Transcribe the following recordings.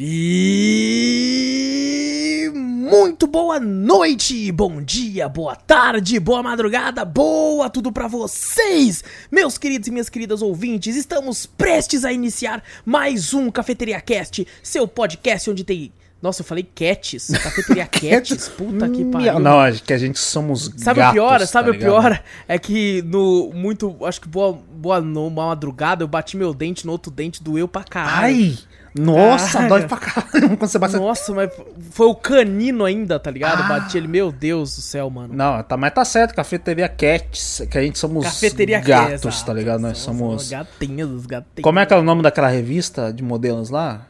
E muito boa noite, bom dia, boa tarde, boa madrugada, boa tudo pra vocês, meus queridos e minhas queridas ouvintes. Estamos prestes a iniciar mais um Cafeteria Cast, seu podcast onde tem nossa, eu falei Cats. Cafeteria Cats? Puta que pariu. Não, é que a gente somos Sabe gatos, o pior? tá Sabe o ligado? pior? É que no muito, acho que boa, boa no, uma madrugada eu bati meu dente no outro dente, doeu pra caralho. Ai! Nossa, dói pra caralho quando você bate... Nossa, mas foi o canino ainda, tá ligado? Ah. Bati ele, meu Deus do céu, mano. Não, tá, mas tá certo, Cafeteria Cats, que a gente somos Cafeteria gatos, Cats, tá ligado? Nós somos... gatinhos, gatinhos. Como é que é o nome daquela revista de modelos lá?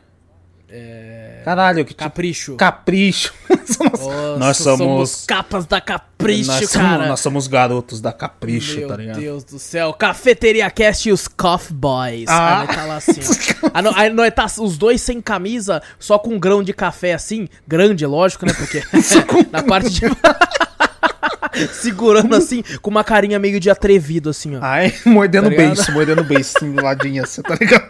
É... Caralho, que tipo... Capricho. Capricho. Somos- Nossa, nós somos... capas da Capricho, nós, cara. somos nós somos garotos da Capricho, Meu tá ligado? Deus do céu. Cafeteria Cast e os Coffee Boys. Ah. Aí nós tá lá assim, ó. Aí nó- Aí nós tá os dois sem camisa, só com um grão de café assim. Grande, lógico, né? Porque na parte de... Segurando assim, com uma carinha meio de atrevido, assim, ó. Ai, mordendo Tá o ligado? beiço, mordendo o beiço, assim, do ladinho, assim, tá ligado?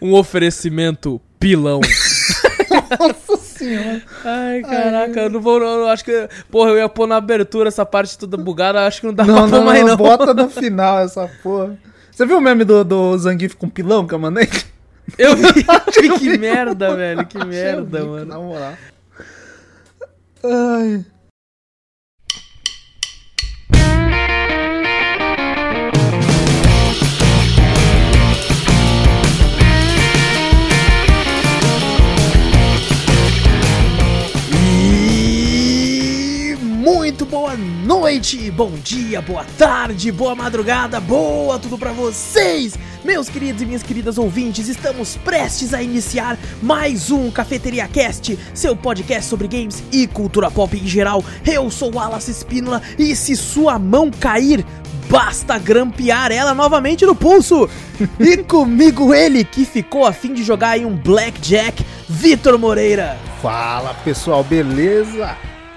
Um oferecimento pilão. Nossa senhora. Ai, caraca, eu não vou. Eu acho que. Porra, eu ia pôr na abertura essa parte toda bugada, acho que não dá Não, pra pôr não, mais, não, bota no final essa porra. Você viu o meme do, do Zangief com pilão que eu mandei? Eu vi, que merda, velho, que merda, mano. Na moral. Ai. Muito boa noite, bom dia, boa tarde, boa madrugada, boa tudo pra vocês, meus queridos e minhas queridas ouvintes. Estamos prestes a iniciar mais um Cafeteria Cast, seu podcast sobre games e cultura pop em geral. Eu sou o Wallace Espínola e se sua mão cair, basta grampear ela novamente no pulso. E comigo ele que ficou a fim de jogar em um Blackjack, Vitor Moreira. Fala pessoal, beleza?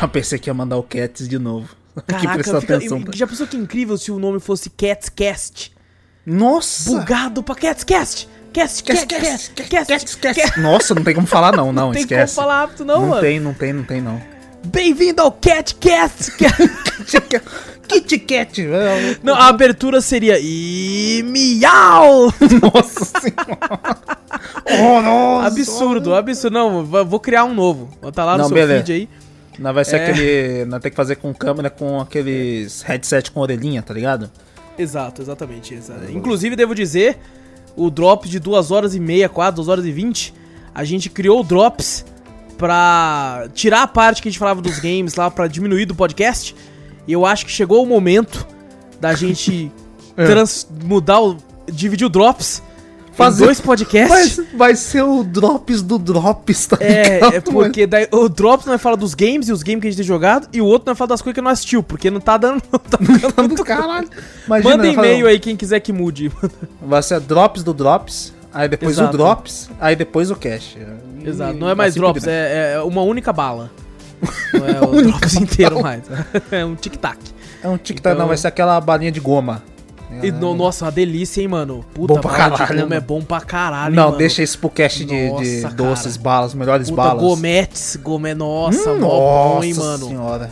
Já pensei que ia mandar o Cats de novo. que Caraca, prestar fica- atenção. já pensou que incrível se o nome fosse Cats Cast? Nossa! Bugado pra Cats Cast! Cast, Cast, Cast, Cast, Cast, Nossa, não tem como falar não, não, Não tem esquece. como falar rápido não, não mano. tem, não tem, não tem não. Bem-vindo ao Cat Cast! Kit Kat! Não, a abertura seria e miau! Nossa senhora! Oh, nossa! Absurdo, absurdo. Não, vou criar um novo. Tá lá no Não, seu beleza. feed aí. Não, vai ser É. aquele. Não tem que fazer com câmera com aqueles headset com orelhinha, tá ligado? Exato, exatamente. exato. Inclusive, devo dizer, o Drops de 2 horas e meia, 4, 2 horas e 20, a gente criou o Drops pra tirar a parte que a gente falava dos games lá, pra diminuir do podcast. E eu acho que chegou o momento da gente É. mudar o. dividir o Drops Fazer- dois podcasts. Vai, vai ser o Drops do Drops, tá É, ligado? é porque daí, o Drops nós fala dos games e os games que a gente tem jogado, e o outro nós fala das coisas que não assistiu, porque não tá dando. Não tá ficando Mano, muito caralho. Imagina, Manda vai falar- e-mail aí quem quiser que mude. Vai ser Drops do Drops, aí depois Exato. o Drops, aí depois o Cash. Exato, não é mais drops, é, é uma única bala. Não é o drops inteiro mais. É um tic-tac. É um tic-tac, Então- não, vai ser aquela balinha de goma. E, no- nossa, uma delícia, hein, mano. Puta, Bom pra bala de caralho, goma é bom pra caralho, Não, deixa isso pro cast de, de Nossa, doces, cara. balas, melhores Puta, balas. gometes, gomé, nossa, Hum, mó bom, hein, nossa mano. senhora.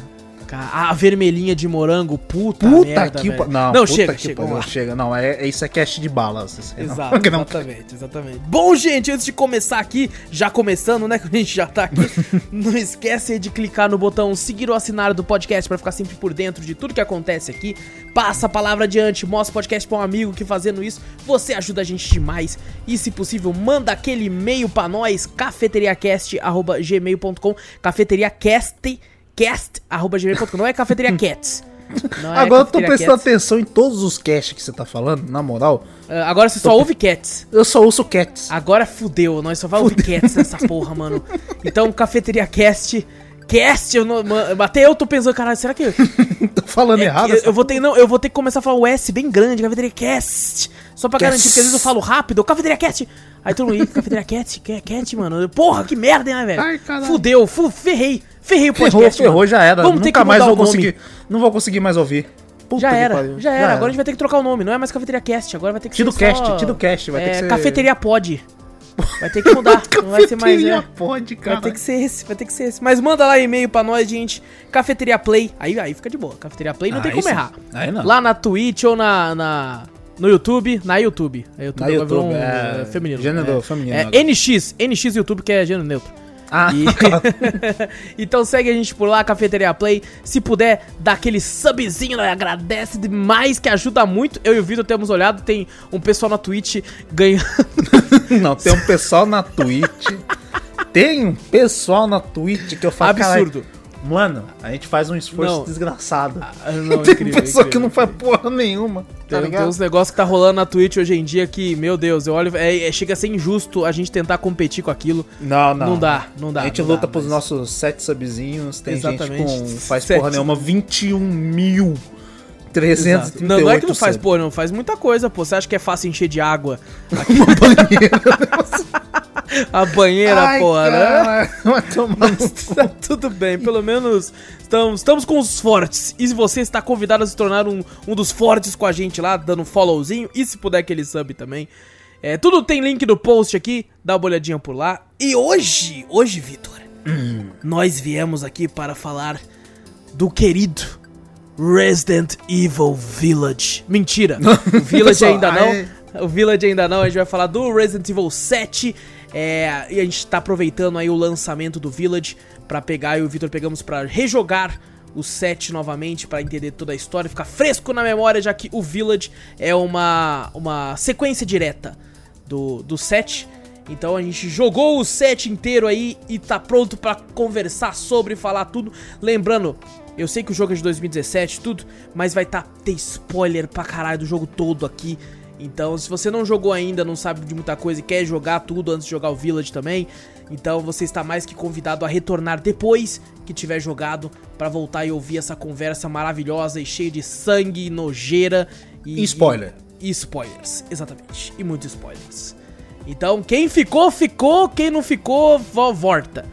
A vermelhinha de morango, puta, Puta merda, que velho. Não, não chega, chega, chega. Não, é, é- isso é cast de balas. Exato, não- exatamente, exatamente. Bom, gente, antes de começar aqui, já começando, né, que a gente já tá aqui, não esquece de clicar no botão seguir ou assinar do podcast pra ficar sempre por dentro de tudo que acontece aqui. Passa a palavra adiante, mostra o podcast pra um amigo que fazendo isso, você ajuda a gente demais. E se possível, manda aquele e-mail pra nós, cafeteriacast.gmail.com, cafeteriacast, cast, arroba gmail.com, não é cafeteriacats. Não é Agora eu tô Cafeteria prestando Cats. atenção em todos os casts que você tá falando, na moral. Ah, agora você só ouve cats. Eu só ouço cats. Agora fudeu, nós só vai ouvir cats nessa porra, mano. Então, Cafeteria Cast. Cast, eu não, mano, até eu tô pensando, caralho, será que. eu- tô falando é errado. eu, eu vou ter, não, eu vou ter que começar a falar o S bem grande, Cafeteria Cast. Só pra Cast. garantir, porque às vezes eu falo rápido, Cafeteria Cast. Aí todo mundo, "Ih, Cafeteria Cat, que- Cat, mano. Porra, que merda, né, velho? Ai, caralho. Fudeu, fu, ferrei. Ferrei o Ferrou, podcast. ferrou, mano. já era. Vamos ter Nunca que mais vou conseguir. Não vou conseguir mais ouvir. Puta Já era, pariu. já era. Agora a gente vai ter que trocar o nome. Não é mais Cafeteria Cast, agora vai ter que Tido ser Cast, só... Tido Cast, vai ter é, que ser- Cafeteria Pod. Vai ter que mudar. não vai ser mais... Cafeteria é. pode, cara. Vai ter que ser esse, vai ter que ser esse. Mas manda lá e-mail pra nós, gente. Cafeteria Play. Aí, aí fica de boa. Cafeteria Play não Ah, tem como sim. errar. Aí não. Lá na Twitch ou na, na no YouTube, na YouTube. A YouTube Na YouTube, um, é, é, feminino. gênero é, feminino É. NX, NX YouTube que é gênero neutro. Ah, E- então segue a gente por lá, Cafeteria Play. Se puder, dá aquele subzinho, né? agradece demais, que ajuda muito. Eu e o Vitor temos olhado, tem um pessoal na Twitch ganhando. não, tem um pessoal na Twitch. tem um pessoal na Twitch que eu falo, Absurdo. "Caralho, Mano, a gente faz um esforço Não. desgraçado. Ah, não, tem incrível, pessoa que incrível, não faz porra nenhuma. Tá Tem, tem uns negócios que tá rolando na Twitch hoje em dia que, meu Deus, eu olho. É, é- chega a ser injusto a gente tentar competir com aquilo. Não, não. Não dá, não dá. a gente luta dá, pros mas- nossos sete subzinhos. Tem Exatamente. gente com. Faz Sete. porra nenhuma. 21 mil. Exato. 338 Não, não é que não faz, pô, não faz muita coisa, pô. Você acha que é fácil encher de água a banheira, Ai, porra, né? cara, no cu. Tá tudo bem, pelo menos estamos, estamos com os fortes. E se você está convidado a se tornar um, um dos fortes com a gente lá, dando um followzinho, e se puder aquele sub também. É, tudo tem link no post aqui, dá uma olhadinha por lá. E hoje, hoje, Vitor, nós viemos aqui para falar do querido Resident Evil Village. Mentira, o Village ainda ai. não. O Village ainda não, a gente vai falar do Resident Evil 7. É, e a gente tá aproveitando aí o lançamento do Village pra pegar, e o Victor pegamos pra rejogar o 7 novamente, pra entender toda a história, ficar fresco na memória, já que o Village é uma, uma sequência direta do, do 7. Então a gente jogou o set inteiro aí e tá pronto pra conversar sobre, falar tudo. Lembrando, eu sei que o jogo é de 2017 tudo, mas vai tá ter spoiler pra caralho do jogo todo aqui. Então, se você não jogou ainda, não sabe de muita coisa e quer jogar tudo antes de jogar o Village também, então você está mais que convidado a retornar depois que tiver jogado pra voltar e ouvir essa conversa maravilhosa e cheia de sangue, nojeira e E spoiler. e spoilers, exatamente. E muitos spoilers. Então, quem ficou, ficou. Quem não ficou, vo- volta.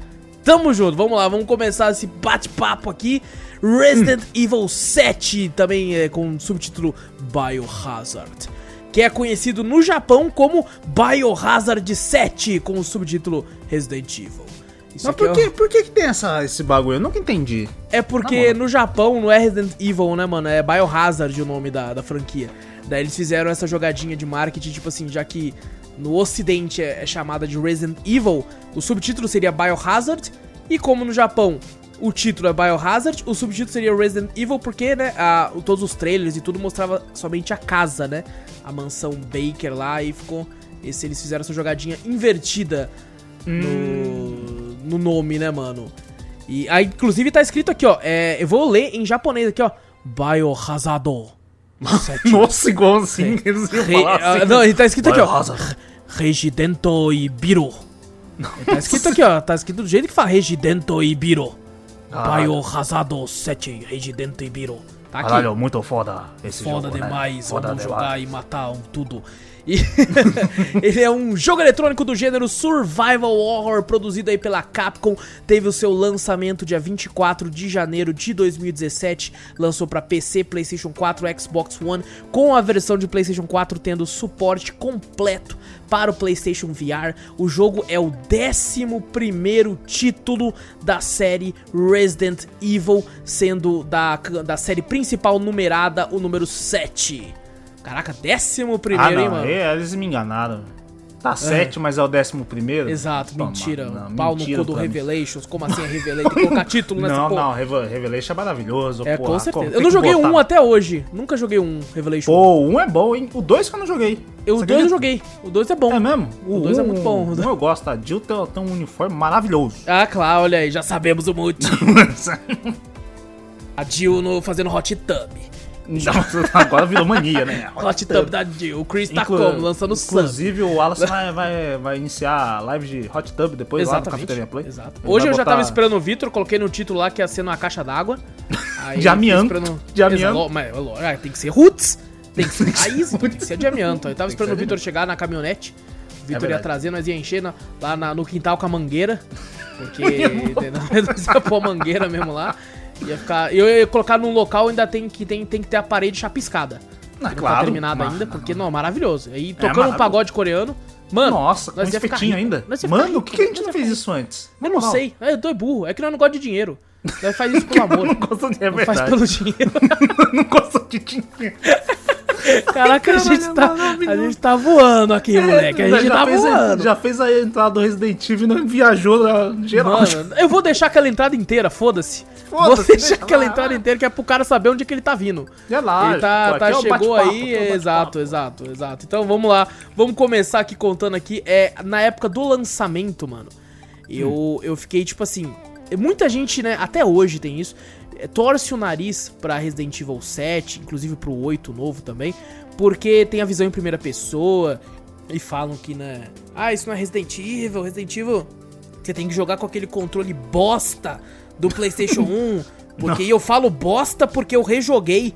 Tamo junto, vamos lá, vamos começar esse bate-papo aqui. Resident Evil 7, também é, com o subtítulo Biohazard. Que é conhecido no Japão como Biohazard 7, com o subtítulo Resident Evil. Isso Mas é por o- que, por que, que tem essa, esse bagulho? Eu nunca entendi. é porque no Japão não é Resident Evil, né, mano? É Biohazard o nome da, da franquia. Daí eles fizeram essa jogadinha de marketing, tipo assim, já que no ocidente é, é chamada de Resident Evil, o subtítulo seria Biohazard, e como no Japão o título é Biohazard, o subtítulo seria Resident Evil, porque, né, a- todos os trailers e tudo mostrava somente a casa, né? A mansão Baker lá, e ficou... Esse, eles fizeram essa jogadinha invertida no, no nome, né, mano? E aí, inclusive, tá escrito aqui, ó. é, eu vou ler em japonês aqui, ó. Biohazard. Nossa, igual assim. Eles iam Re- ah, assim. não, ele tá escrito aqui, ó. Regidento Biro. Tá escrito aqui, ó. Tá escrito do jeito que fala Regidento Biro. Ah. Biohazard 7, Regidento e Biro. Tá aqui. Caralho, muito foda esse Foda jogo, né? demais, Foda vamos demais. jogar e matar um tudo. Ele é um jogo eletrônico do gênero Survival Horror, produzido aí pela Capcom. Teve o seu lançamento dia 24 de janeiro de 2017. Lançou para PC, PlayStation 4, Xbox One, com a versão de PlayStation 4 tendo suporte completo para o PlayStation VR. O jogo é o 11 título da série Resident Evil, sendo da, da série principal numerada o número 7. Caraca, 11 Ah, hein, não, mano? é, eles me enganaram. Tá 7, mas é o décimo primeiro? Exato, Toma, mentira. não, Pau mentira no cu do. Revelations. Como assim é Revelation? Tem que colocar título nessa Não, porra. não, Reve- Revelation é maravilhoso. É, pô, com ah, certeza. tem Eu não joguei botar. um até hoje. Nunca joguei um Revelation. Pô, o um é bom, hein? O dois que eu não joguei. eu, o 2 eu joguei. O 2 é bom. É mesmo? O dois é muito bom. O um eu gosto, a Jill tem, tem um uniforme maravilhoso. Ah, claro, olha aí, já sabemos o motivo. A Jill no, fazendo hot tub. Nossa, agora virou mania, né? Hot tub da Jill. O Chris tá Inclu- como? Lançando. Inclusive, o Wallace vai, vai, vai iniciar a live de Hot Tub depois lá no Exatamente. Cafeteria Play. Exato. Ele Hoje eu já botar- tava esperando o Vitor, coloquei no título lá que ia ser numa caixa d'água. De amianto, esperando- de amianto. Mas, ó, ah, tem que ser roots, tem que ser raiz, tem que ser de amianto. Eu tava Tem esperando o Vitor chegar na caminhonete. O Vitor ia verdade. trazer, nós ia encher na- lá na- no quintal com a mangueira. Porque nós ia pôr a mangueira mesmo lá. Ia ficar. Eu ia colocar num local ainda tem que, tem, tem que ter a parede chapiscada. Não claro. tá terminado ainda, porque não, maravilhoso. Aí É tocando um pagode coreano. Mano, Nossa, com ficar espetinho ainda. Mano, por que, que a gente não fez isso antes? eu não sei. É, Eu tô burro. É que nós não gosta de dinheiro. Nós faz isso pelo amor. Não gosto de... É Não faz verdade. pelo dinheiro. não gosto de dinheiro. Caraca, a gente, Caralho, tá, a gente tá voando aqui, moleque. A gente já, tá fez voando. já fez a entrada do Resident Evil e não viajou na geral. Mano, eu vou deixar aquela entrada inteira, foda-se. Vou Foda-se, deixar deixa aquela lá. entrada inteira que é pro cara saber onde é que ele tá vindo. Relaxa, ele tá, pô, tá é o chegou bate-papo, aí, é exato, exato, exato. Então vamos lá, vamos começar aqui contando aqui. É, na época do lançamento, mano, eu, eu fiquei tipo assim. Muita gente, né, até hoje tem isso, é, torce o nariz pra Resident Evil 7, inclusive pro 8 novo também, porque tem a visão em primeira pessoa e falam que, né, ah, isso não é Resident Evil, Resident Evil, você tem que jogar com aquele controle bosta do PlayStation 1, porque eu falo bosta porque eu rejoguei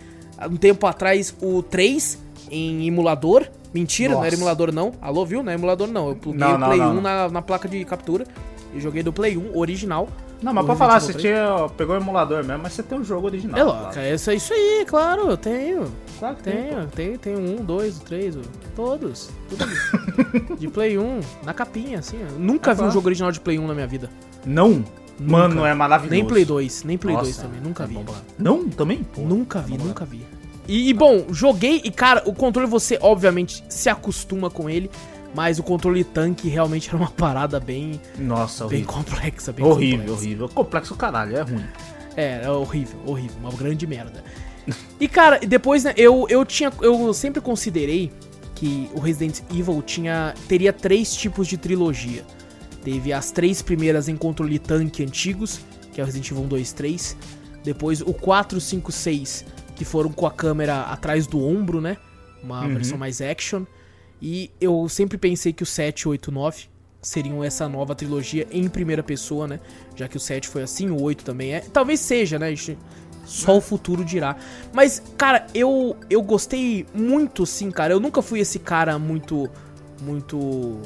um tempo atrás o 3 em emulador. Mentira, não era Nossa. emulador não. Alô, viu? Não é emulador não. Eu pluguei Não, o Play não, 1 não. Na, na placa de captura e joguei do Play 1 original. Não, mas pra falar, você tinha, pegou o emulador mesmo, mas você tem o jogo original. É claro. louco, é isso, é isso aí, claro, eu tenho. Claro que tem, Tenho, tenho, tenho um, dois, três, todos. Tudo de Play 1, na capinha, assim. Nunca Ah, vi um tá. jogo original de Play 1 na minha vida. Não? Mano, é maravilhoso. Nem Play 2, nem Play Nossa, 2 também, nunca é vi. bom Não? Também? Pô, Nunca é vi, nunca vi. E, e, bom, joguei e, cara, o controle você, obviamente, se acostuma com ele, mas o controle tanque realmente era uma parada bem, Nossa, bem horrível. complexa, bem Horrível, complexa. horrível. Complexo caralho, é ruim. É, é horrível, horrível, uma grande merda. E cara, depois, né, eu, eu tinha. Eu sempre considerei que o Resident Evil tinha. teria três tipos de trilogia. Teve as três primeiras em controle tanque antigos, que é o Resident Evil 1, 2, 3. Depois o 4, 5, 6, que foram com a câmera atrás do ombro, né? Uma Uhum. versão mais action. E eu sempre pensei que o 7, 8, 9 seriam essa nova trilogia em primeira pessoa, né? Já que o 7 foi assim, o 8 também é. Talvez seja, né? Só o futuro dirá. Mas, cara, eu, eu gostei muito, sim, cara. Eu nunca fui esse cara muito. Muito.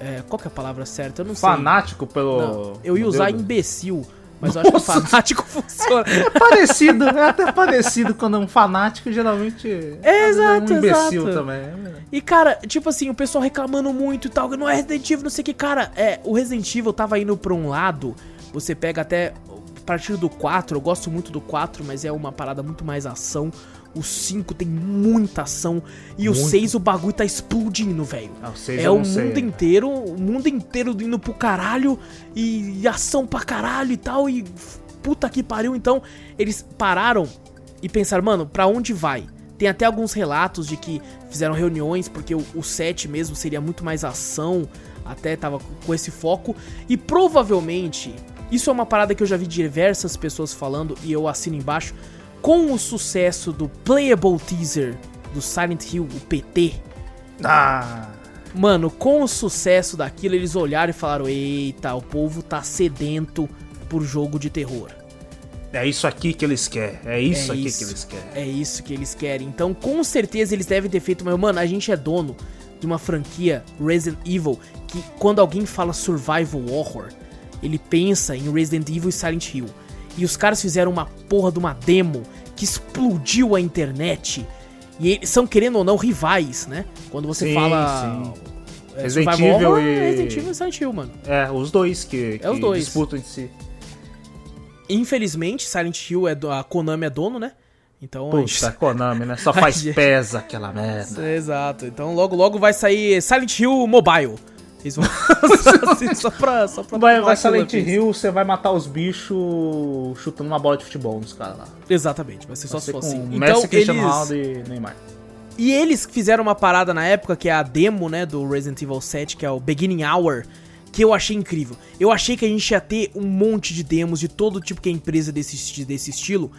É, qual que é a palavra certa? Eu não sei. Fanático pelo. Não, eu ia usar imbecil. Mas eu acho que Nossa. fanático funciona. É parecido, é até parecido quando é um fanático, geralmente. É, exato, um imbecil exato. também. é. E, cara, tipo assim, o pessoal reclamando muito e tal, não é Resident Evil, não sei o que. Cara, é, o Resident Evil tava indo pra um lado, você pega até a partir do 4, eu gosto muito do 4, mas é uma parada muito mais ação. O 5 tem muita ação. E o Muito. 6 o bagulho tá explodindo, velho. Ah, o É o não sei. mundo inteiro, o mundo inteiro indo pro caralho e, e ação pra caralho e tal. E puta que pariu. Então, eles pararam e pensaram, mano, pra onde vai? Tem até alguns relatos de que fizeram reuniões, porque o, o 7 mesmo seria muito mais ação, até tava com esse foco. E provavelmente, isso é uma parada que eu já vi diversas pessoas falando e eu assino embaixo. Com o sucesso do Playable Teaser do Silent Hill, o PT, Ah, Mano, com o sucesso daquilo, eles olharam e falaram: Eita, o povo tá sedento por jogo de terror. É isso aqui que eles querem. É isso É aqui isso. que eles querem. É isso que eles querem. Então, com certeza eles devem ter feito. Mas, mano, a gente é dono de uma franquia Resident Evil que, quando alguém fala survival horror, ele pensa em Resident Evil e Silent Hill. E os caras fizeram uma porra de uma demo que explodiu a internet. E eles são, querendo ou não, rivais, né? Quando você Sim, fala. sim. é, Resident Evil horror, e- é Resident Evil e Silent Hill, mano. É, os dois que, É os que dois. disputam em si. Infelizmente, Silent Hill é do, a Konami é dono, né? Então. a gente- Konami, né? Só faz gente- pesa aquela merda. Exato. Então logo logo vai sair Silent Hill Mobile. Eles vão assim, só pra só pra Vai, vai Silent Hill, você vai matar os bichos chutando uma bola de futebol nos caras lá. Exatamente, vai ser só Vai se ser for assim. Messi, Então Cristiano eles Ronaldo e Neymar. E eles fizeram uma parada na época que é a demo, né, do Resident Evil 7, que é o Beginning Hour, que eu achei incrível. Eu achei que a gente ia ter um monte de demos de todo tipo que é empresa desse, desse estilo,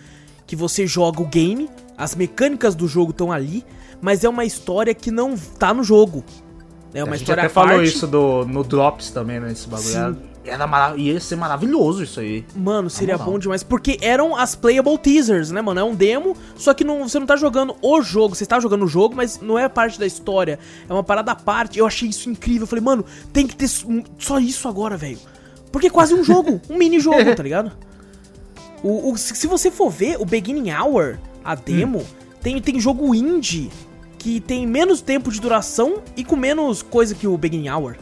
que você joga o game, as mecânicas do jogo estão ali, mas é uma história que não tá no jogo. É uma a gente até à falou parte. isso do, no Drops também, né? Esse bagulho. Sim. Era, era ia ser maravilhoso isso aí. Mano, seria bom demais. Porque eram as playable teasers, né, mano? É um demo, só que não, você não tá jogando o jogo. Você tá jogando o jogo, mas não é parte da história. É uma parada à parte. Eu achei isso incrível. Eu falei, mano, tem que ter só isso agora, velho. Porque é quase um jogo, um mini jogo, tá ligado? O, o- se se você for ver, o Beginning Hour, a demo, tem, tem jogo indie que tem menos tempo de duração e com menos coisa que o Beginning Hour.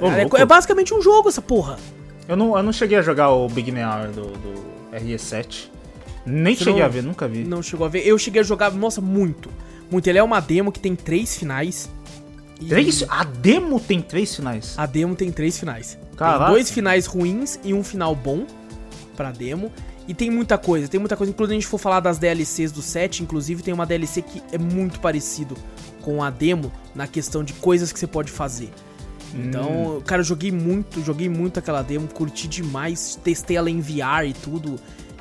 É, louco. é basicamente um jogo essa porra. Eu não, eu não cheguei a jogar o Beginning Hour do, do RE7. Nem Você cheguei não- a ver, nunca vi. Não chegou a ver. Eu cheguei a jogar, nossa, muito. Muito. Ele é uma demo que tem três finais. E Três, a demo tem três finais. A demo tem três finais. Caraca. Tem dois finais ruins e um final bom pra demo. E tem muita coisa, tem muita coisa. Inclusive, a gente for falar das DLCs do set, inclusive tem uma DLC que é muito parecido com a demo na questão de coisas que você pode fazer. Então, cara, eu joguei muito, joguei muito aquela demo, curti demais, testei ela em VR e tudo.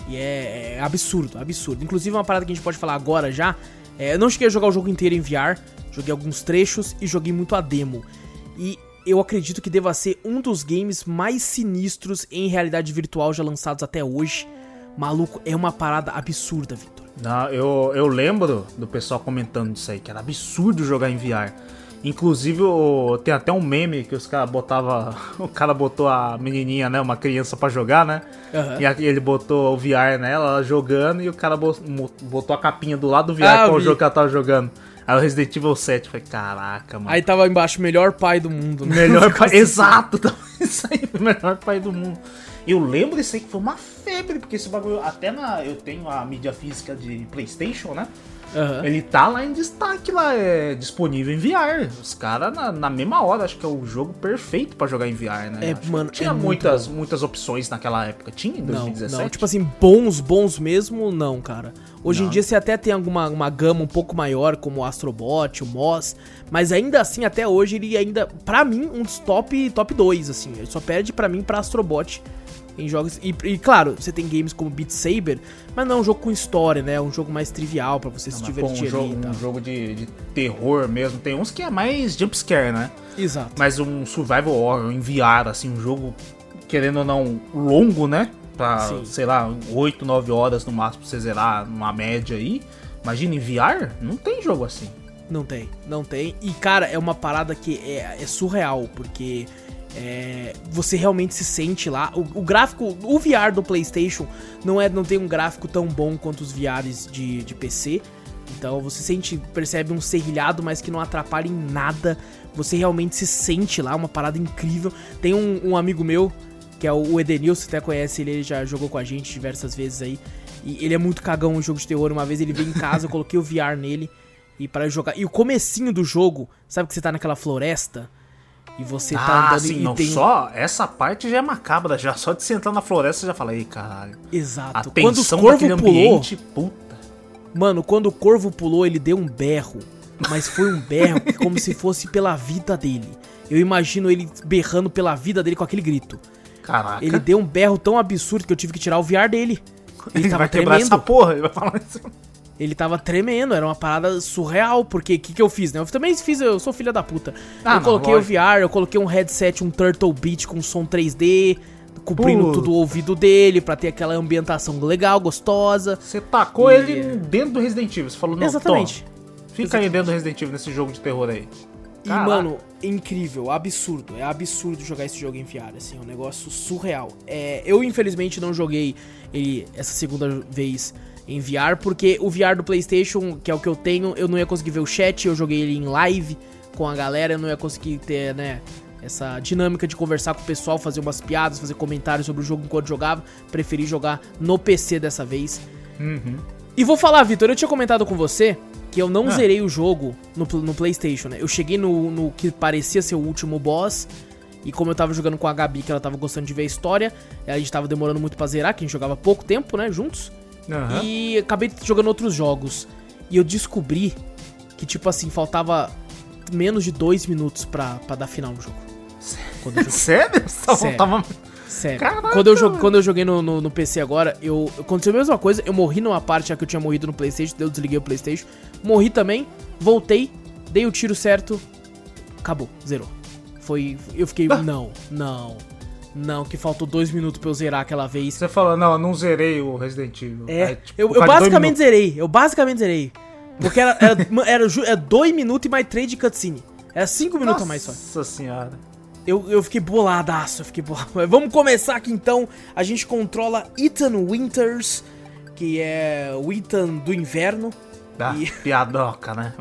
E é, é absurdo, absurdo. Inclusive, uma parada que a gente pode falar agora já. É, eu não cheguei a jogar o jogo inteiro em VR, joguei alguns trechos e joguei muito a demo. E eu acredito que deva ser um dos games mais sinistros em realidade virtual já lançados até hoje. Maluco, é uma parada absurda, Victor. Não, eu, eu lembro do pessoal comentando isso aí, que era absurdo jogar em VR. Inclusive, tem até um meme que os caras botava. O cara botou a menininha, né? Uma criança pra jogar, né? Aham. E ele botou o VR nela, ela jogando, e o cara botou a capinha do lado do VR Ah, com o jogo que ela tava jogando. Aí o Resident Evil 7, eu falei, caraca, mano. Aí tava embaixo, melhor pai do mundo, né? Melhor pai. Assim. Exato, tava isso aí, o melhor pai do mundo. Eu lembro disso aí que foi uma febre, porque esse bagulho. Até na. Eu tenho a mídia física de PlayStation, né? Aham. Ele tá lá em destaque lá, é disponível em VR. Os caras na, na mesma hora, acho que é o jogo perfeito pra jogar em VR, né? É, mano, não tinha é muitas, muitas opções naquela época. Tinha em Não, 2017? não, tipo assim, bons, bons mesmo, não, cara. Hoje em Não. dia você até tem alguma uma gama um pouco maior, como o Astrobot, o Moss, mas ainda assim, até hoje, ele ainda, pra mim, um dos top, top 2, assim. Ele só perde pra mim pra Astrobot em jogos. E, e, claro, você tem games como Beat Saber, mas não é um jogo com história, né? É um jogo mais trivial pra você se Não, pô, divertir um ali jogo, um jogo de, de terror mesmo. Tem uns que é mais jumpscare, né? Exato. Mas um survival horror em VR, assim, um jogo, querendo ou não, longo, né? Pra, Sim. sei lá, 8, 9 horas no máximo pra você zerar numa média aí. Imagina em VR, não tem jogo assim. Não tem, não tem. E, cara, é uma parada que é, é surreal, porque é, você realmente se sente lá. O, o gráfico, o VR do PlayStation não, é, não tem um gráfico tão bom quanto os VRs de, de PC. Então você sente, percebe um serrilhado, mas que não atrapalha em nada. Você realmente se sente lá, uma parada incrível. Tem um, um amigo meu, que é o Edenil, você até conhece ele, ele já jogou com a gente diversas vezes aí. E ele é muito cagão no jogo de terror. Uma vez ele veio em casa, eu coloquei o VR nele e para jogar. E o comecinho do jogo, sabe que você tá naquela floresta e você tá ah, andando sim, e não tem só. Essa parte já é macabra, já. Só de você entrar na floresta já fala, ei, caralho. Exato. Quando o tensão corvo pulou, ambiente, puta. mano, quando o corvo pulou, ele deu um berro, mas foi um berro como se fosse pela vida dele. Eu imagino ele berrando pela vida dele com aquele grito. Caraca. Ele deu um berro tão absurdo que eu tive que tirar o VR dele. Ele, Ele tava vai quebrar tremendo. essa porra. Ele vai falar isso. Ele tava tremendo, era uma parada surreal, porque o que, que eu fiz, né? Eu também fiz, eu sou filha da puta. Ah, eu não, coloquei lógico. o VR, eu coloquei um headset, um Turtle Beat com som 3D, cobrindo Putz. tudo o ouvido dele, pra ter aquela ambientação legal, gostosa. Você tacou E- ele dentro do Resident Evil. Você falou, não, Exatamente. Tom, fica aí dentro do Resident Evil nesse jogo de terror aí. E, Caraca. mano, incrível, absurdo. É absurdo jogar esse jogo em VR, assim, é um negócio surreal. É, eu, infelizmente, não joguei ele essa segunda vez em VR, porque o VR do PlayStation, que é o que eu tenho, eu não ia conseguir ver o chat, eu joguei ele em live com a galera, eu não ia conseguir ter, né, essa dinâmica de conversar com o pessoal, fazer umas piadas, fazer comentários sobre o jogo enquanto jogava. Preferi jogar no PC dessa vez. Uhum. E vou falar, Vitor, eu tinha comentado com você que eu não Ah. zerei o jogo no, no PlayStation, né? Eu cheguei no, no que parecia ser o último boss. E como eu tava jogando com a Gabi, que ela tava gostando de ver a história, a gente tava demorando muito pra zerar, que a gente jogava pouco tempo, né, juntos. Aham. E acabei jogando outros jogos. E eu descobri que, tipo assim, faltava menos de dois minutos pra, pra dar final no jogo. Quando eu joguei. Sério? Só Sério. Sério. Caraca, quando, eu joguei, quando eu joguei no, no, no PC agora, eu aconteceu a mesma coisa. Eu morri numa parte já que eu tinha morrido no PlayStation, eu desliguei o PlayStation. Morri também, voltei, dei o tiro certo, acabou, zerou. Foi. Eu fiquei, Ah. não, não, não, que faltou dois minutos pra eu zerar aquela vez. Você falou, não, eu não zerei o Resident Evil. É, Aí, tipo, eu, eu basicamente zerei, eu basicamente zerei. Porque era, era, era, ju- é dois minutos e mais três de cutscene. Era cinco minutos a mais só. Nossa senhora. Eu, eu fiquei boladaço, eu fiquei bolado. Mas Vamos começar aqui então. A gente controla Ethan Winters, que é o Ethan do inverno. Dá E- piadoca, né?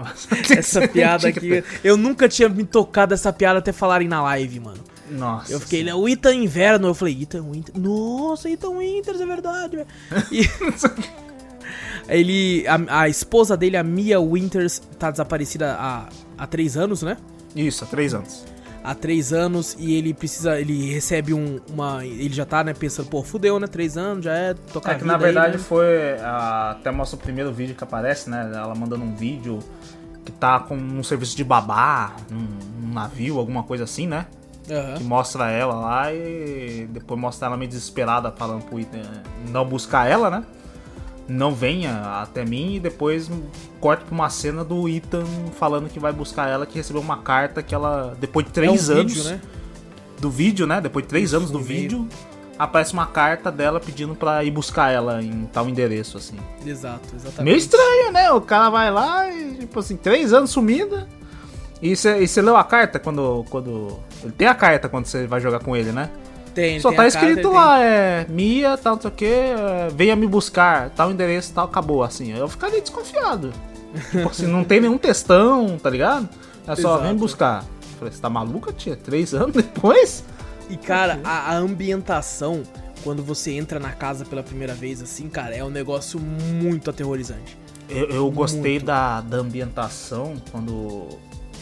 Essa piada aqui. Eu nunca tinha me tocado dessa piada até falarem na live, mano. Nossa. Eu fiquei, ele é o Ethan Inverno. Eu falei, Ethan Winters. Nossa, Ethan Winters, é verdade. velho. E. Ele. A, a esposa dele, a Mia Winters, tá desaparecida há, há três anos, né? Isso, há três anos. há três anos e ele precisa, ele recebe um, uma, ele já tá, né, pensando, pô, fudeu, né, três anos, já é tocar É que na verdade aí, né? foi. a- até mostra o primeiro vídeo que aparece, né? Ela mandando um vídeo que tá com um serviço de babá, num, num navio, alguma coisa assim, né? Aham. Que mostra ela lá e depois mostra ela meio desesperada falando pro Ethan não buscar ela, né? Não venha até mim e depois corta pra uma cena do Ethan falando que vai buscar ela, que recebeu uma carta que ela, depois de É três um anos vídeo, né? do vídeo, né? Depois de três Isso, anos do e-mail. vídeo, aparece uma carta dela pedindo pra ir buscar ela em tal endereço, assim. Exato, exatamente. Meio estranho, né? O cara vai lá e, tipo assim, três anos sumida. E você leu a carta quando, quando. Ele tem a carta quando você vai jogar com ele, né? Tem, Só tem tá escrito carta, lá, é. Mia, tal, não sei o que, venha me buscar, tal endereço, tal, acabou, assim. Eu ficaria desconfiado. tipo assim, não tem nenhum textão, tá ligado? É só, Exato. vem buscar. Eu Falei, você tá maluca, tia? Três anos depois? tem. E, cara, a, a ambientação, quando você entra na casa pela primeira vez, assim, cara, é um negócio muito aterrorizante. Eu, eu gostei da, da ambientação quando.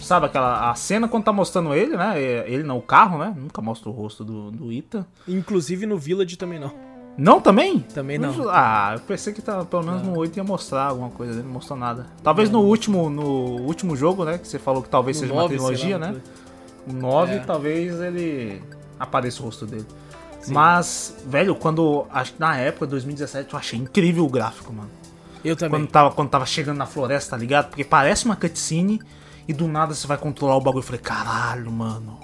Sabe aquela. A cena quando tá mostrando ele, né? Ele não, o carro, né? Nunca mostra o rosto do, do Ita. Inclusive no Village também não. Não também? Também não. Ah, eu pensei que tava, pelo menos no 8 ia mostrar alguma coisa dele, não mostrou nada. Talvez no último no último jogo, né? Que você falou que talvez No seja nove, uma sei lá, trilogia, né? O 9, É. talvez ele apareça o rosto dele. Sim. Mas, velho, quando. Acho que na época, 2017, eu achei incrível o gráfico, mano. Eu também. Quando tava, quando tava chegando na floresta, tá ligado? Porque parece uma cutscene e do nada você vai controlar o bagulho. Eu falei, caralho, mano.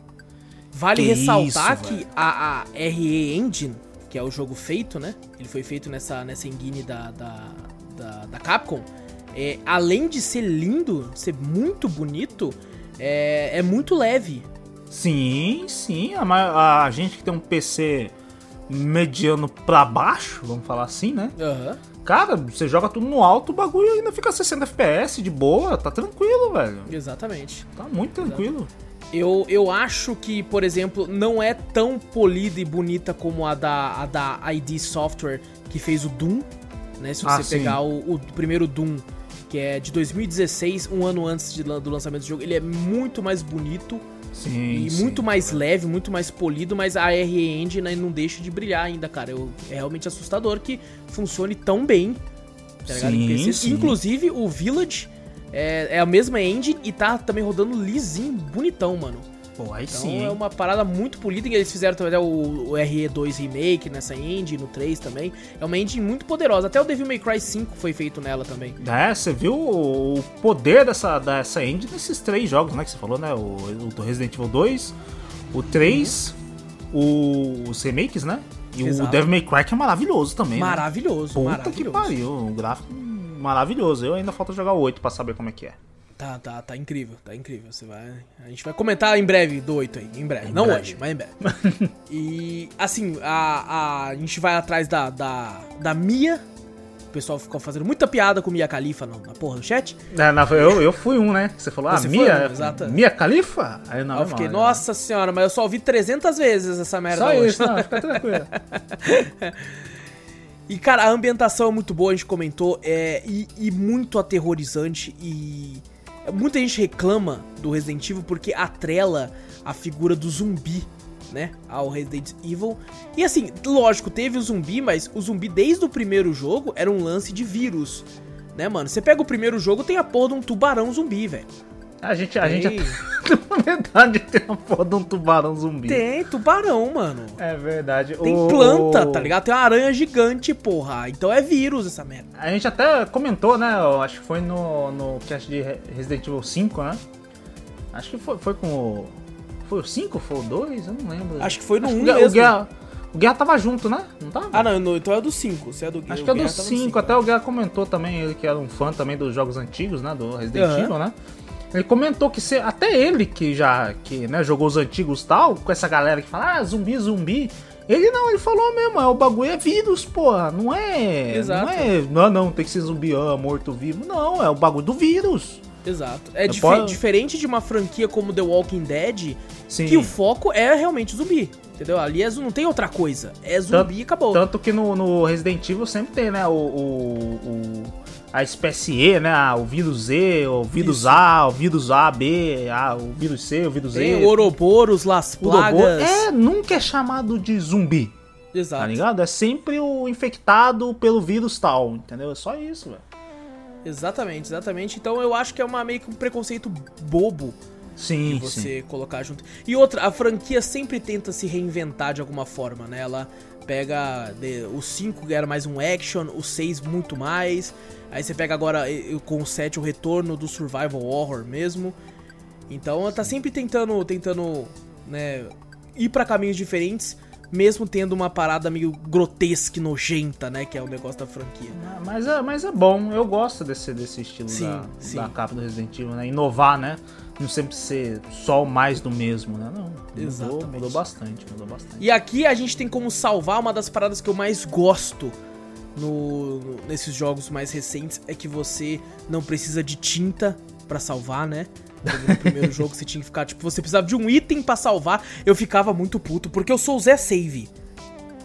Vale Que ressaltar isso, que velho. a, a RE Engine, que é o jogo feito, né? Ele foi feito nessa, nessa engine da, da, da, da Capcom. É, além de ser lindo, ser muito bonito, é, é muito leve. Sim, sim. A, a gente que tem um PC mediano pra baixo, vamos falar assim, né? Aham. Cara, você joga tudo no alto, o bagulho ainda fica 60 FPS de boa, tá tranquilo, velho. Exatamente. Tá muito tranquilo. Eu, eu acho que, por exemplo, não é tão polida e bonita como a da, a da ID Software que fez o Doom, né? Se você Ah, pegar o, o primeiro Doom, que é de 2016, um ano antes de do lançamento do jogo, ele é muito mais bonito Sim. e sim. muito mais leve, muito mais polido, mas a RE Engine né, não deixa de brilhar ainda, cara. Eu, é realmente assustador que funcione tão bem, tá Sim, sim. Inclusive, o Village é, é a mesma engine e tá também rodando lisinho, bonitão, mano. Pô, aí Então sim. é hein? uma parada muito polida. E eles fizeram também né, o, o RE2 Remake nessa engine, no 3 também. É uma engine muito poderosa. Até o Devil May Cry 5 foi feito nela também. É, você viu o poder dessa, dessa engine nesses três jogos, né? Que você falou, né? O, o Resident Evil 2, o 3 o, os remakes, né? E Exato. o Devil May Cry que é maravilhoso também. né? Maravilhoso, Puta maravilhoso. que pariu, um gráfico maravilhoso. Eu ainda falta jogar o 8 pra saber como é que é. Tá, tá, tá incrível, tá incrível. Você vai. A gente vai comentar em breve do 8 aí, em breve. Em Não breve. hoje, mas em breve. e assim, a, a, a gente vai atrás da, da, da Mia. O pessoal ficou fazendo muita piada com Mia Khalifa na, na porra do chat. É, na- eu, eu fui um, né? Você falou, ah, Você foi Mia, um. Mia Khalifa? Aí não, eu fiquei, nossa senhora, mas eu só ouvi 300 vezes essa merda Só hoje. isso, não, fica tranquilo. E, cara, a ambientação é muito boa, a gente comentou, é, e, e muito aterrorizante. E muita gente reclama do Resident Evil porque atrela a figura do zumbi, né? Ao Resident Evil. E assim, lógico, teve o zumbi, mas o zumbi desde o primeiro jogo era um lance de vírus. Né, mano? Você pega o primeiro jogo, tem a porra de um tubarão zumbi, velho. A gente, a gente na verdade tem uma porra de um tubarão zumbi. Tem tubarão, mano. É verdade. Tem O- planta, tá ligado? Tem uma aranha gigante, porra. Então é vírus essa merda. A gente até comentou, né? Eu acho que foi no, no cast de Re- Resident Evil 5, né? Acho que foi, foi com o. Foi o 5? Foi o 2? Eu não lembro. Acho que foi no Acho 1 que o Guerra- mesmo. O Guerra, o Guerra tava junto, né? Não tava? Ah, não, então é do 5. Você é do Acho que é do Guerra tava no 5, cinco. até o Guerra comentou também, ele que era um fã também dos jogos antigos, né? Do Resident Aham. Evil, né? Ele comentou que se, até ele que já que, né, jogou os antigos e tal, com essa galera que fala, ah, zumbi, zumbi. Ele não, ele falou mesmo, é, o bagulho é vírus, porra, não é. Exato. Não é. Não, não, tem que ser zumbi, ah, morto-vivo. Não, é o bagulho do vírus. Exato. É posso- diferente de uma franquia como The Walking Dead, Sim. que o foco é realmente zumbi. Entendeu? Ali é, não tem outra coisa. É zumbi Tanto- e acabou. Tanto que no, no Resident Evil sempre tem, né, o, o- o- a espécie E, né, o vírus Z, o vírus Isso. A, o vírus A, B, ah, o vírus C, o vírus tem Ouroboros, Las. Plagas. É, nunca é chamado de zumbi, Exato. tá ligado? É sempre o infectado pelo vírus tal, entendeu? É só isso, velho. Exatamente, exatamente. Então eu acho que é uma, meio que um preconceito bobo Sim, você sim. colocar junto. E outra, a franquia sempre tenta se reinventar de alguma forma, né? Ela pega de- o 5 era mais um action, o 6 muito mais. Aí você pega agora com o 7 o retorno do survival horror mesmo. Então tá sempre tentando, tentando, né, ir pra caminhos diferentes, mesmo tendo uma parada meio grotesca e nojenta, né, que é o negócio da franquia. Mas é, mas é bom, eu gosto desse, desse estilo Sim, da, sim. da capa do Resident Evil, né? Inovar, né? Não sempre ser só mais do mesmo, né? Não, mudou, mudou bastante, mudou bastante. E aqui a gente tem como salvar uma das paradas que eu mais gosto no, no- nesses jogos mais recentes é que você não precisa de tinta pra salvar, né? No primeiro jogo você tinha que ficar, tipo, você precisava de um item pra salvar. Eu ficava muito puto, porque eu sou o Zé Save.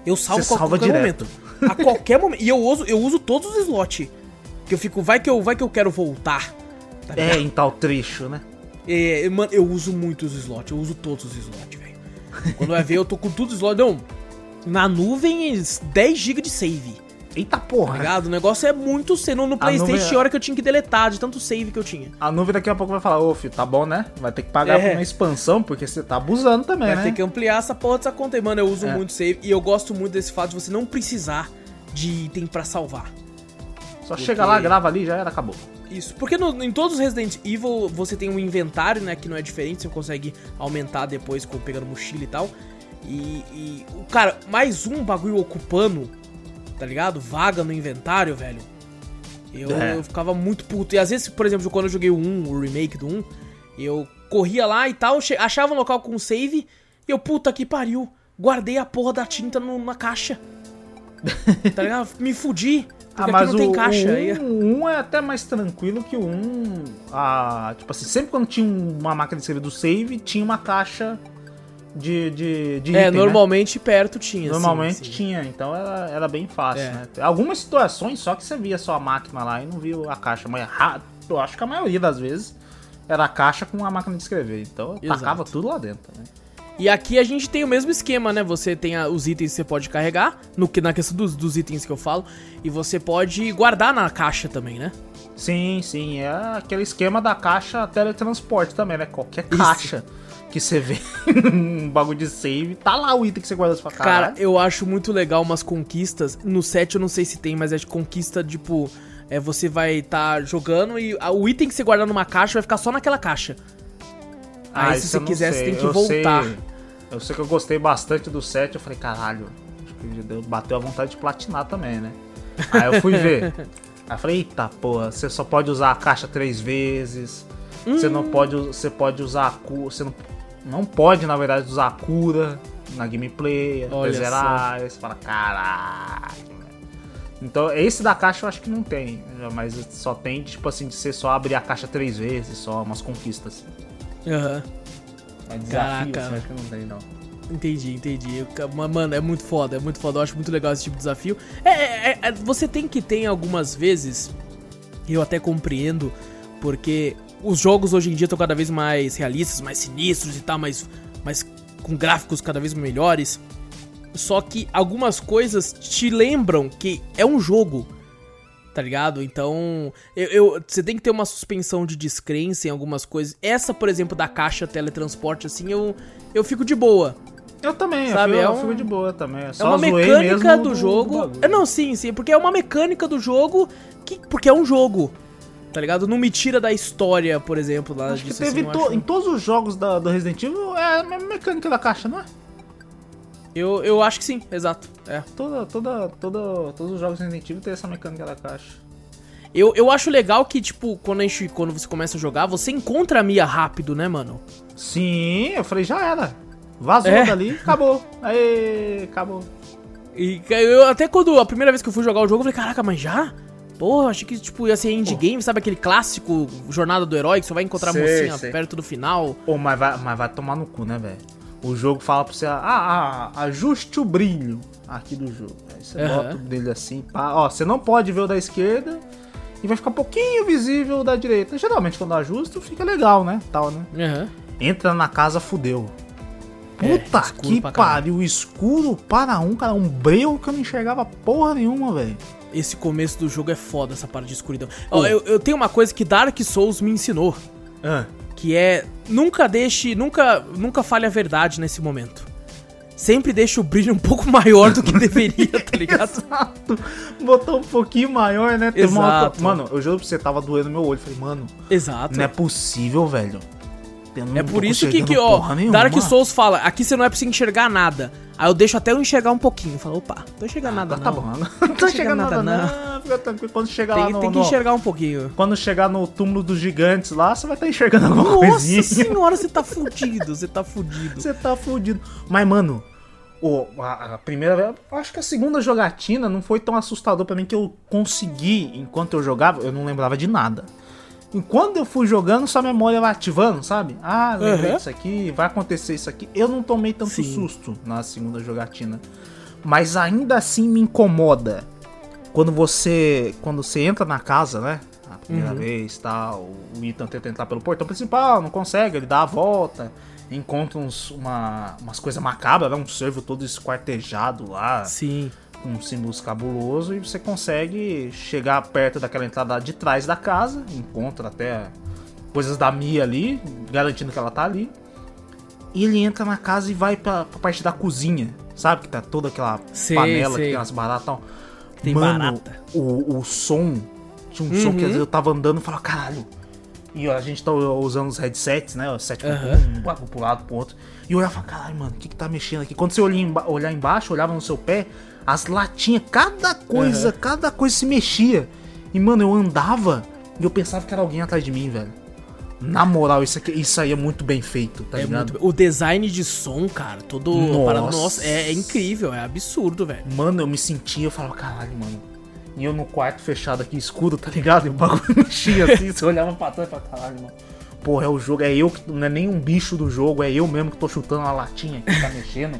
Eu salvo Você a qualquer direto. momento. A qualquer momento. E eu uso, eu uso todos os slots. Que eu fico, vai que eu, vai que eu quero voltar. tá É, em tal trecho, né? É, mano, eu uso muito os slots, eu uso todos os slots, velho. Quando vai ver, eu tô com tudo os slots. Não, na nuvem, 10 GB de save, Eita tá porra! ligado? O negócio é muito seno no Playstation, nuvem é- tinha hora que eu tinha que deletar de tanto save que eu tinha. A nuvem daqui a pouco vai falar, ô filho, tá bom, né? Vai ter que pagar É. por uma expansão, porque você tá abusando também, Vai né? ter que ampliar essa porra dessa conta mano. Eu uso É. muito save e eu gosto muito desse fato de você não precisar de item pra salvar. Só porque- chega lá, grava ali, já era, acabou. Isso, porque no- em todos os Resident Evil você tem um inventário, né, que não é diferente, você consegue aumentar depois com pegando mochila e tal. E, e o cara, mais um bagulho ocupando, tá ligado? Vaga no inventário, velho. Eu, É. eu ficava muito puto. E às vezes, por exemplo, quando eu joguei o 1, o remake do 1, eu corria lá e tal, achava um local com save, e eu, puta que pariu, guardei a porra da tinta no- na caixa. tá ligado? Me fudi. Porque aqui não tem caixa. o aí- 1 um é até mais tranquilo que o 1. Ah, tipo assim, sempre quando tinha uma máquina de save do save, tinha uma caixa de, de, de É, item, né? normalmente perto tinha. sim, Normalmente sim. tinha, então era, era bem fácil, É. né? Algumas situações só que você via só a máquina lá e não via a caixa. Mas eu acho que a maioria das vezes era a caixa com a máquina de escrever. Então eu Exato. tacava tudo lá dentro, né? E aqui a gente tem o mesmo esquema, né? Você tem a- os itens que você pode carregar, no que na questão dos, dos itens que eu falo, e você pode guardar na caixa também, né? Sim, sim, é aquele esquema da caixa teletransporte também, né? Qualquer Isso. caixa que você vê um bagulho de save, tá lá o item que você guarda na sua cara. Cara, eu acho muito legal umas conquistas. No set eu não sei se tem, mas é de conquista, tipo, é, você vai estar jogando e o item que você guardar numa caixa vai ficar só naquela caixa. Aí se Ah, isso você quiser, sei. você tem que Eu voltar. sei- Eu sei que eu gostei bastante do 7, eu falei, caralho, acho que bateu a vontade de platinar também, né? Aí eu fui ver. Aí eu falei, eita porra, você só pode usar a caixa três vezes. Hum. Você não hum. pode. Você pode usar a cura. Você não, não pode, na verdade, usar a cura na gameplay, zerar. Você fala, caralho. Então, esse da caixa eu acho que não tem. Mas só tem, tipo assim, de ser só abrir a caixa três vezes, só umas conquistas. Aham. Uhum. É desafio, Caraca. Que não tem, não. Entendi, entendi. Mano, é muito foda, é muito foda. Eu acho muito legal esse tipo de desafio. É, é, é, você tem que ter algumas vezes, eu até compreendo, porque os jogos hoje em dia estão cada vez mais realistas, mais sinistros e tal, mais, mais com gráficos cada vez melhores. Só que algumas coisas te lembram que é um jogo tá ligado? Então, eu, eu, você tem que ter uma suspensão de descrença em algumas coisas. Essa, por exemplo, da caixa teletransporte, assim, eu, eu fico de boa. Eu também, sabe? Eu, fico, é um, eu fico de boa também. É, uma mecânica do, do jogo. Do é, não, sim, sim, porque é uma mecânica do jogo que porque é um jogo. Tá ligado? Não me tira da história, por exemplo, lá acho disso, que teve assim, to, acho... em todos os jogos da, do Resident Evil é a mesma mecânica da caixa, não é? Eu, eu acho que sim, exato. É. Toda, toda, toda, todos os jogos Resident Evil tem essa mecânica da caixa. Eu, eu acho legal que, tipo, quando, a gente, quando você começa a jogar, você encontra a Mia rápido, né, mano? Sim, eu falei, já era. Vazou é. dali, acabou. Aí, acabou. E eu até quando a primeira vez que eu fui jogar o jogo, eu falei, caraca, mas já? Porra, achei que tipo, ia ser endgame, sabe aquele clássico Jornada do Herói que você vai encontrar sei, a mocinha sei. perto do final. Pô, mas vai, mas vai tomar no cu, né, velho? O jogo fala pra você, ah, ah, ajuste o brilho aqui do jogo. Aí você uhum. bota o brilho assim, pá. Ó, você não pode ver o da esquerda e vai ficar um pouquinho visível o da direita. Geralmente quando ajusta fica legal, né? Tal, né? Uhum. Entra na casa, fudeu. É, Puta é, que pariu, escuro para um, cara, um breu que eu não enxergava porra nenhuma, velho. Esse começo do jogo é foda, essa parte de escuridão. Oh. Eu, eu tenho uma coisa que Dark Souls me ensinou. Ah que é nunca deixe, nunca, nunca fale a verdade nesse momento. Sempre deixe o brilho um pouco maior do que deveria, tá ligado? Exato. Botou um pouquinho maior, né? Exato. Mano, eu juro pra você, tava doendo meu olho. Falei, mano. Exato. Não é possível, velho. É por isso que, que ó, Dark Souls fala, aqui você não é pra você enxergar nada. Aí eu deixo até eu enxergar um pouquinho. Falo, opa, tô enxergando ah, nada tá, não. Bom, não tô enxergando nada não. não. Fica tranquilo. Quando chegar tem, lá no... Tem que enxergar um pouquinho. Quando chegar no túmulo dos gigantes lá, você vai estar tá enxergando alguma Nossa coisinha. Nossa senhora, você tá fudido, você tá fudido. Você tá fudido. Mas, mano, oh, a, a primeira acho que a segunda jogatina não foi tão assustador para mim que eu consegui, enquanto eu jogava, eu não lembrava de nada. Enquanto eu fui jogando, sua memória vai ativando, sabe? Ah, lembrei uhum. disso aqui, vai acontecer isso aqui. Eu não tomei tanto Sim. susto na segunda jogatina. Mas ainda assim me incomoda. Quando você. Quando você entra na casa, né? A primeira uhum. vez, tal, o Ethan tenta entrar pelo portão principal, não consegue, ele dá a volta, encontra uns, uma, umas coisas macabras, né? Um servo todo esquartejado lá. Sim com símbolos cabuloso e você consegue chegar perto daquela entrada de trás da casa, encontra até coisas da Mia ali, garantindo que ela tá ali. E ele entra na casa e vai pra, pra parte da cozinha, sabe? Que tá toda aquela sei, panela sei. que tem as baratas e tal. Tem Mano, barata. O, o som, tinha um uhum. som que às vezes eu tava andando e falava, caralho. E a gente tá usando os headsets, né? O 7 uhum. um, pro lado, pro outro. E eu olhava e falava, caralho, mano, o que que tá mexendo aqui? Quando você olhar embaixo, olhava no seu pé, as latinhas, cada coisa, uhum. cada coisa se mexia. E, mano, eu andava e eu pensava que era alguém atrás de mim, velho. Na moral, isso, aqui, isso aí é muito bem feito, tá é ligado? Muito, o design de som, cara, todo. Nossa, nossa é, é, incrível, é absurdo, velho. Mano, eu me sentia, eu falava, caralho, mano. E eu no quarto fechado aqui, escuro, tá ligado? E o bagulho mexia assim, você olhava pra trás e falava, caralho, mano. Porra, é o jogo, é eu que. Não é nem um bicho do jogo, é eu mesmo que tô chutando uma latinha que tá mexendo.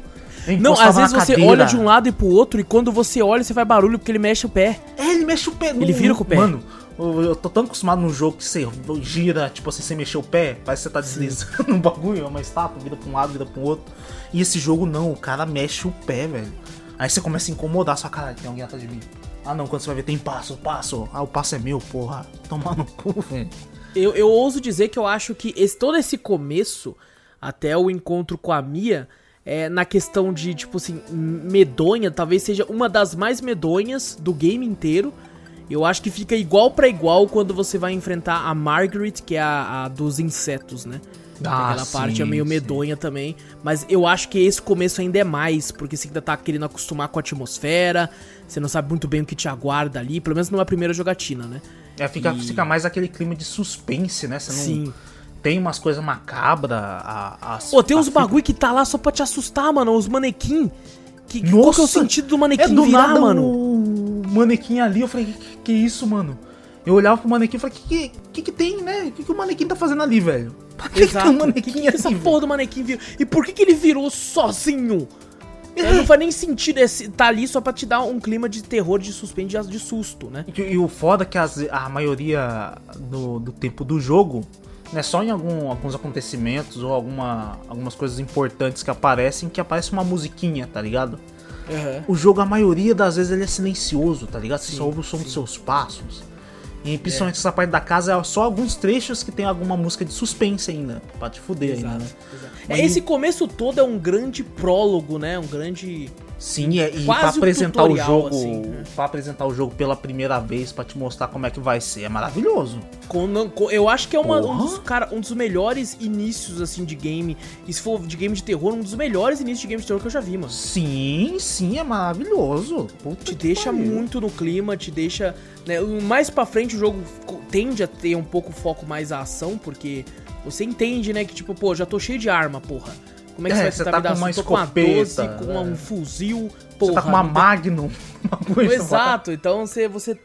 Não, às vezes você cadeira. olha de um lado e pro outro e quando você olha, você faz barulho porque ele mexe o pé. É, ele mexe o pé. Ele no, vira com o pé. Mano, eu tô tão acostumado num jogo que você gira, tipo assim, você mexer o pé, parece que você tá deslizando um bagulho, é uma estátua, vira pra um lado, vira pro outro. E esse jogo não, o cara mexe o pé, velho. Aí você começa a incomodar sua cara, tem alguém atrás de mim. Ah não, quando você vai ver, tem passo, passo. Ah, o passo é meu, porra. Toma no cu, velho. Eu, eu ouso dizer que eu acho que esse, todo esse começo, até o encontro com a Mia, é, na questão de, tipo assim, medonha, talvez seja uma das mais medonhas do game inteiro. Eu acho que fica igual para igual quando você vai enfrentar a Margaret, que é a, a, dos insetos, né? Ah, Aquela sim, parte é meio medonha sim. também. Mas eu acho que esse começo ainda é mais, porque você ainda tá querendo acostumar com a atmosfera, você não sabe muito bem o que te aguarda ali, pelo menos numa primeira jogatina, né? É, fica, e... fica mais aquele clima de suspense, né? Você não. Sim. Tem umas coisas macabras. Pô, tem uns bagulho que tá lá só pra te assustar, mano. Os manequim. Que, Nossa, qual que é o sentido do manequim é do virar, nada mano? O manequim ali, eu falei, que, que isso, mano? Eu olhava pro manequim e falei, que, que que tem, né? O que, que o manequim tá fazendo ali, velho? Pra que, Exato. que o manequim que, que essa porra do manequim virou? E por que que ele virou sozinho? É. Não faz nem sentido esse tá ali só pra te dar um clima de terror, de suspense, de susto, né? E, e o foda é que as, a maioria do, do tempo do jogo, né, só em algum, alguns acontecimentos ou alguma, algumas coisas importantes que aparecem, que aparece uma musiquinha, tá ligado? Uhum. O jogo, a maioria das vezes, ele é silencioso, tá ligado? Você sim, só ouve o som sim. dos seus passos. E principalmente é. essa parte da casa é só alguns trechos que tem alguma música de suspense ainda. Pra te fuder exato, ainda, né? Exato. Esse começo todo é um grande prólogo, né? Um grande Sim, é, e para apresentar o jogo, assim, né? para apresentar o jogo pela primeira vez, para te mostrar como é que vai ser, é maravilhoso. Com, com, eu acho que é uma, um, dos, cara, um dos melhores inícios assim de game, e se for de game de terror, um dos melhores inícios de game de terror que eu já vi, mano. Sim, sim, é maravilhoso. Puta te deixa pariu. muito no clima, te deixa, né, mais para frente o jogo tende a ter um pouco foco mais a ação, porque você entende, né, que tipo, pô, já tô cheio de arma, porra. Como é que é, você vai tá com uma escopeta, com, uma 12, com um fuzil, porra. Você tá com uma Magnum. Uma Exato, então você, você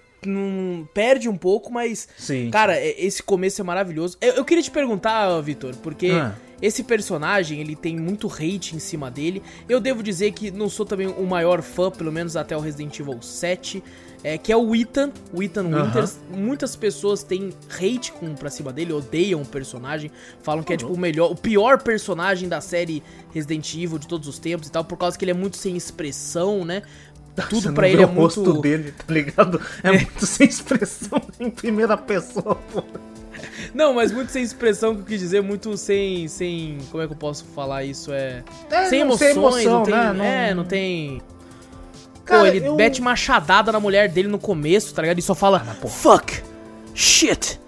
perde um pouco, mas Sim. cara, é, esse começo é maravilhoso. Eu, eu queria te perguntar, Vitor, porque ah. esse personagem, ele tem muito hate em cima dele. Eu devo dizer que não sou também o maior fã, pelo menos até o Resident Evil 7 é, que é o Ethan, o Ethan Winters. Muitas pessoas têm hate com, pra cima dele, odeiam o personagem, falam que é tipo o melhor, o pior personagem da série Resident Evil de todos os tempos e tal, por causa que ele é muito sem expressão, né? Tudo para ele é muito. O rosto dele, tá ligado? É, é, muito sem expressão em primeira pessoa, pô. Não, mas muito sem expressão que eu quis dizer, muito sem. sem. Como é que eu posso falar isso? É. é sem emoções, sem emoção, não tem. Né? Não... É, não tem Cara, Pô, ele eu... mete machadada na mulher dele no começo, tá ligado? E só fala, ah, fuck, shit.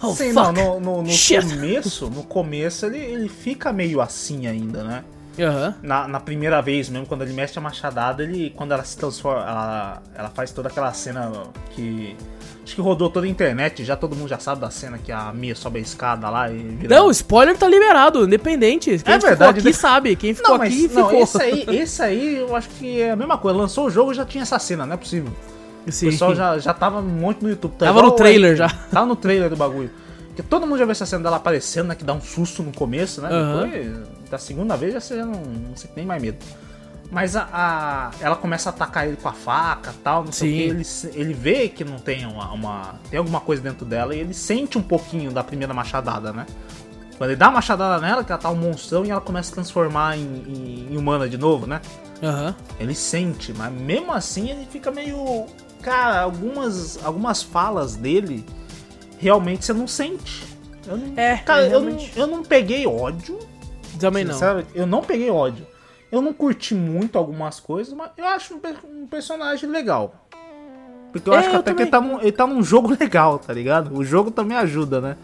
Oh, Sim, fuck, não, no, no, no começo, no começo ele, ele fica meio assim ainda, né? Uhum. Na, na primeira vez mesmo, quando ele mexe a machadada, ele. Quando ela se transforma. Ela, ela faz toda aquela cena que Acho que rodou toda a internet, já todo mundo já sabe da cena que a Mia sobe a escada lá e vira... Não, spoiler tá liberado, independente. Quem é verdade, aqui né? sabe, quem ficou não, aqui não, ficou. Esse aí, esse aí eu acho que é a mesma coisa. Lançou o jogo já tinha essa cena, não é possível. Sim. O pessoal já, já tava muito no YouTube. Tá tava no trailer já. Tava no trailer do bagulho. Porque todo mundo já viu essa cena dela aparecendo, né? Que dá um susto no começo, né? Uhum. Depois, da segunda vez, já você não, não sei nem mais medo. Mas a, a, ela começa a atacar ele com a faca tal, não sei o que. Ele, ele vê que não tem uma, uma, Tem alguma coisa dentro dela e ele sente um pouquinho da primeira machadada, né? Quando ele dá a machadada nela, que ela tá um monstrão e ela começa a se transformar em, em, em humana de novo, né? Uhum. Ele sente, mas mesmo assim ele fica meio. Cara, algumas, algumas falas dele realmente você não sente. Eu não, é, cara, é, eu, não, eu não peguei ódio. Também não. Eu não peguei ódio. Eu não curti muito algumas coisas, mas eu acho um, um personagem legal. Porque eu é, acho que eu até também. que ele tá, num, ele tá num jogo legal, tá ligado? O jogo também ajuda, né?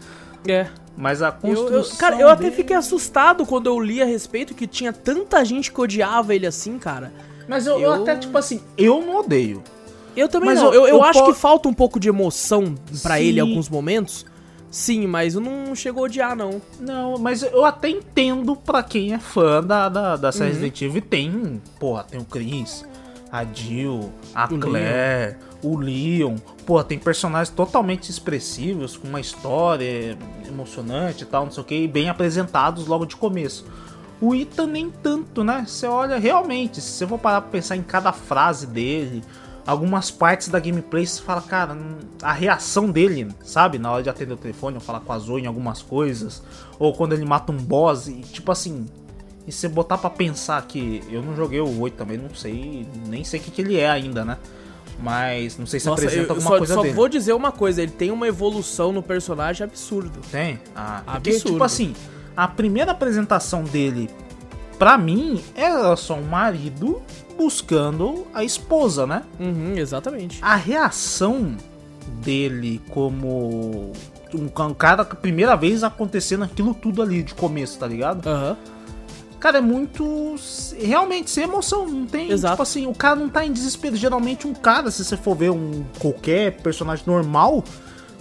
É. Mas a construção. Eu, eu, cara, eu dele... até fiquei assustado quando eu li a respeito que tinha tanta gente que odiava ele assim, cara. Mas eu, eu... até, tipo assim, eu não odeio. Eu também mas não. Eu, eu, acho que falta um pouco de emoção para ele em alguns momentos. Sim, mas não chegou a odiar, não. Não, mas eu até entendo pra quem é fã da, da, da série uhum. Resident Evil. Tem, porra, tem o Chris, a Jill, a o Claire, Leon. o Leon. Pô, tem personagens totalmente expressivos, com uma história emocionante e tal, não sei o que, e bem apresentados logo de começo. O Ethan nem tanto, né? Você olha realmente, se você for parar pra pensar em cada frase dele, algumas partes da gameplay você fala, cara, a reação dele, sabe? Na hora de atender o telefone ou falar com a Zoe em algumas coisas, ou quando ele mata um boss, e tipo assim. E você botar para pensar que eu não joguei o 8 também, não sei, nem sei o que, que ele é ainda, né? Mas não sei se Nossa, apresenta alguma só, coisa só dele. Só vou dizer uma coisa, ele tem uma evolução no personagem absurdo. Tem? Ah, porque, absurdo. tipo assim, a primeira apresentação dele, pra mim, era só um marido buscando a esposa, né? Uhum, exatamente. A reação dele como um, ca- cara, primeira vez acontecendo aquilo tudo ali de começo, tá ligado? Aham. Cara, é muito. Realmente, sem emoção. Não tem. Exato. Tipo assim, o cara não tá em desespero. Geralmente, um cara, se você for ver um qualquer personagem normal.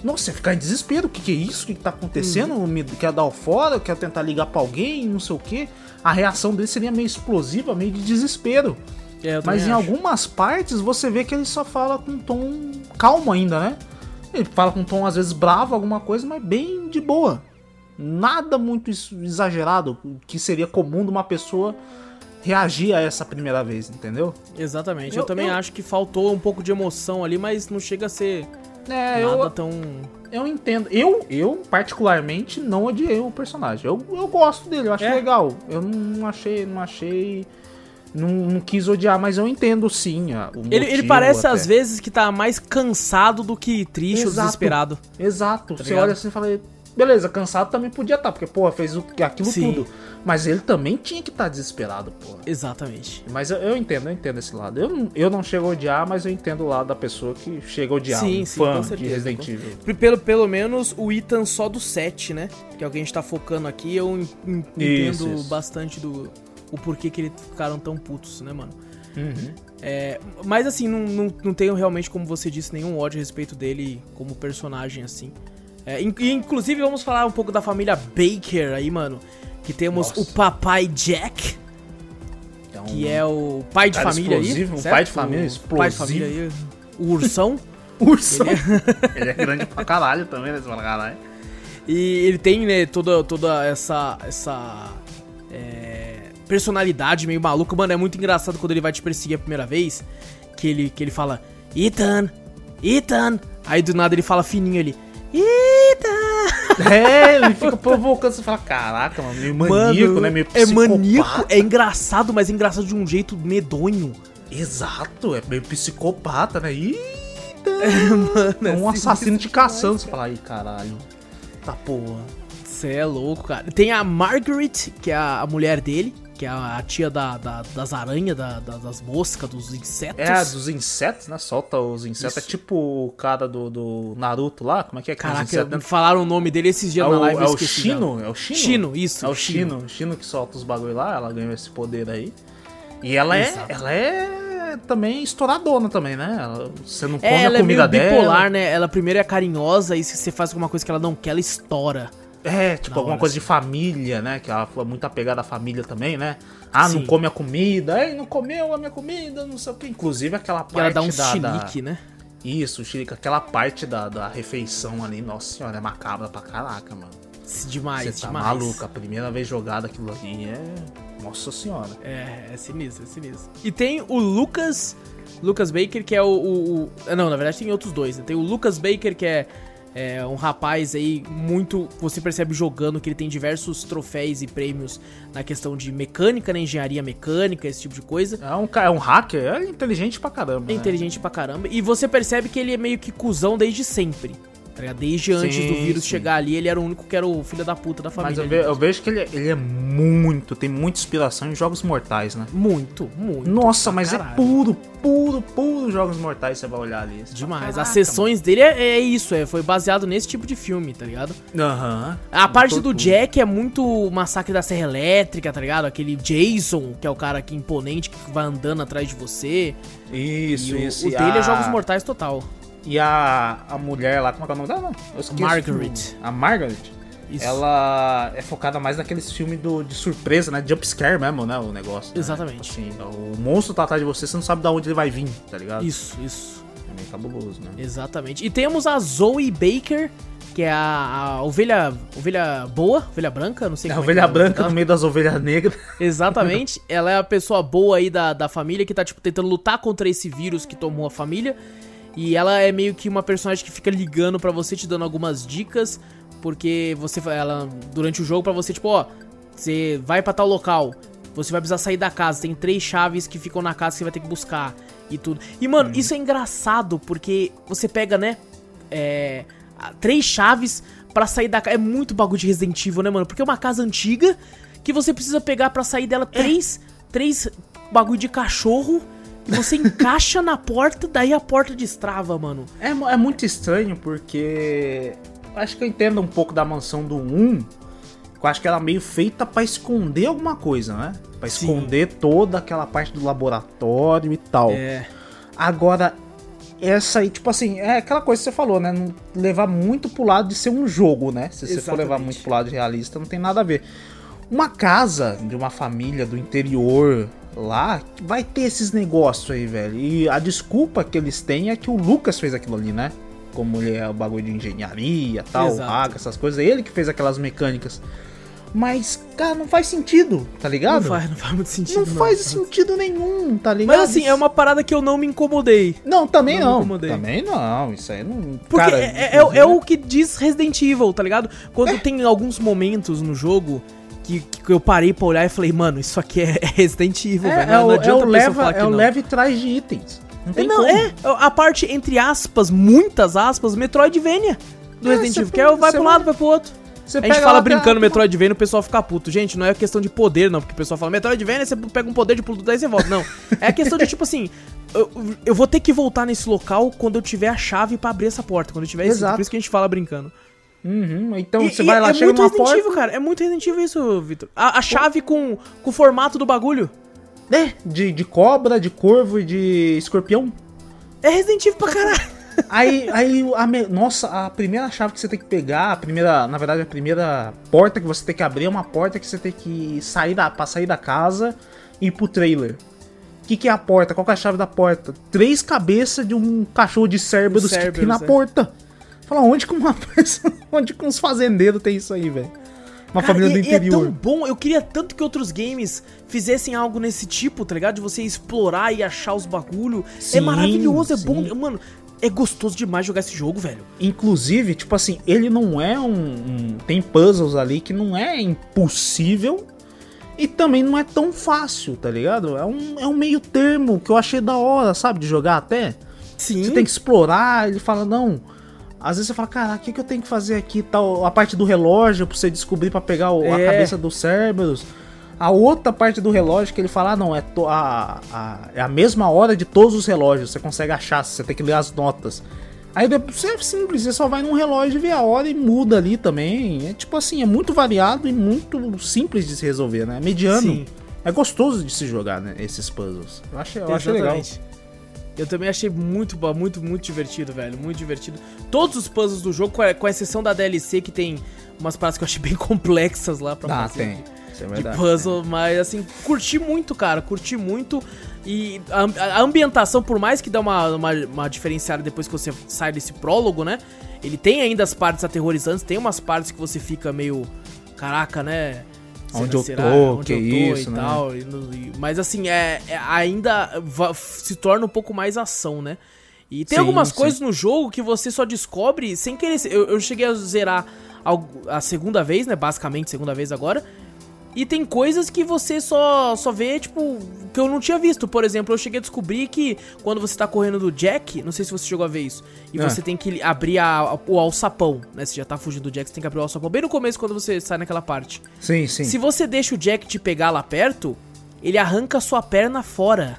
Nossa, você ficar em desespero. O que, que é isso? O que, que tá acontecendo? Uhum. Me quer dar o fora? Quer tentar ligar pra alguém? Não sei o que. A reação dele seria meio explosiva, meio de desespero. É, Mas em acho. algumas partes você vê que ele só fala com um tom calmo ainda, né? Ele fala com um tom às vezes bravo, alguma coisa, mas bem de boa. Nada muito ex- exagerado, que seria comum de uma pessoa reagir a essa primeira vez, entendeu? Exatamente. Eu, Eu- também eu- acho que faltou um pouco de emoção ali, mas não chega a ser É, nada eu, tão. eu entendo. Eu, eu, particularmente, não odiei o personagem. Eu, eu gosto dele, eu acho É? legal. Eu não achei, não achei. Não, não quis odiar, mas eu entendo sim. a- o Ele, ele parece até. às vezes que tá mais cansado do que triste ou Exato. desesperado. Exato. Você Tá ligado? olha assim e fala, beleza, cansado também podia estar, porque, pô, fez aquilo Sim. tudo. Mas ele também tinha que estar desesperado, pô. Exatamente. Mas eu, eu entendo, eu entendo esse lado. Eu, não- eu não chego a odiar, mas eu entendo o lado da pessoa que chega a odiar. Sim, um sim, fã certeza, de Resident Evil. Pelo, pelo menos o Ethan só do 7, né? Que é o que a gente tá focando aqui. Eu en- en- Isso, entendo isso. bastante do o porquê que eles ficaram tão putos, né, mano? Uhum. É, mas assim, não, não, não tenho realmente, como você disse, nenhum ódio a respeito dele como personagem, assim. É, in- inclusive, vamos falar um pouco da família Baker aí, mano. Que temos Nossa. o papai Jack, Então, que é o pai de família aí. explosivo, um certo? pai de família O pai de explosivo. família aí. O ursão. Urso. ele é grande pra caralho também, né? Caralho. E ele tem, né, toda, toda essa. essa. é, personalidade meio maluca. Mano, é muito engraçado quando ele vai te perseguir a primeira vez. Que ele, que ele fala, Ethan! Ethan! Aí do nada ele fala fininho ali. Ethan! É, ele fica provocando, você fala, caraca, mano, meio maníaco, né? Meio é maníaco, é engraçado, mas é engraçado de um jeito medonho. Exato, é meio psicopata, né? Eita! Mano, É um assim, assassino te caçando. Você fala, ai, caralho. Tá porra. Você é louco, cara. Tem a Margaret, que é a mulher dele, que é a, tia da, da- das aranhas, da- da- das moscas, dos insetos. É dos insetos, né? Solta os insetos. Isso. É tipo o cara do, do Naruto lá. Como é que é? que Caraca, dentro- falaram o nome dele esses dias É na o, live. é o Shino? já. É o Shino? Shino, isso. É o Shino. O Shino que solta os bagulho lá. Ela ganhou esse poder aí. E ela é, ela é também estouradona também, né? Ela, você não come É, a ela é comida meio dela. bipolar, né? Ela primeiro é carinhosa e se você faz alguma coisa que ela não quer, ela estoura. É, tipo, Na alguma hora, coisa de família, né? Que ela foi muito apegada à família também, né? Ah, não Sim. come a comida, ei, não comeu a minha comida, não sei o que. Inclusive aquela parte E ela dá um da, da- chilique, né? Isso, chilique, aquela parte da, da refeição ali, nossa senhora, é macabra pra caraca, mano. Demais, Você tá demais. maluco, a primeira vez jogada aquilo ali é. Nossa senhora. É, é sinistro, é sinistro. E tem o Lucas, Lucas Baker, que é o, o- o- Não, na verdade tem outros dois, né? Tem o Lucas Baker, que é, é um rapaz aí muito... Você percebe jogando que ele tem diversos troféus e prêmios na questão de mecânica, né? Engenharia mecânica, esse tipo de coisa. É um, é um hacker, é inteligente pra caramba. É né? inteligente pra caramba. E você percebe que ele é meio que cuzão desde sempre. Tá ligado? Desde antes Sim, do vírus sim. chegar ali, ele era o único que era o filho da puta da família. Mas eu, ve- eu vejo que ele, é- ele é muito, tem muita inspiração em jogos mortais, né? Muito, muito. Nossa, mas é caralho. puro, puro, puro jogos mortais, você vai olhar ali. Demais. "Caraca, As sessões dele é, é isso, é, foi baseado nesse tipo de filme, tá ligado? mano." Aham. A parte do. Jack é muito Massacre da Serra Elétrica, tá ligado? Aquele Jason, que é o cara aqui imponente que vai andando atrás de você. Isso, e o, isso. o e dele é Jogos Mortais total. E a, a mulher lá, como é que é o nome dela? Margaret. A Margaret. Isso. Ela é focada mais naqueles filmes do, de surpresa, né? Jump scare mesmo, né? O negócio. né? Exatamente. Tipo assim, o monstro tá atrás de você, você não sabe de onde ele vai vir, tá ligado? Isso, isso. É meio cabuloso, né? Exatamente. E temos a Zoe Baker, que é a, a ovelha, ovelha boa, ovelha branca, não sei É a como ovelha que é o nome branca no meio das ovelhas negras. Exatamente. Ela é a pessoa boa aí da, da família que tá, tipo, tentando lutar contra esse vírus que tomou a família. E ela é meio que uma personagem que fica ligando pra você, te dando algumas dicas. Porque você ela durante o jogo pra você, tipo, ó, você vai pra tal local, você vai precisar sair da casa, tem três chaves que ficam na casa que você vai ter que buscar e tudo. E mano, isso é engraçado porque você pega, né, é, três chaves pra sair da casa. É muito bagulho de Resident Evil, né, mano? Porque é uma casa antiga que você precisa pegar pra sair dela três, três bagulho de cachorro. Você encaixa na porta, daí a porta destrava, mano. É, é muito estranho porque acho que eu entendo um pouco da mansão do 1. Eu acho que ela é meio feita pra esconder alguma coisa, né? Pra Sim. esconder toda aquela parte do laboratório e tal. É. Agora, essa aí, tipo assim, é aquela coisa que você falou, né? Não levar muito pro lado de ser um jogo, né? Se você for levar Exatamente. muito pro lado de realista, não tem nada a ver. Uma casa de uma família do interior lá, vai ter esses negócios aí, velho. E a desculpa que eles têm é que o Lucas fez aquilo ali, né? Como ele é o bagulho de engenharia tal, Exato. haga, essas coisas. Ele que fez aquelas mecânicas. Mas, cara, não faz sentido, tá Não ligado? faz, não faz muito sentido. Não faz sentido nenhum, tá ligado? Mas assim, é uma parada que eu não me incomodei. Não, também Não não. Também não. Isso aí não. Porque cara, é, é- é o que diz Resident Evil, tá ligado? Quando É. tem alguns momentos no jogo que, que eu parei pra olhar e falei, mano, isso aqui é Resident Evil, É, velho. é Não, o, não é o leva, falar que é o não. leve trás de itens. Não tem não, como. é a parte, entre aspas, muitas aspas, Metroidvania do É, Resident Evil, que é vai pro lado, vai pro outro. Você A gente fala brincando Metroidvania, o pessoal fica puto. Gente, não é questão de poder, não, porque o pessoal fala Metroidvania, você pega um poder de pulo do 10 e volta. Não. É a questão de, tipo assim, eu, eu vou ter que voltar nesse local quando eu tiver a chave pra abrir essa porta. Quando eu tiver esse. Por isso que a gente fala brincando. Uhum, então E- você e vai lá, é chega muito numa Resident porta. Evil, cara. É muito Resident isso, Vitor. A, a chave com, com o formato do bagulho É, de, de cobra, de corvo e de escorpião. é Resident Evil pra caralho. Aí, aí a me- nossa, a primeira chave que você tem que pegar, a primeira, na verdade, a primeira porta que você tem que abrir é uma porta que você tem que sair da, pra sair da casa e ir pro trailer. O que, que é a porta? Qual que é a chave da porta? Três cabeças de um cachorro de Cerberus que na é. porta. Fala, onde que uma pessoa, onde que uns fazendeiros tem isso aí, velho? Uma Cara, família do e- e é tão interior. bom, eu queria tanto que outros games fizessem algo nesse tipo, tá ligado? De você explorar e achar os bagulho. é Sim, maravilhoso, é bom. sim. Mano, é gostoso demais jogar esse jogo, velho. Inclusive, tipo assim, ele não é um, um- Tem puzzles ali que não é impossível e também não é tão fácil, tá ligado? É um, é um meio termo que eu achei da hora, sabe? De jogar até. Sim. Você tem que explorar, ele fala, não. Às vezes você fala, cara, o que, que eu tenho que fazer aqui? Tal, a parte do relógio pra você descobrir pra pegar o- a É. cabeça do Cerberus. A outra parte do relógio que ele fala, ah, não, é, to- a, a- é a mesma hora de todos os relógios. Você consegue achar, você tem que ler as notas. Aí depois é simples, você só vai num relógio e vê a hora e muda ali também. É tipo assim, é muito variado e muito simples de se resolver, né? É mediano. Sim. É gostoso de se jogar, né? Esses puzzles. Eu acho, eu acho legal. Eu também achei muito, muito, muito divertido, velho. Muito divertido. Todos os puzzles do jogo, com exceção da DLC, que tem umas paradas que eu achei bem complexas lá pra Ah, fazer. tem. Isso é de verdade. puzzle, mas assim, curti muito, cara, curti muito. E a, a ambientação, por mais que dá uma, uma, uma diferenciada depois que você sai desse prólogo, né? Ele tem ainda as partes aterrorizantes, tem umas partes que você fica meio. Caraca, né? Onde eu tô, que isso, e né? tal. e no- e- mas assim, é, é- ainda va- se torna um pouco mais ação, né? E tem Sim, algumas sim. coisas no jogo que você só descobre sem querer. Eu, eu cheguei a zerar algo- a segunda vez, né? Basicamente, segunda vez agora. E tem coisas que você só, só vê, tipo, que eu não tinha visto. Por exemplo, eu cheguei a descobrir que quando você tá correndo do Jack, não sei se você chegou a ver isso, e É. você tem que abrir a- o alçapão, né? Você já tá fugindo do Jack, você tem que abrir o alçapão bem no começo quando você sai naquela parte. Sim, sim. Se você deixa o Jack te pegar lá perto, ele arranca a sua perna fora.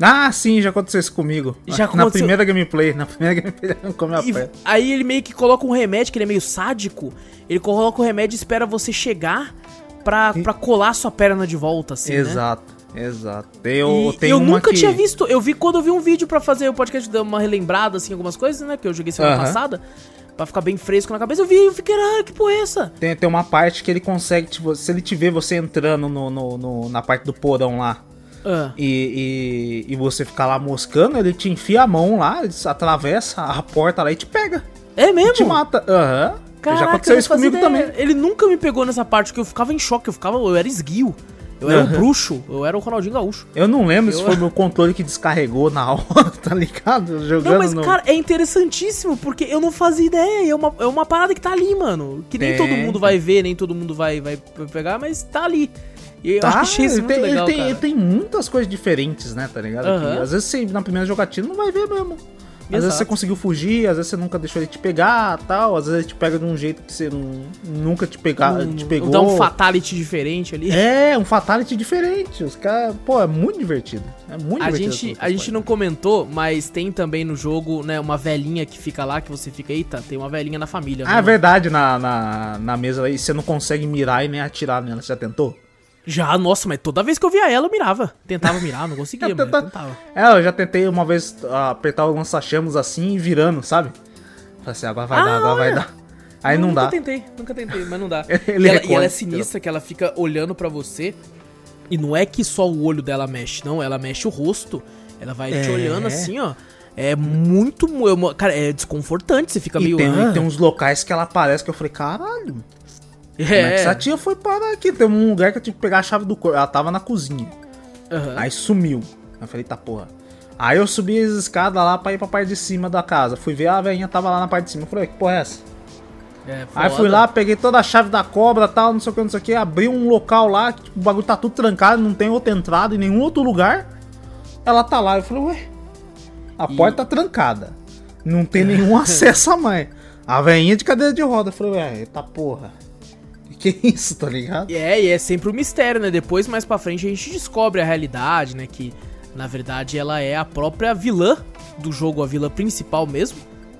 Ah, sim, já aconteceu isso comigo. Já Na aconteceu. primeira gameplay, na primeira gameplay, ele come a perna. aí ele meio que coloca um remédio, que ele é meio sádico. Ele coloca o remédio e espera você chegar pra, pra colar sua perna de volta, assim, né? Exato, exato. Eu, E eu nunca que... tinha visto. Eu vi quando eu vi um vídeo pra fazer o podcast, dar uma relembrada, assim, algumas coisas, né? Que eu joguei semana Aham. passada. Pra ficar bem fresco na cabeça. Eu vi e eu fiquei, caralho, que porra é essa? Tem, tem uma parte que ele consegue, tipo, se ele te ver você entrando no, no- no- na parte do porão lá Ah, e, e, e você ficar lá moscando, ele te enfia a mão lá, atravessa a porta lá e te pega. é E mesmo? te mata. Aham. Caraca, Já eu aconteceu isso comigo ideia. também. Ele nunca me pegou nessa parte, porque eu ficava em choque. Eu ficava. Eu era esguio. Eu era o bruxo. Eu era o Ronaldinho Gaúcho. Eu não lembro se Eu- foi meu controle que descarregou na hora, tá ligado? Jogando Não, mas, no... cara, é interessantíssimo, porque eu não fazia ideia. É uma, é uma parada que tá ali, mano. Que nem Tem. todo mundo vai ver, nem todo mundo vai, vai pegar, mas tá ali. E eu Tá, achei isso ele muito tem, legal, ele, tem, ele tem muitas coisas diferentes, né, tá ligado? Que Aham. às vezes você na primeira jogatina não vai ver mesmo. Às vezes você conseguiu fugir, às vezes você nunca deixou ele te pegar tal. Às vezes ele te pega de um jeito que você não, nunca te, pegar, um, te pegou. Dá um fatality diferente ali. É, um fatality diferente. Os caras, pô, é muito divertido. É muito a divertido. Gente, a gente não comentou, mas tem também no jogo, né, uma velhinha que fica lá, que você fica, eita, tem uma velhinha na família. Ah, é verdade, na, na, na mesa aí, você não consegue mirar e nem atirar nela. Você já tentou? Já, nossa, mas toda vez que eu via ela, eu mirava. Tentava mirar, não conseguia, mas eu tentava. É, eu já tentei uma vez apertar o lança-chamas assim e virando, sabe? Falei assim, agora vai ah, dar, agora vai dar. Aí não, não nunca dá. Nunca tentei, nunca tentei, mas não dá. e, ela, e, ela, é sinistra, que ela fica olhando para você. E não é que só o olho dela mexe, não. Ela mexe o rosto. Ela vai é. te olhando assim, ó. É muito. Cara, é desconfortante. Você fica e meio. Tem, ah. tem uns locais que ela aparece que eu falei, caralho. É. Como é que essa tia foi parar aqui? Tem um lugar que eu tive que pegar a chave do corpo. Ela tava na cozinha. Uhum. Aí sumiu. Eu falei, tá porra. Aí eu subi as escadas lá pra ir pra parte de cima da casa. Fui ver a velhinha tava lá na parte de cima. Eu falei, que porra é essa? É, aí fui lá, peguei toda a chave da cobra tal, não sei o que, não sei o que. Abri um local lá, que tipo, o bagulho tá tudo trancado, não tem outra entrada em nenhum outro lugar. Ela tá lá. Eu falei, ué, a e... porta tá trancada. Não tem nenhum acesso a mais. A velhinha de cadeira de roda. Eu falei, ué, tá porra. Que isso, tá ligado? É, e é sempre um mistério, né? Depois, mais pra frente, a gente descobre a realidade, né? Que, na verdade, ela é a própria vilã do jogo, a vilã principal mesmo.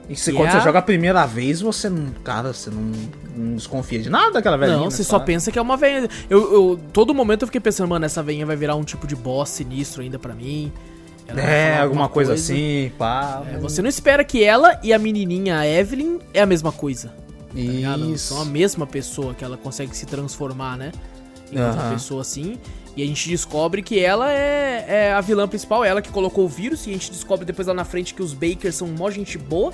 E se, quando é você joga a primeira vez, você não. Cara, você não, não desconfia de nada daquela velhinha. Não, você só pensa que é uma velhinha. Eu, eu, todo momento eu fiquei pensando, mano, essa velhinha vai virar um tipo de boss sinistro ainda para mim. Ela é, alguma, alguma coisa, coisa, assim, pá. É, você não espera que ela e a menininha a Evelyn é a mesma coisa. Tá Isso. São a mesma pessoa que ela consegue se transformar, né? Em outra pessoa assim. E a gente descobre que ela é, é, a vilã principal, ela que colocou o vírus. E a gente descobre depois lá na frente que os Bakers são mó gente boa.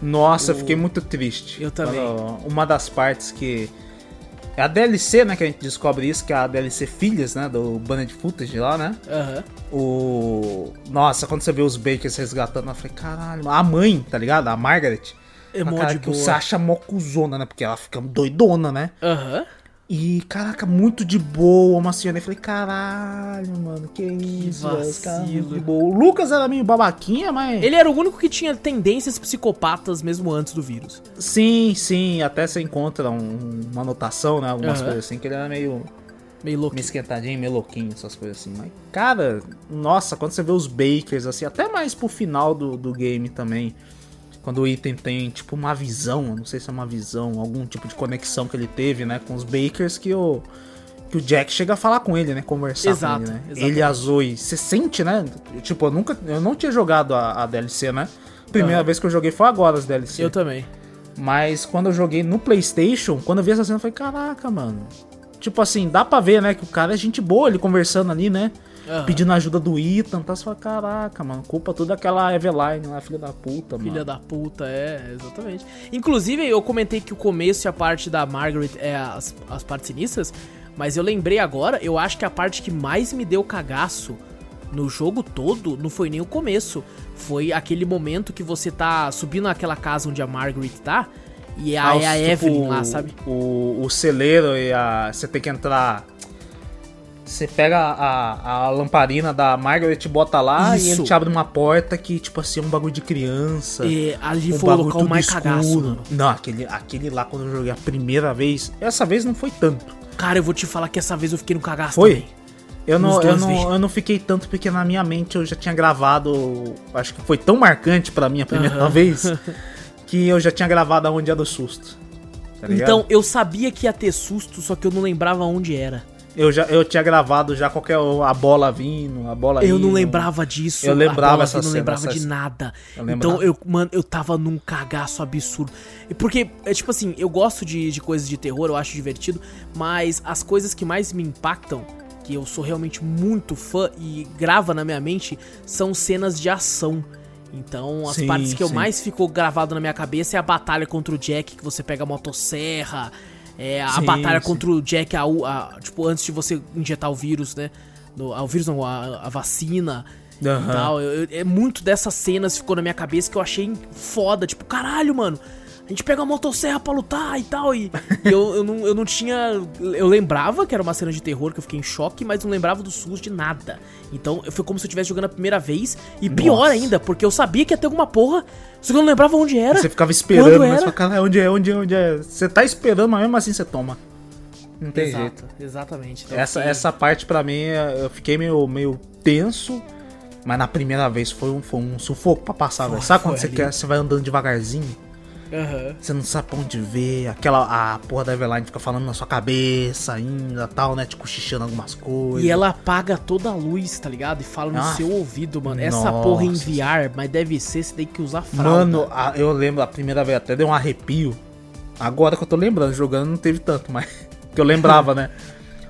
Nossa, o... eu fiquei muito triste. Eu também. Uma das partes que. É a DLC, né? Que a gente descobre isso, que é a DLC Filhas, né? Do Banned Footage lá, né? Aham. Uhum. O. Nossa, quando você vê os Bakers resgatando, eu falei, caralho, a mãe, tá ligado? A Margaret é mó de que você acha mocuzona, né? Porque ela fica doidona, né? Aham. Uhum. E, caraca, muito de boa, uma senhora. Eu falei, caralho, mano, que, que isso, vacilo. de boa. O Lucas era meio babaquinha, mas. Ele era o único que tinha tendências psicopatas mesmo antes do vírus. Sim, sim. Até você encontra um, uma anotação, né? Algumas uhum. coisas assim, que ele era meio. Meio louquinho. Meio esquentadinho, meio louquinho, essas coisas assim. Mas, cara, nossa, quando você vê os Bakers, assim, até mais pro final do, do game também quando o item tem tipo uma visão, não sei se é uma visão, algum tipo de conexão que ele teve, né, com os Bakers que o que o Jack chega a falar com ele, né, conversar Exato, com ele, né? Exatamente. Ele e a Zoe, você sente, né? Tipo, eu nunca eu não tinha jogado a, a DLC, né? Primeira uhum. vez que eu joguei foi agora as DLC. Eu também. Mas quando eu joguei no PlayStation, quando eu vi essa cena, eu falei, caraca, mano. Tipo assim, dá pra ver, né, que o cara é gente boa, ele conversando ali, né? Uhum. Pedindo ajuda do Ethan, tá? Fala, caraca, mano, culpa toda aquela Eveline lá, filha da puta, mano. Filha da puta, é, exatamente. Inclusive, eu comentei que o começo e a parte da Margaret é as, as partes sinistras, mas eu lembrei agora, eu acho que a parte que mais me deu cagaço no jogo todo não foi nem o começo. Foi aquele momento que você tá subindo naquela casa onde a Margaret tá. E a, ah, é a tipo, Evelyn lá, sabe? O, o celeiro e a. Você tem que entrar você pega a, a lamparina da Margaret, bota lá Isso. e ele te abre uma porta que, tipo assim, é um bagulho de criança. E ali um foi o local mais escuro. cagaço, mano. Não, aquele, aquele lá quando eu joguei a primeira vez, essa vez não foi tanto. Cara, eu vou te falar que essa vez eu fiquei no cagaço foi? também. Eu não, eu, não, eu não fiquei tanto porque na minha mente eu já tinha gravado. Acho que foi tão marcante para mim a primeira uhum. vez que eu já tinha gravado aonde era o susto. Tá então eu sabia que ia ter susto, só que eu não lembrava onde era. Eu já eu tinha gravado já qualquer a bola vindo, a bola Eu indo. não lembrava disso. Eu lembrava essa não lembrava de nada. Eu então eu, mano, eu tava num cagaço absurdo. Porque é tipo assim, eu gosto de, de coisas de terror, eu acho divertido, mas as coisas que mais me impactam que eu sou realmente muito fã e grava na minha mente são cenas de ação. Então, as sim, partes que sim. eu mais ficou gravado na minha cabeça é a batalha contra o Jack, que você pega a motosserra, é, a sim, batalha sim. contra o Jack, a, a, tipo, antes de você injetar o vírus, né? No, o vírus não, a, a vacina uhum. e tal. Eu, eu, é muito dessas cenas ficou na minha cabeça que eu achei foda. Tipo, caralho, mano. A gente pega a motosserra pra lutar e tal. E, e eu, eu, não, eu não tinha. Eu lembrava que era uma cena de terror, que eu fiquei em choque, mas não lembrava do SUS de nada. Então foi como se eu estivesse jogando a primeira vez. E pior Nossa. ainda, porque eu sabia que ia ter alguma porra, só que eu não lembrava onde era. Você ficava esperando, mas era? fala, cara, onde é, onde é, onde é? Você tá esperando, mas mesmo assim você toma. Não tem Exato, jeito. exatamente. Então, Essa, fiquei- essa parte pra mim, eu fiquei meio, meio tenso. Mas na primeira vez foi um, foi um sufoco pra passar, velho. Sabe quando você, quer, você vai andando devagarzinho? Aham. Você não sabe pra onde ver. Aquela, a porra da Eveline fica falando na sua cabeça ainda, tal, né? Te cochichando algumas coisas. E ela apaga toda a luz, tá ligado? E fala no Ah, seu ouvido, mano. Essa nossa. porra em VR, mas deve ser, você tem que usar fralda. Mano, a- eu lembro a primeira vez até deu um arrepio. Agora que eu tô lembrando, jogando não teve tanto, mas. Que eu lembrava, né?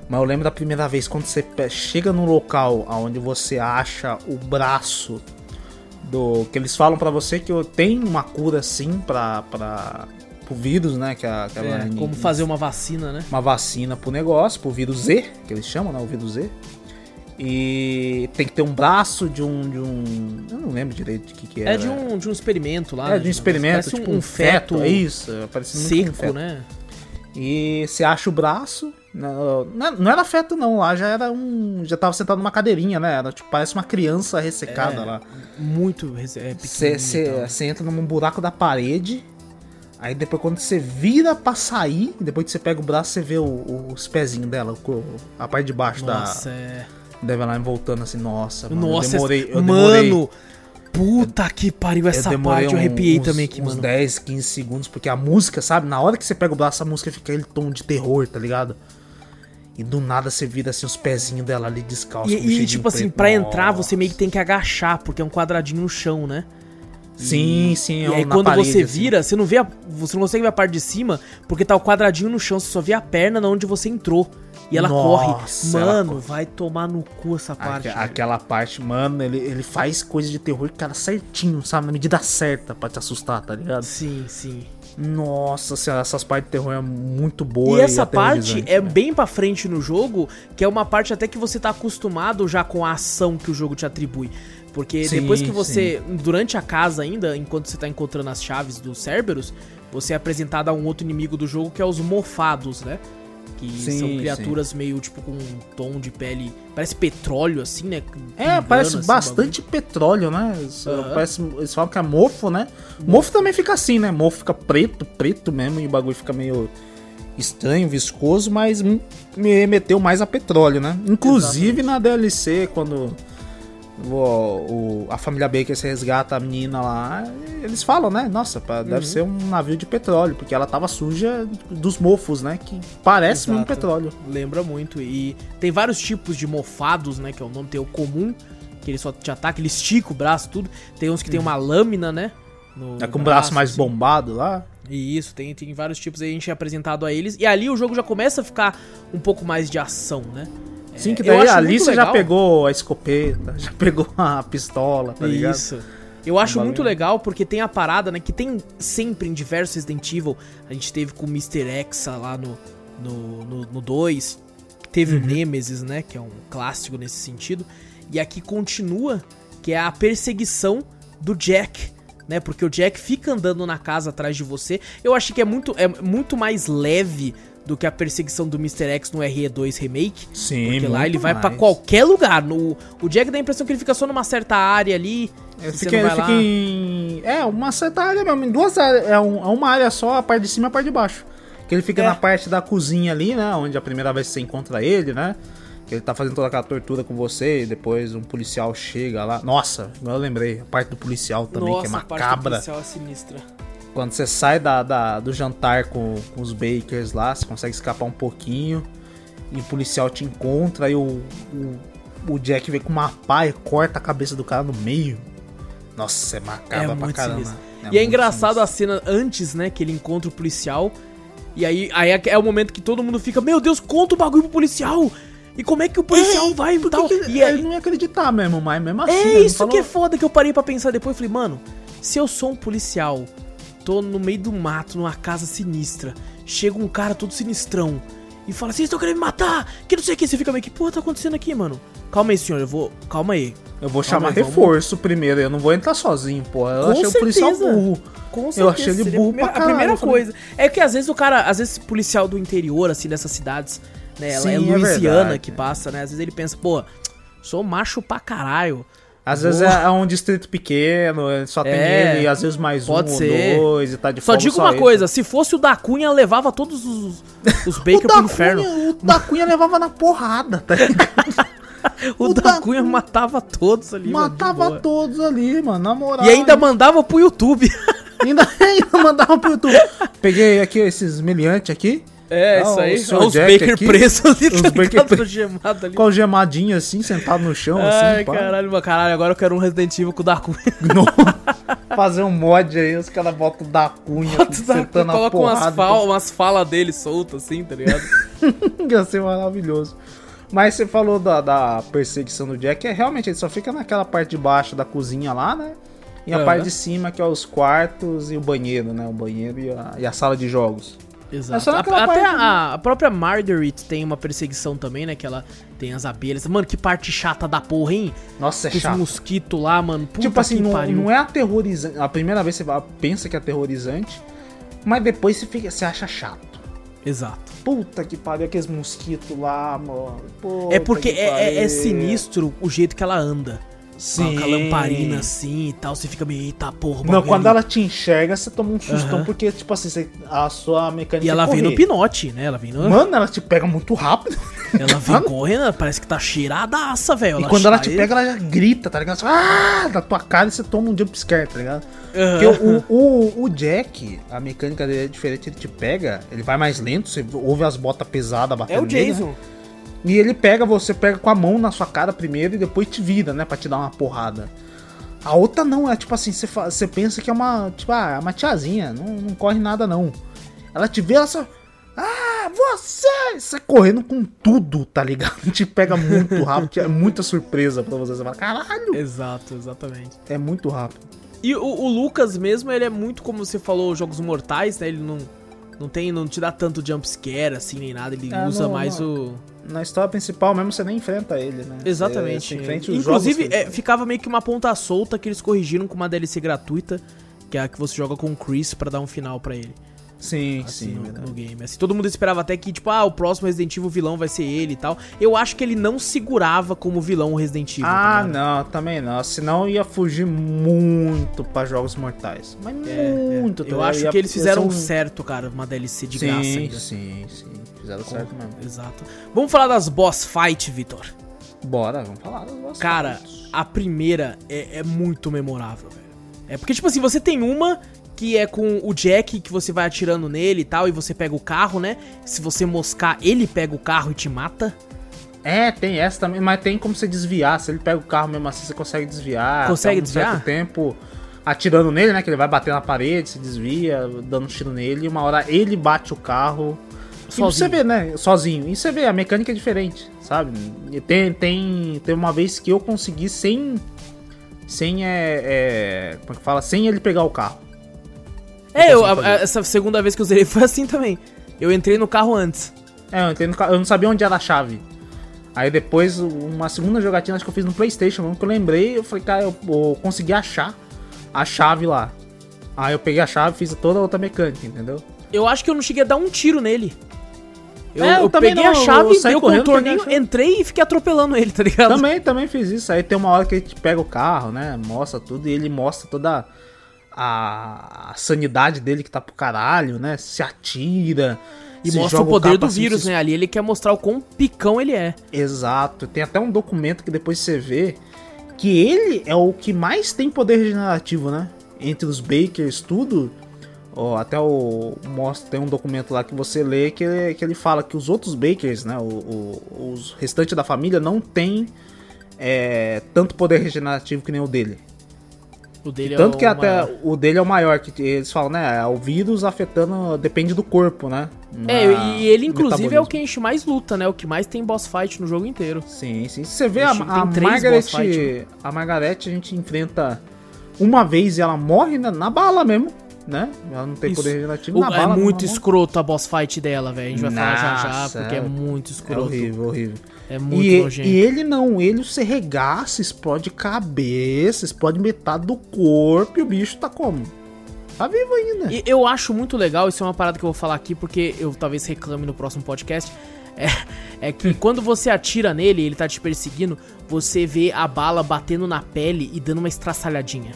Mas eu lembro da primeira vez quando você chega no local onde você acha o braço do. Que eles falam pra você que tem uma cura sim pra. pra pro vírus, né? Que a, que É, como fazer uma vacina, né? uma vacina pro negócio, pro vírus Z, que eles chamam, né? O vírus Z. E tem que ter um braço de um. De um eu não lembro direito de que, que era. É de um, de um experimento lá. É, né? de um experimento, Parece tipo um feto. É isso, parece muito com um seco, feto. né? E você acha o braço. Não, não não era feto, não. Lá já era um. Já tava sentado numa cadeirinha, né? Era, tipo, parece uma criança ressecada É, lá. Muito é, pequenininho Você você entra num buraco da parede. Aí depois quando você vira pra sair, depois que você pega o braço, você vê o- o- os pezinhos dela, o a parte de baixo Nossa, é... da, da Eveline voltando assim, nossa, mano. Nossa, eu demorei, eu demorei, mano, puta que pariu essa parte, eu arrepiei uns, também aqui, uns mano. 10, 15 segundos, porque a música, sabe? Na hora que você pega o braço, a música fica aquele tom de terror, tá ligado? E do nada você vira assim os pezinhos dela ali descalço. E, e, tipo assim, preto. pra entrar Nossa. você meio que tem que agachar, porque é um quadradinho no chão, né? Sim, sim. E aí na quando parede, você assim. vira, você não vê a, você não consegue ver a parte de cima, porque tá o quadradinho no chão, você só vê a perna na onde você entrou. E ela corre. Nossa, ela Mano, corre. vai tomar no cu essa parte. Aque- velho. aquela parte, mano, ele, ele faz coisa de terror, cara, certinho, sabe? Na medida certa pra te assustar, tá ligado? Sim, sim. Nossa senhora, essas partes de terror é muito boa. E essa parte aterrorizante, é né? bem pra frente no jogo, que é uma parte até que você tá acostumado já com a ação que o jogo te atribui. Porque Sim, depois que você, durante a casa ainda, enquanto você tá encontrando as chaves do Cerberus, você é apresentado a um outro inimigo do jogo que é os mofados, né? Que Sim, são sim. criaturas meio tipo com um tom de pele, parece petróleo assim, né? É, parece assim, bastante petróleo, né? Eles, parece- eles falam que é mofo, né? Mofo também fica assim, né? Mofo fica preto, preto mesmo, e o bagulho fica meio estranho, viscoso, mas me me remeteu mais a petróleo, né? Inclusive na DLC, quando o, o- a família Baker se resgata a menina lá, eles falam, né? Nossa, deve Uhum. ser um navio de petróleo, porque ela tava suja dos mofos, né? Que parece Exato. petróleo. Lembra muito. E tem vários tipos de mofados, né? Que é o nome, tem o comum, que ele só te ataca, ele estica o braço, tudo. Tem uns que tem uma lâmina, né? no É com o braço mais assim. bombado lá. E isso, tem, tem vários tipos aí, a gente é apresentado a eles. E ali o jogo já começa a ficar um pouco mais de ação, né? Sim, que daí acho ali muito você já pegou a escopeta, já pegou a pistola, tá ligado? Isso. Eu acho Valeu. muito legal porque tem a parada, né? Que tem sempre em diversos Resident Evil. A gente teve com o Mr. X lá no 2. No, no, no dois. teve Uhum. o Nemesis, né? Que é um clássico nesse sentido. E aqui continua, que é a perseguição do Jack. Né, porque o Jack fica andando na casa atrás de você. Eu acho que é muito, é muito mais leve do que a perseguição do Mr. X no RE2 Remake. Sim, Porque lá ele vai pra mais. qualquer lugar. No, o Jack dá a impressão que ele fica só numa certa área ali. Ele fica, ele fica em. É, uma certa área mesmo, em duas áreas. É, um- é uma área só, a parte de cima e a parte de baixo. Que ele fica É. na parte da cozinha ali, né? Onde a primeira vez você encontra ele, né? Que ele tá fazendo toda aquela tortura com você e depois um policial chega lá. Nossa, eu lembrei, a parte do policial também, que é Nossa, a parte do macabra. policial é sinistra. Quando você sai da, da- do jantar com, com os bakers lá, você consegue escapar um pouquinho. E o policial te encontra e o, o, o Jack vem com uma pá e corta a cabeça do cara no meio. Nossa, é macabra É pra caramba. sinistro. e é engraçado a sinistro. cena antes, né, que ele encontra o policial. E aí, aí é é o momento que todo mundo fica, meu Deus, conta o bagulho pro policial. E como é que o policial vai e tal? que E ele aí, não ia acreditar mesmo, mas mesmo assim. é ele não isso falou- que é foda que eu parei pra pensar depois. Falei, mano, se eu sou um policial, tô no meio do mato, numa casa sinistra, chega um cara todo sinistrão e fala, vocês estão querendo me matar, que não sei o que, você fica meio que, porra, tá acontecendo aqui, mano? Calma aí, senhor, eu vou, calma aí. Eu vou chamar aí, vamos- reforço primeiro, eu não vou entrar sozinho, pô. Eu Com achei o policial certeza. burro. Com Eu achei ele burro a primeira, pra a primeira caralho, eu falei- coisa. É que às vezes o cara, às vezes policial do interior, assim, dessas cidades, né, ela Sim, é é Louisiana verdade. que passa, né, às vezes ele pensa, pô, sou macho pra caralho. Às vezes é é um distrito pequeno, só tem É, ele, e às vezes mais um ser. ou dois, e tá de Só digo uma coisa, se fosse o da Cunha, levava todos os, os Baker pro inferno. Cunha, o da Cunha levava na porrada, tá ligado? O, o da, da Cunha matava todos ali, mano, Matava boa. todos ali, mano, na moral. E ainda mandava pro YouTube. ainda, ainda mandava pro YouTube. Peguei aqui esses meliantes aqui, É, Ah, isso o aí. senhor Olha os Baker aqui, presos ali, os tá Baker ligado? Gemado ali. com algemadinho assim, sentado no chão, assim, Ai, pá. caralho, caralho, agora eu quero um Resident Evil com o da Cunha. Fazer um mod aí, os caras botam o da Cunha, Bota o da sentando a coloca umas, fal umas falas dele soltas assim, tá ligado? Ia ser maravilhoso. Mas você falou da, da perseguição do Jack, é realmente ele só fica naquela parte de baixo da cozinha lá, né? E a Aham. parte de cima, que é os quartos e o banheiro, né? O banheiro e a, e a sala de jogos. Exato. só A- até a, a própria Marguerite tem uma perseguição também, né? Que ela tem as abelhas. Mano, que parte chata da porra, hein? Nossa, é os chato. mosquitos lá, mano. Puta tipo assim, que não, pariu. não é aterrorizante. A primeira vez você pensa que é aterrorizante, mas depois você, fica, você acha chato. Exato. Puta que pariu, aqueles mosquitos lá, mano. Puta É porque que é, é- é sinistro o jeito que ela anda. Sim. Com a lamparina assim e tal. Você fica meio, eita porra, Não, quando ali." ela te enxerga, você toma um sustão, Aham. porque, tipo assim, você- a sua mecânica E ela é vem no pinote, né? Ela vem no. Mano, ela te pega muito rápido. Ela vem correndo, ela parece que tá cheiradaça, velho. E quando ela te pega, ela já grita, tá ligado? Ah, na tua cara e você toma um jumpscare, tá ligado? Aham. Porque o, o, o Jack, a mecânica dele é diferente, ele te pega, ele vai mais lento, você ouve as botas pesadas É batendo o nele, né? Jason. E ele pega, você pega com a mão na sua cara primeiro e depois te vira, né? Pra te dar uma porrada. A outra não, é tipo assim, você, pensa que é uma, tipo, ah, é uma tiazinha, não, não corre nada não. Ela te vê, ela só... Ah, você! Você correndo com tudo, tá ligado? Te pega muito rápido, é muita surpresa pra você. Você fala, caralho! Exato, exatamente. É muito rápido. E o, o Lucas mesmo, ele é muito como você falou, jogos mortais, né? Ele não, não tem, não te dá tanto jumpscare assim nem nada, ele Ah, usa não, mais não. o. Na história principal mesmo, você nem enfrenta ele, né? Exatamente. Você, você enfrenta os Inclusive, é, ficava meio que uma ponta solta que eles corrigiram com uma DLC gratuita, que é a que você joga com o Chris pra dar um final pra ele. Sim, assim, sim, no, verdade. no game. Assim, todo mundo esperava até que, tipo, ah, o próximo Resident Evil vilão vai ser ele e tal. Eu acho que ele não segurava como vilão o Resident Evil. Ah, tá ligado? não, também não. Senão ia fugir muito pra jogos mortais. Mas É, é. muito, tá Eu acho Ia- que eles fizeram um- certo, cara, uma DLC de sim, graça ainda. Sim, sim. Fizeram certo mesmo. Exato. Vamos falar das boss fight, Vitor. Bora, vamos falar das boss Cara, fights. a primeira é, é muito memorável, velho. É porque, tipo assim, você tem uma que é com o Jack, que você vai atirando nele e tal, e você pega o carro, né? Se você moscar, ele pega o carro e te mata. É, tem essa também, mas tem como você desviar. Se ele pega o carro mesmo assim, você consegue desviar. Consegue Tá um desviar? certo tempo atirando nele, né? Que ele vai bater na parede, se desvia, dando um tiro nele. E uma hora ele bate o carro. E Sozinho. você vê, né? Sozinho. E você vê, a mecânica é diferente, sabe? E tem, tem, tem uma vez que eu consegui sem. Sem é, é. Como é que fala? Sem ele pegar o carro. É, eu, a- essa segunda vez que eu zerei foi assim também. Eu entrei no carro antes. É, eu, entrei no ca- eu não sabia onde era a chave. Aí depois, uma segunda jogatina, acho que eu fiz no Playstation, mesmo que eu lembrei, eu falei, cara, eu, eu consegui achar a chave lá. Aí eu peguei a chave e fiz toda a outra mecânica, entendeu? Eu acho que eu não cheguei a dar um tiro nele. Eu, É, eu eu também peguei não, a chave, saí dei o contorninho, entrei e fiquei atropelando ele, tá ligado? Também, também fiz isso. Aí tem uma hora que a gente pega o carro, né? Mostra tudo e ele mostra toda a, a sanidade dele que tá pro caralho, né? Se atira. E se mostra o poder carro do vírus, se né? Ali ele quer mostrar o quão picão ele é. Exato. Tem até um documento que depois você vê que ele é o que mais tem poder regenerativo, né? Entre os Bakers, tudo. Ó, até o mostra tem um documento lá que você lê que ele, que ele fala que os outros Bakers, né? O, o- os restantes da família não tem é, tanto poder regenerativo que nem o dele. O dele Tanto é que até maior. o dele é o maior, que eles falam, né? O vírus afetando, depende do corpo, né? É, e ele inclusive é o que enche mais luta, né? O que mais tem boss fight no jogo inteiro. Sim, sim. Você vê a, a três Margaret. fight, né? A Margaret a gente enfrenta uma vez e ela morre na, na bala mesmo. Né? Ela não tem Isso. poder regenerativo O- na é bala. muito na mão. escroto a boss fight dela, velho. A gente vai falar já já, Nossa, porque é, é- muito É escroto. horrível, horrível. É muito E, nojento. e ele não, ele você regaça, explode cabeça, explode metade do corpo e o bicho tá como? Tá vivo ainda. E eu acho muito legal, isso é uma parada que eu vou falar aqui, porque eu talvez reclame no próximo podcast. É, é que quando você atira nele e ele tá te perseguindo, você vê a bala batendo na pele e dando uma estraçalhadinha.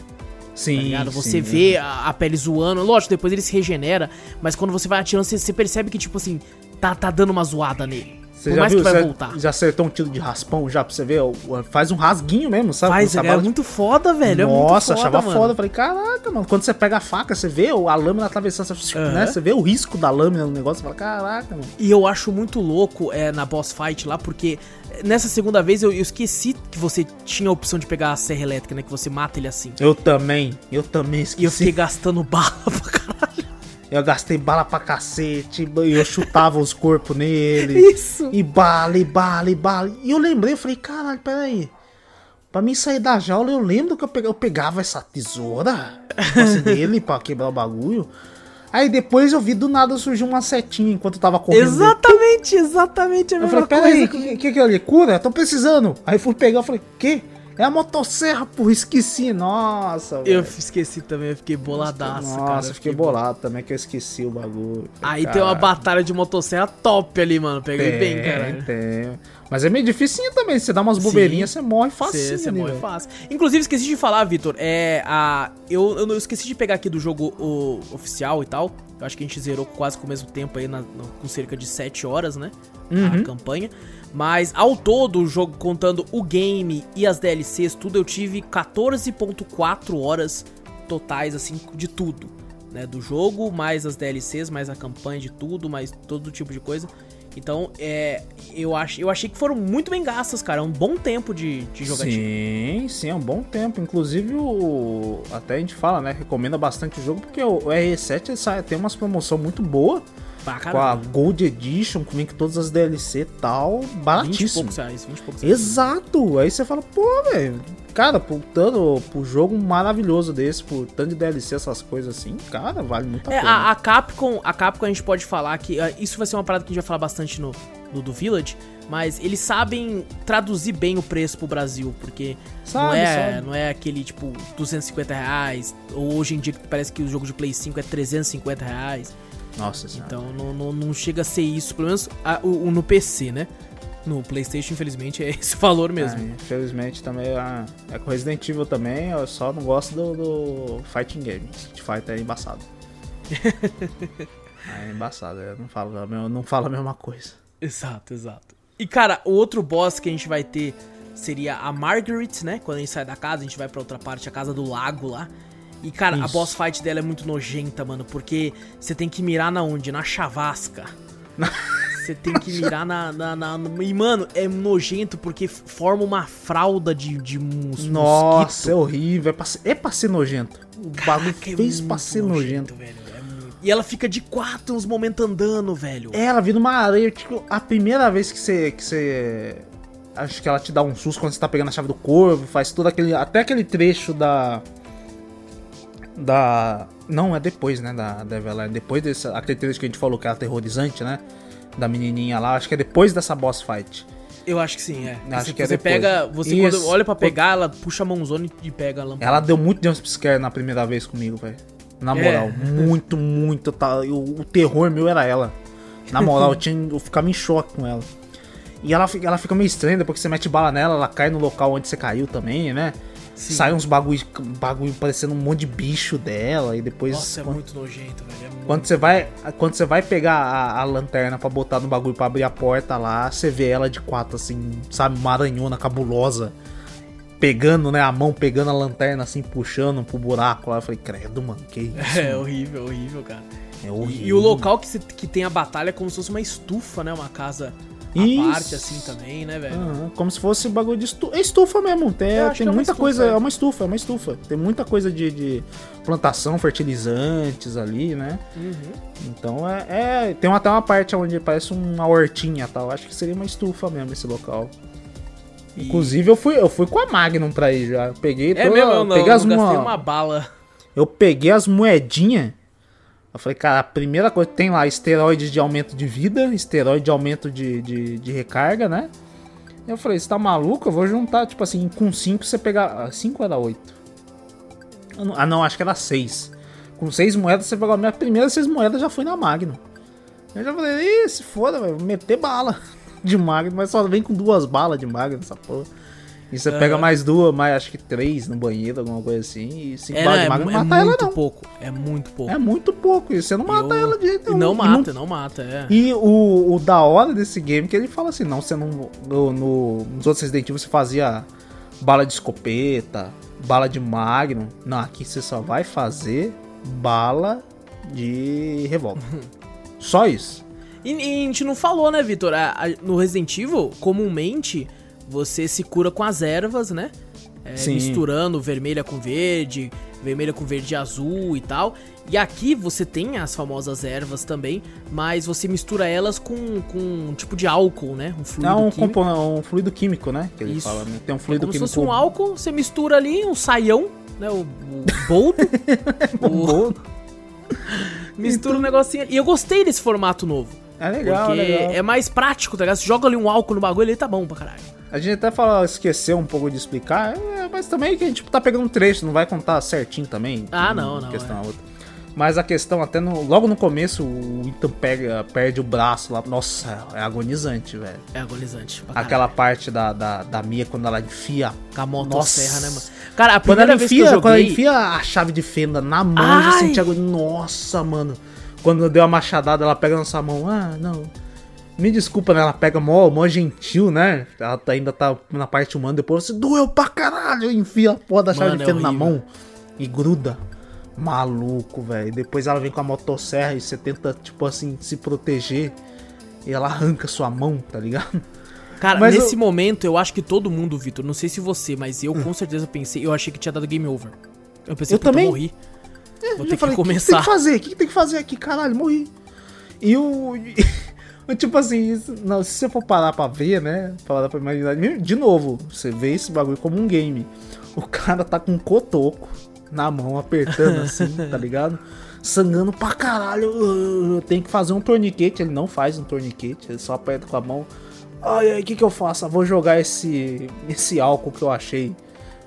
Sim, Tá? Você sim, vê a, a pele zoando. Lógico, depois ele se regenera, mas quando você vai atirando, você, você percebe que, tipo assim, tá, tá dando uma zoada nele. Você Por já mais viu? que vai Você voltar. Já acertou um tiro de raspão já pra você ver? Faz um rasguinho mesmo, sabe? Faz, é, muito foda, velho. é muito Nossa, foda, achava mano. foda. Eu Falei, caraca, mano. Quando você pega a faca, você vê a lâmina atravessando, você, Aham. né? Você vê o risco da lâmina no negócio. Você fala, caraca, mano. E eu acho muito louco é, na boss fight lá, porque nessa segunda vez eu, eu esqueci que você tinha a opção de pegar a serra elétrica, né? Que você mata ele assim. Eu também, eu também esqueci. E eu fiquei gastando bala pra caralho. Eu gastei bala pra cacete, eu chutava os corpos nele. Isso. E bala, e bala, e bala. E eu lembrei, eu falei, caralho, peraí. Pra mim sair da jaula, eu lembro que eu pegava, eu pegava essa tesoura assim, dele pra quebrar o bagulho. Aí depois eu vi do nada surgiu uma setinha enquanto eu tava correndo. Exatamente, exatamente a Eu mesma falei, peraí, o que, que, é ali? Cura? Tô precisando. Aí fui pegar, eu falei, quê? É a motosserra, porra, esqueci. Nossa, Eu velho. esqueci também, eu fiquei boladaço, Nossa, cara. eu fiquei bolado também que eu esqueci o bagulho. Aí tem uma batalha de motosserra top ali, mano. Peguei bem, cara. Tem. Mas é meio dificinho também. Se você dá umas bobeirinhas, você morre fácil. Você você morre fácil. Inclusive, esqueci de falar, Vitor. É. A, eu, eu esqueci de pegar aqui do jogo o, oficial e tal. Eu acho que a gente zerou quase com o mesmo tempo aí, na- com cerca de 7 horas, né? Uhum. A campanha. Mas ao todo, o jogo contando o game e as DLCs, tudo, eu tive 14,4 horas totais, assim, de tudo. Né? Do jogo, mais as DLCs, mais a campanha de tudo, mais todo tipo de coisa. Então, é, eu, ach, eu achei que foram muito bem gastas, cara. É um bom tempo de, de jogatina. Sim, sim, é um bom tempo. Inclusive, o... até a gente fala, né? Recomenda bastante o jogo, porque o R7 ele sai- tem umas promoção muito boa. Com a. Gold Edition, que com todas as DLC e tal. 20 e Baratíssimo. reais, 20 e reais. Exato! Aí você fala, pô, velho. Cara, por, tanto, por jogo maravilhoso desse, por tanto de DLC, essas coisas assim, cara, vale muito a É, pena. a, a Capcom, a Capcom a gente pode falar que ah, isso vai ser uma parada que a gente vai falar bastante no, no do Village, mas eles sabem traduzir bem o preço pro Brasil, porque não, Sabe, é, sabe. não é aquele tipo 250 reais, ou hoje em dia que parece que o jogo de Play 5 é 350 reais, Nossa senhora. então não, não, não chega a ser isso, pelo menos a- o, o no PC, né? No Playstation, infelizmente, é esse valor mesmo. É, infelizmente também é, é com Resident Evil também, eu só não gosto do, do Fighting Game. Street Fighter é embaçado. é embaçado, eu não falo, mesma- não falo a mesma coisa. Exato, exato. E cara, o outro boss que a gente vai ter seria a Margaret, né? Quando a gente sai da casa, a gente vai pra outra parte, a casa do lago lá. E cara, a Isso. boss fight dela é muito nojenta, mano, porque você tem que mirar na onde? Na chavasca. Você tem que mirar na, na, na- E, mano, é nojento porque forma uma fralda de, de mus, Nossa, é mosquito. horrível, é pra ser, é pra ser nojento. O bagulho é fez pra ser nojento. velho. é muito- E ela fica de quatro uns momentos andando, velho. É, ela vira uma areia, tipo, a primeira vez que você. que você. Acho que ela te dá um susto quando você tá pegando a chave do corvo, faz todo aquele. Até aquele trecho da. Da. Não, é depois, né? Da, da. Depois desse. Aquele trecho que a gente falou que era aterrorizante, né? Da menininha lá. Acho que é depois dessa boss fight. Eu acho que sim, é. Acho você que é você depois. pega. Você Isso. quando olha pra pegar, ela puxa a mãozona e pega a lâmpada. Ela deu muito jumpscare na primeira vez comigo, velho. Na É. moral, muito, muito. Tá, o, o terror meu era ela. Na moral, eu, tinha, eu ficava em choque com ela. E ela, ela fica meio estranha, depois que você mete bala nela, ela cai no local onde você caiu também, né? Sim. Sai uns bagulho, bagulho parecendo um monte de bicho dela, e depois. Nossa, é quando, muito nojento, velho. É muito... quando você vai, quando você vai pegar a, a lanterna pra botar no bagulho pra abrir a porta lá, você vê ela de quatro, assim, sabe, uma aranhona cabulosa. Pegando, né, a mão pegando a lanterna, assim, puxando pro buraco lá. Eu falei, credo, mano, que isso? É horrível, horrível, cara. É E, horrível. e o local que, se- que tem a batalha é como se fosse uma estufa, né? Uma casa Isso. parte, assim, também, né, velho? Aham, como se fosse bagulho de estufa. É estufa mesmo. Tem, tem é uma muita estufa, coisa. é. É uma estufa, é uma estufa. Tem muita coisa de, de plantação, fertilizantes ali, né? Uhum. Então é, é- Tem até uma parte onde parece uma hortinha e tal. Acho que seria uma estufa mesmo esse local. E- Inclusive, eu fui, eu fui com a Magnum pra ir já. Eu peguei, É toda- mesmo, eu não, peguei as não mo- uma bala. Eu peguei as moedinhas Eu falei, cara, a primeira coisa tem lá esteroides de aumento de vida, esteroide de aumento de, de, de recarga, né? Eu falei, você tá maluco? Eu vou juntar, tipo assim, com 5 você pegar. 5 era 8. Ah, não, acho que era 6. Com 6 moedas você pegou. A minha primeira 6 moedas já foi na Magno. Eu já falei, ih, se foda, velho, meter bala de Magno, mas só vem com duas balas de Magno essa porra. E você pega mais duas, mais acho que três no banheiro, alguma coisa assim, e cinco É, balas não, de é, Magno mu- não é mata ela muito não. pouco. É muito pouco. É muito pouco, e você não mata Eu- ela de jeito Não, nenhum. E mata, não mata, é. E o, o da hora desse game é que ele fala assim, não, você não. No, no- nos outros Resident Evil você fazia bala de escopeta, bala de magnum. Não, aqui você só vai fazer bala de revólver. Só isso. E, e a gente não falou, né, Vitor? No Resident Evil, comumente, você se cura com as ervas, né? É, Sim. misturando vermelha com verde, vermelha com verde e azul e tal. E aqui você tem as famosas ervas também, mas você mistura elas com, com um tipo de álcool, né? Um É fluido um, químico. um fluido químico, né? Que ele Isso. fala, né? Tem um É fluido como se químico. fosse um álcool, você mistura ali um saião, né? O, o boldo. o, bom. mistura um negocinho. ali. E eu gostei desse formato novo. É legal, porque legal. é mais prático, tá ligado? Você joga ali um álcool no bagulho, ele tá bom pra caralho. A gente até fala, esqueceu um pouco de explicar, é, mas também que a gente tá pegando um trecho, não vai contar certinho também. Ah, não, não, Questão é. outra. Mas a questão, até no- logo no começo, o Ethan pega, perde o braço lá. Nossa, é agonizante, velho. É agonizante. Aquela parte da, da, da Mia quando ela enfia. Com a Nossa. motosserra, né, mano? Cara, a Quando primeira ela, vez enfia, que eu quando ela joguei... enfia a chave de fenda na mão, eu senti agonia. Nossa, mano. Quando deu a machadada, ela pega na sua mão. Ah, não. Me desculpa, né? Ela pega mó, mó gentil, né? Ela tá- ainda tá na parte humana. Depois você doeu pra caralho. Enfia a porra da chave Mano, de é fenda na horrível. mão e gruda. Maluco, velho. Depois ela vem com a motosserra e você tenta, tipo assim, se proteger. E ela arranca sua mão, tá ligado? Cara, Mas nesse eu- momento, eu acho que todo mundo, Vitor, não sei se você, mas eu com certeza pensei, eu achei que tinha dado game over. Eu pensei, Eu também. morri. Vou Eu ter que falei, O que tem começar. que fazer? O que tem que fazer aqui? Caralho, morri. E o. tipo assim, isso- não, se você for parar pra ver, né? Parar pra imaginar. De novo, você vê esse bagulho como um game. O cara tá com um cotoco na mão, apertando assim, tá ligado? Sangrando pra caralho. uh, Tem que fazer um torniquete. Ele não faz um torniquete, ele só aperta com a mão. Ai, ai, o que que eu faço? Ah, Vou jogar esse, esse álcool que eu achei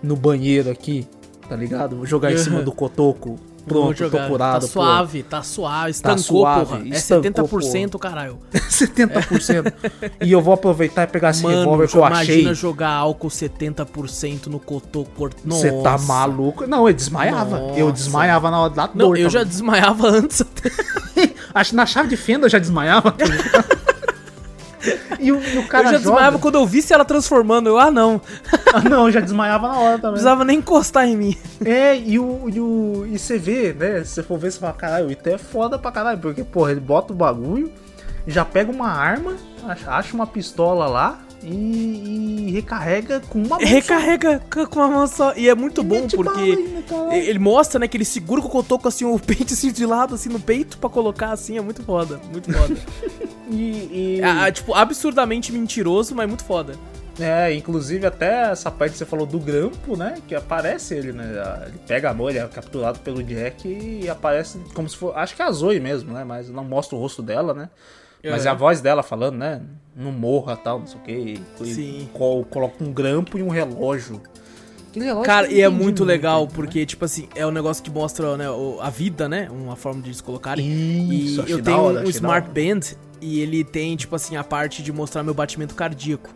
no banheiro aqui, tá ligado? Vou jogar em cima do cotoco. Pronto, tô curado. Tá pô. suave, tá suave, estancou, suave, porra. É estancou, 70%, caralho. 70%. e eu vou aproveitar e pegar esse Mano, revólver que eu imagina achei. jogar álcool 70% no cotoco. cort- Você tá maluco? Não, eu desmaiava. Eu Nossa. desmaiava na hora da dor. Não, eu tá já desmaiava antes até. Acho que na chave de fenda eu já desmaiava. E, o, e o cara eu já joga... desmaiava quando eu visse ela transformando. Eu, ah, não. Ah, não, eu já desmaiava na hora Não também. precisava nem encostar em mim. É, e o, e o. E você vê, né? Se você for ver, você fala, caralho, o Ita é foda pra caralho. Porque, porra, ele bota o bagulho, já pega uma arma, acha uma pistola lá e, e recarrega com uma mão só. Recarrega c- com uma mão só. E é muito E bom porque ainda, ele mostra, né, que ele segura com o cotoco assim, o peito assim de lado, assim, no peito, pra colocar assim. É muito foda. Muito foda. E, e- é, é, tipo, absurdamente mentiroso, mas muito foda. É, inclusive até essa parte que você falou do grampo, né? Que aparece ele, né? Ele pega a mão, ele é capturado pelo Jack e aparece como se for. Acho que é a Zoe mesmo, né? Mas não mostra o rosto dela, né? Mas é a voz dela falando, né? Não morra tal, não sei o que. Sim. coloca um grampo e um relógio. Relógio Cara, e é muito legal, né? porque, tipo assim, é um negócio que mostra né, a vida, né? Uma forma de eles colocarem. Isso, e eu tenho hora, um Smart. Band e ele tem, tipo assim, a parte de mostrar meu batimento cardíaco.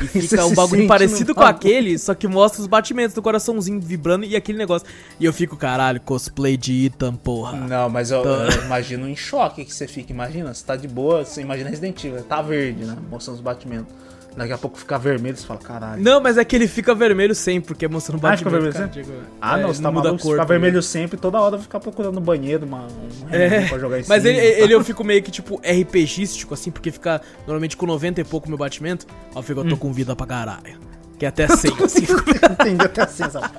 E fica um bagulho parecido com aquele, só que mostra os batimentos do coraçãozinho vibrando e aquele negócio. E eu fico, caralho, cosplay de Ethan, porra. Não, mas eu, Tá. eu imagino em choque que você fica. Imagina, você tá de boa, você imagina Resident Evil, tá verde, né? Mostrando os batimentos. Daqui a pouco fica vermelho, você fala, caralho. Não, mas é que ele fica vermelho sempre, porque é mostrando o Ah, fica vermelho cardíaco. Ah, É, não, você tá muda a maluco, cor, ficar tá vermelho sempre, toda hora ficar procurando no banheiro uma, um remédio pra jogar em Mas cima. ele, ele eu fico meio que tipo RPGístico, assim, porque fica normalmente com 90 e pouco meu batimento. Ó, eu fico, Hum. eu tô com vida pra caralho. Que é até 100, assim. Entendi até assim, sabe?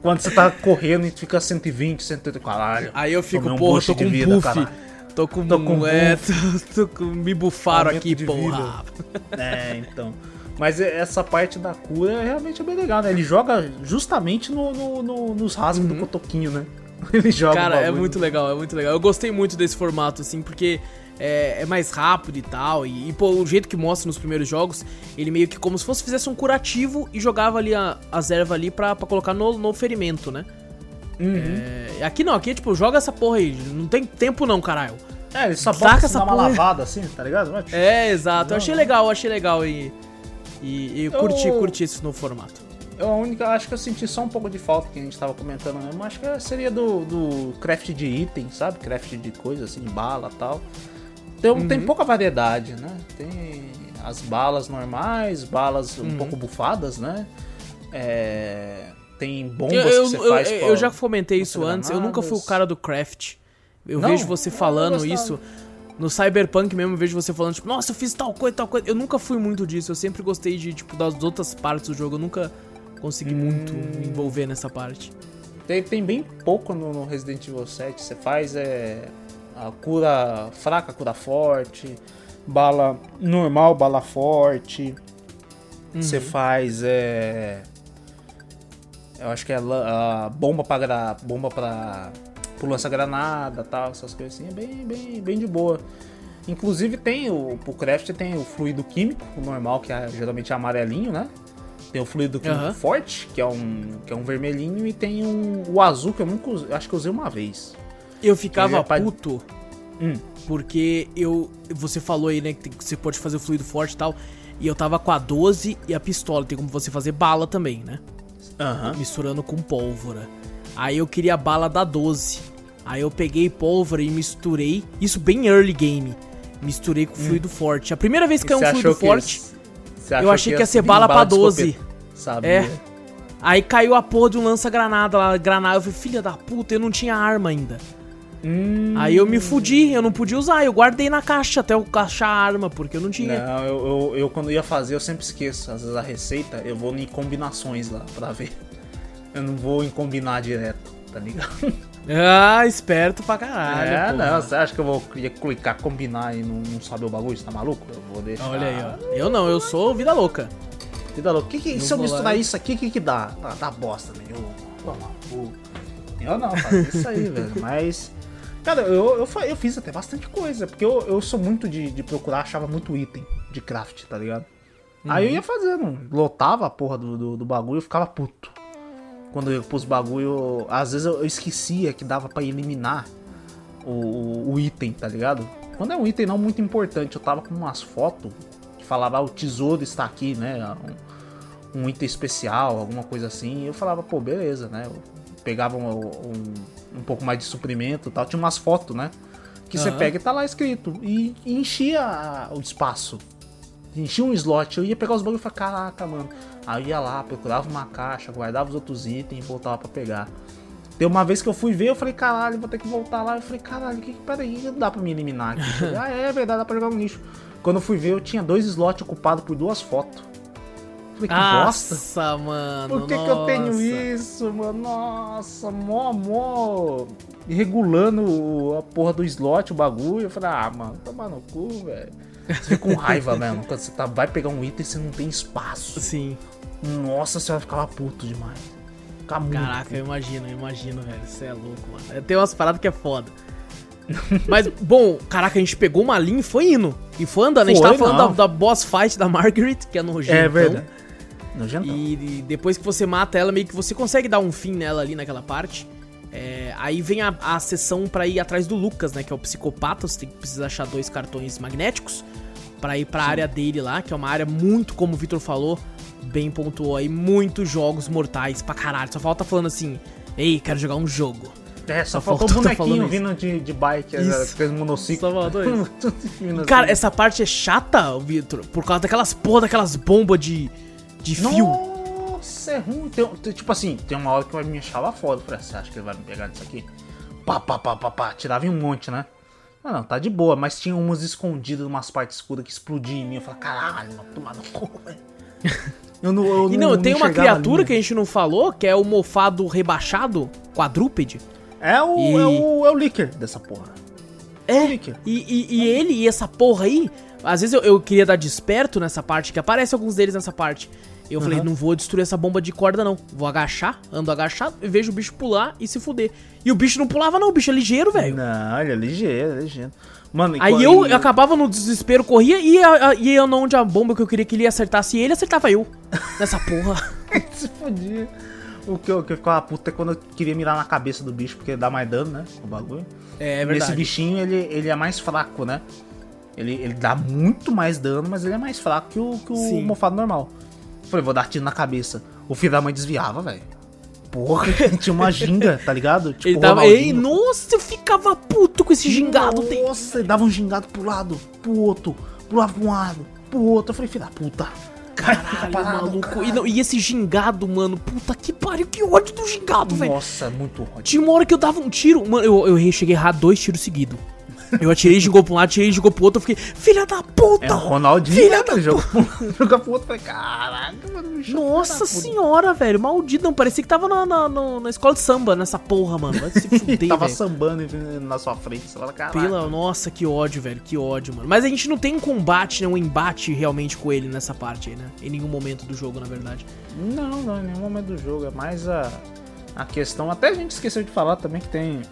Quando você tá correndo e fica 120, 180, caralho. Aí eu fico, um porra, boost tô com um vida, buff. caralho. Tô com, Tô com é, tô, tô com, me bufaram Aumento aqui, porra. É, então. Mas é- essa parte da cura realmente é bem legal, né? Ele joga justamente no, no- no- nos rasgos Uhum. do cotoquinho, né? Ele joga Cara, é muito legal, é muito legal. Eu gostei muito desse formato, assim, porque é, é mais rápido e tal. E, e, pô, o jeito que mostra nos primeiros jogos, ele meio que como se fosse fizesse um curativo e jogava ali a, as ervas ali pra, pra colocar no, no ferimento, né? Uhum. É, aqui não, aqui é tipo, joga essa porra aí. Não tem tempo não, caralho. É, ele só bota essa essa uma porra. lavada assim, tá ligado? Vai, É, exato. Eu Não, achei não. legal, eu achei legal e. E, e eu curti, Eu- curti isso no formato. Eu a única, acho que eu senti só um pouco de falta que a gente tava comentando mesmo. Acho que seria do, do craft de item, sabe? Craft de coisa assim, bala e tal. Tem, tem Uhum. pouca variedade, né? Tem as balas normais, balas um Uhum. pouco bufadas, né? É, tem bombas Eu, eu, que você eu- faz eu com- já comentei isso com antes, eu nunca fui o granadas. cara do craft. Eu Não? vejo você Eu falando isso. No Cyberpunk mesmo, eu vejo você falando, tipo, nossa, eu fiz tal coisa, tal coisa. Eu nunca fui muito disso, eu sempre gostei de, tipo, das outras partes do jogo. Eu nunca consegui muito Hum. me envolver nessa parte. Tem, tem bem pouco no, no Resident Evil 7. Você faz é, a cura fraca, cura forte, bala normal, bala forte. Você faz é. Eu acho que é a bomba pra gra- bomba pra pro lança-granada tal, essas coisas assim. É bem, bem, bem de boa. Inclusive tem o. Pro craft tem o fluido químico, o normal, que é geralmente é amarelinho, né? Tem o fluido químico Aham. forte, que é um. que é um vermelhinho, e tem um, o azul, que eu nunca usei, acho que eu usei uma vez. Eu ficava Eu ia pra- puto Hum. porque eu. Você falou aí, né, que você pode fazer o fluido forte e tal. E eu tava com a 12 e a pistola. Tem como você fazer bala também, né? Aham. misturando com pólvora. Aí eu queria a bala da 12. Aí eu peguei pólvora e misturei. Isso bem early game. Misturei com fluido forte. A primeira vez que caiu um Você fluido que- forte, eu achou achei que ia ser bala pra de 12. escopeta, Sabia. É. aí caiu a porra de um lança-granada lá. Granada. Eu falei, filha da puta, eu não tinha arma ainda. Hum, Aí eu me fudi, eu não podia usar. Eu guardei na caixa até eu achar a arma, porque eu não tinha. Não, eu, eu, eu quando ia fazer, eu sempre esqueço. Às vezes a receita, eu vou em combinações lá pra ver. Eu não vou em combinar direto, tá ligado? Ah, esperto pra caralho. é, não, você acha que eu vou clicar, combinar e não, não saber o bagulho? Você tá maluco? Eu vou deixar. Olha aí, ó. Eu não, eu sou vida louca. Vida louca. Que que, Não se eu lá misturar e- isso aqui, o que que dá? Dá, dá bosta, né? Toma, pô. eu não, faço isso aí, velho. Mas, cara, eu, eu, eu fiz até bastante coisa. Porque eu, eu sou muito de, de procurar, achava muito item de craft, tá ligado? Aí eu ia fazendo, lotava a porra do, do, do bagulho e ficava puto. Quando eu pus bagulho, às vezes eu, eu esquecia que dava pra eliminar o, o, o item, tá ligado? Quando é um item não muito importante, eu tava com umas fotos que falava, ah, o tesouro está aqui, né? Um, um item especial, alguma coisa assim. E eu falava, pô, beleza, né? Eu pegava um, um, pouco mais de suprimento e tal. Tinha umas fotos, né? Que você Aham. pega e tá lá escrito. E, e enchia o espaço. Enchia um slot. Eu ia pegar os bagulhos e falava, caraca, mano. Aí ia lá, procurava uma caixa, guardava os outros itens e voltava pra pegar. Tem uma vez que eu fui ver, eu falei, caralho, vou ter que voltar lá. Eu falei, caralho, que, peraí, não dá pra me eliminar aqui. Ah, é verdade, dá pra jogar no lixo. Quando eu fui ver, eu tinha dois slots ocupados por duas fotos. Falei, que bosta. Nossa, mano. Por que, que eu tenho isso, mano? Nossa, mó, mó. Regulando a porra do slot, o bagulho. Eu falei, ah, mano, toma no cu, velho. Você fica com raiva mesmo. Quando você tá, vai pegar um item e você não tem espaço. Sim. Nossa senhora, ficava puto demais. Muito Caraca, eu imagino, eu imagino, velho. Você é louco, mano. Tem umas paradas que é foda. Mas, bom, caraca, a gente pegou uma linha e foi indo. E foi andando. a gente Foi, tava falando da, não. da boss fight da Margaret, que é nojentão. É verdade. Nojentão. E, e depois que você mata ela, meio que você consegue dar um fim nela ali naquela parte. É, aí vem a, a sessão pra ir atrás do Lucas, né? Que é o psicopata. Você tem que precisar achar dois cartões magnéticos pra ir pra área dele lá, que é uma área muito, como o Victor falou, bem pontuou aí, muitos jogos mortais pra caralho. Só falta falando assim, ei, quero jogar um jogo. É, só Só faltou o faltou bonequinho vindo de, de bike, Isso. aqueles monociclos. Só faltou isso. Vindo assim. Cara, essa parte é chata, Victor, por causa daquelas porra, daquelas bombas de, de fio. Nossa, é ruim. Tem- tem- tipo assim, tem uma hora que vai me achava foda. Eu Falei, você acha que ele vai me pegar disso aqui? Pá, pá, pá, pá, pá. Tirava em um monte, né? Não, não, tá de boa, mas tinha umas escondidas, umas partes escuras que explodiam em mim. Eu falei, caralho, mano, tomar no cu, velho. Eu não, eu E não, tem uma criatura linha. que a gente não falou, que é o mofado rebaixado, quadrúpede. É o, E- é o, é o Licker dessa porra. É, Licker. e, e, e ele e essa porra aí, às vezes eu, eu queria dar desperto nessa parte, que aparece alguns deles nessa parte. Eu falei, Aham. não vou destruir essa bomba de corda, não. Vou agachar, ando agachado, e vejo o bicho pular e se fuder. E o bicho não pulava, não, o bicho é ligeiro, velho. Não, ele é ligeiro, é ligeiro. Mano, Aí eu e- acabava no desespero, corria e ia, ia- onde a bomba que eu queria que ele acertasse ele, acertava eu. Nessa porra. se fodia. O que eu que eu ficava puta é quando eu queria mirar na cabeça do bicho, porque dá mais dano, né? O bagulho. É Esse verdade. bichinho, ele, ele é mais fraco, né? Ele, ele dá muito mais dano, mas ele é mais fraco que o, que o Sim. mofado normal. Falei, vou dar tiro na cabeça. O filho da mãe desviava, velho. Porra, tinha uma ginga, tá ligado? Tipo, Ele tava. Ei, nossa, eu ficava puto com esse gingado. Tem- Nossa, ele dava um gingado pro lado, pro outro, pulava pra um lado, pro outro. Eu falei, filho da puta. Caralho, parado, maluco. E, não- e esse gingado, mano, puta que pariu, que ódio do gingado, velho. Nossa, muito ódio. Tinha uma hora que eu dava um tiro, mano, eu, eu cheguei a errar dois tiros seguidos. Eu atirei, jogou pra um lado, atirei, jogou pro outro, eu fiquei, filha da puta! É o Ronaldinho, Filha né? Ele joga pro, joga pro outro. Falei, caraca, mano, bicho. Nossa da puta." senhora, velho, maldito, não, parecia que tava na, na, no- na escola de samba, nessa porra, mano, vai se fuder, Tava velho. sambando na sua frente. Você fala, caraca. Pela, nossa, que ódio, velho, que ódio, mano. Mas a gente não tem um combate, né, um embate realmente com ele nessa parte aí, né? Em nenhum momento do jogo, na verdade. Não, não, em nenhum momento do jogo. É mais a, a questão. Até a gente esqueceu de falar também que tem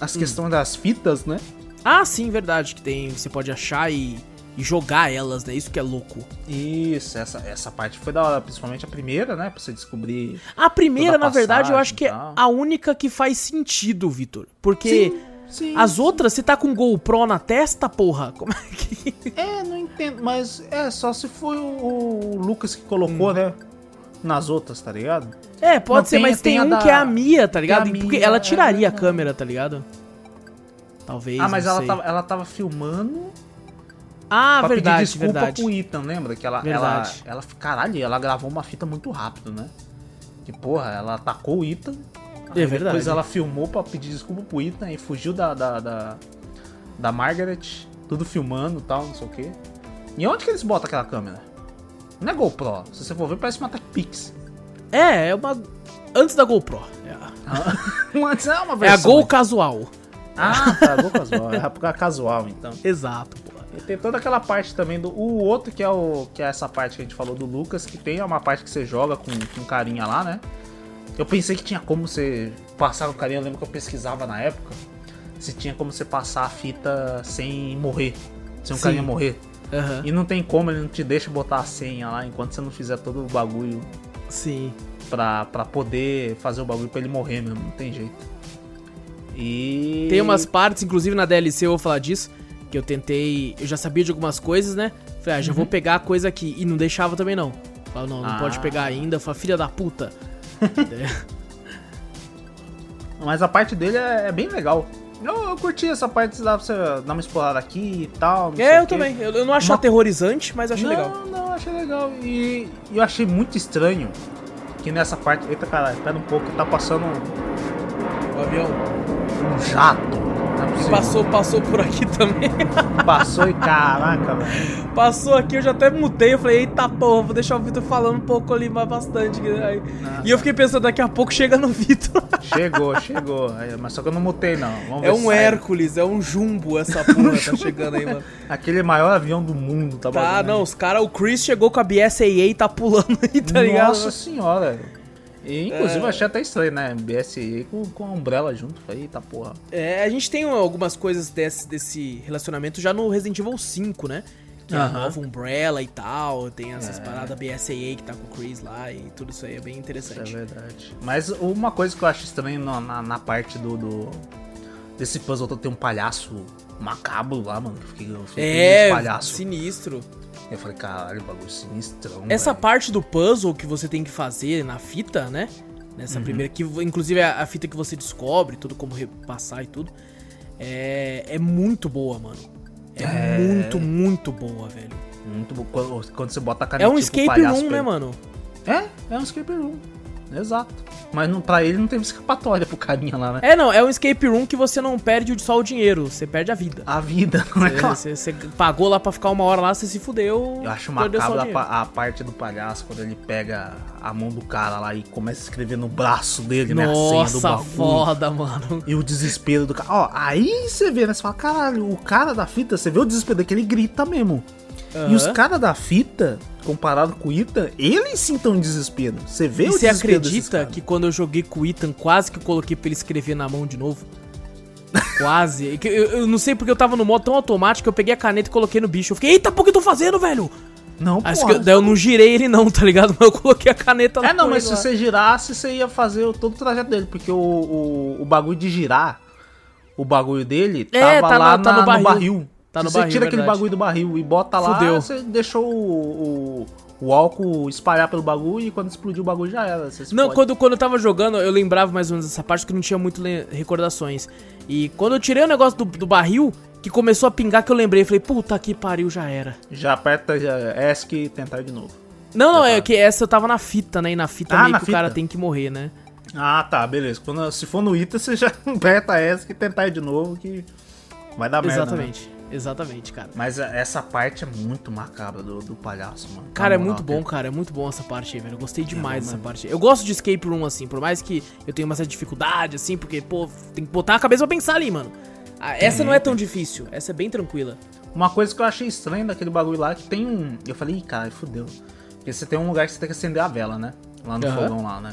as questões das fitas, né? Ah, sim, verdade, que tem, você pode achar e, e jogar elas, né? Isso que é louco. Isso, essa, essa parte foi da hora, principalmente a primeira, né? Pra você descobrir. A primeira, a na verdade, eu acho que é a única que faz sentido, Vitor. Porque sim. as outras, você tá com GoPro na testa, porra? Como é que. É, não entendo, mas é só se foi o, o Lucas que colocou, né? Nas outras, tá ligado? É, pode Não, ser, tem- mas tem, tem a um da- que é a Mia, tá a ligado? Porque Mia, ela é tiraria a verdade. câmera, tá ligado? Talvez. ah, mas ela sei. tava, ela tava filmando Ah, pra pedir verdade, desculpa verdade. pro Ethan, lembra? Que ela, ela, Verdade. ela, caralho, ela gravou uma fita muito rápido, né? Que porra, ela atacou o Ethan. É verdade. Depois ela filmou pra pedir desculpa pro Ethan e fugiu da, da, da, da Margaret, tudo filmando e tal, não sei o quê. E onde que eles botam aquela câmera? Não é GoPro, se você for ver, parece uma TechPix. É, é uma. Antes da GoPro. É a, Mas é uma é a versão. Gol casual. Ah, tá, Gol casual. É casual, então. Exato, porra. E tem toda aquela parte também do. O outro que é o. Que é essa parte que a gente falou do Lucas, que tem uma parte que você joga com, com um carinha lá, né? Eu pensei que tinha como você passar com o carinha, eu lembro que eu pesquisava na época. Se tinha como você passar a fita sem morrer. Sem um Sim. carinha morrer. Aham. E não tem como, ele não te deixa botar a senha lá enquanto você não fizer todo o bagulho Sim. pra, pra poder fazer o bagulho pra ele morrer mesmo, não tem jeito. E. Tem umas partes, inclusive na DLC eu vou falar disso, que eu tentei. Eu já sabia de algumas coisas, né? Falei, ah, já vou pegar a coisa aqui. E não deixava também, não. Falei, não, não Ah. pode pegar ainda. Falei, filha da puta. Mas a parte dele é, é bem legal. Eu, eu curti essa parte, dá pra você dar uma explorada aqui e tal. não é, eu também. Eu, eu não acho Uma- aterrorizante, mas eu achei não, legal. Não, achei legal. E eu achei muito estranho que nessa parte. Eita caralho, espera um pouco, tá passando um, O avião. Um jato. É. Passou, passou por aqui também. Passou e caraca, velho. Passou aqui, eu já até mutei. Eu falei, eita porra, vou deixar o Vitor falando um pouco ali, mas bastante. Aí- Ah, E eu fiquei pensando, daqui a pouco chega no Vitor. Chegou, chegou. Mas só que eu não mutei, não. Vamos É um. Hércules, é um jumbo essa porra, tá chegando aí, mano. Aquele maior avião do mundo, tá Tá, bagulho, não, né? os caras, o Chris chegou com a BSAA e tá pulando aí, tá ligado? Nossa senhora. E, inclusive, É. eu achei até estranho, né? BSE com, com a Umbrella junto. Falei, eita porra. É, a gente tem algumas coisas desse, desse relacionamento já no Resident Evil 5, né? Que é a Aham. nova Umbrella e tal, tem essas É. paradas BSAA que tá com o Chris lá e tudo isso aí é bem Isso é interessante. verdade. Mas uma coisa que eu acho estranho na, na, na parte do, do- Desse puzzle tem um palhaço macabro lá, mano. que fiquei, eu fiquei É, palhaço. sinistro. Eu falei, caralho, bagulho sinistrão. Essa velho. parte do puzzle que você tem que fazer na fita, né? Nessa Uhum. primeira, que inclusive é a fita que você descobre, tudo como repassar e tudo, é, é muito boa, mano. É, É. muito, muito boa, velho. Muito bom. Quando, quando você bota a É canetinha um pro escape room, né, mano? É, é um escape room. Exato. Mas não, pra ele não teve escapatória pro carinha lá, né? É, não, é um escape room que você não perde só o dinheiro, você perde a vida. A vida, não é claro. Você, você pagou lá pra ficar uma hora lá, você se fudeu. Eu acho macabro a, a parte do palhaço quando ele pega a mão do cara lá e começa a escrever no braço dele, né? A senha do Nossa, bagulho. foda, mano. E o desespero do cara. Ó, aí você vê, né? Você fala, caralho, o cara da fita, você vê o desespero dele que ele grita mesmo. Uhum. E os caras da fita, comparado com o Ethan, eles sim estão em desespero. Você vê e o você acredita que quando eu joguei com o Ethan, quase que eu coloquei pra ele escrever na mão de novo? Quase. eu, eu, não sei porque eu tava no modo tão automático eu peguei a caneta e coloquei no bicho. Eu fiquei, eita, por que eu tô fazendo, velho? Não, que eu, daí eu não girei ele não, tá ligado? Mas eu coloquei a caneta É, não, mas se você girasse, você ia fazer todo o trajeto dele. Porque o, o, o bagulho de girar, o bagulho dele, é, tava tá lá no, tá na, no barril. no barril. Tá se você barril, tira aquele verdade. bagulho do barril e bota lá, Fudeu. você deixou o, o, o álcool espalhar pelo bagulho e quando explodiu o bagulho já era. Não, quando, quando eu tava jogando, eu lembrava mais ou menos dessa parte que não tinha muito recordações. E quando eu tirei o negócio do, do barril, que começou a pingar, que eu lembrei, falei, puta que pariu, já era. Já aperta já, ESC e tentar de novo. Não, não, é tá. que essa eu tava na fita, né? E na fita Ah, meio na que o cara fita? tem que morrer, né? Ah, tá, beleza. Quando, se for no ITA, você já aperta ESC e tentar de novo que vai dar merda. né? Exatamente, cara. Mas essa parte é muito macabra do, do palhaço, mano. Cara, é muito bom, cara. É muito bom essa parte aí, velho. Eu gostei demais bom dessa parte. Eu gosto de escape room, assim, por mais que eu tenha uma certa dificuldade, assim, porque, pô, tem que botar a cabeça pra pensar ali, mano. Ah, essa não é tão difícil, essa é bem tranquila. Uma coisa que eu achei estranha daquele bagulho lá é que tem um. Eu falei, cara, fudeu. Porque você tem um lugar que você tem que acender a vela, né? Lá no Aham. fogão lá, né?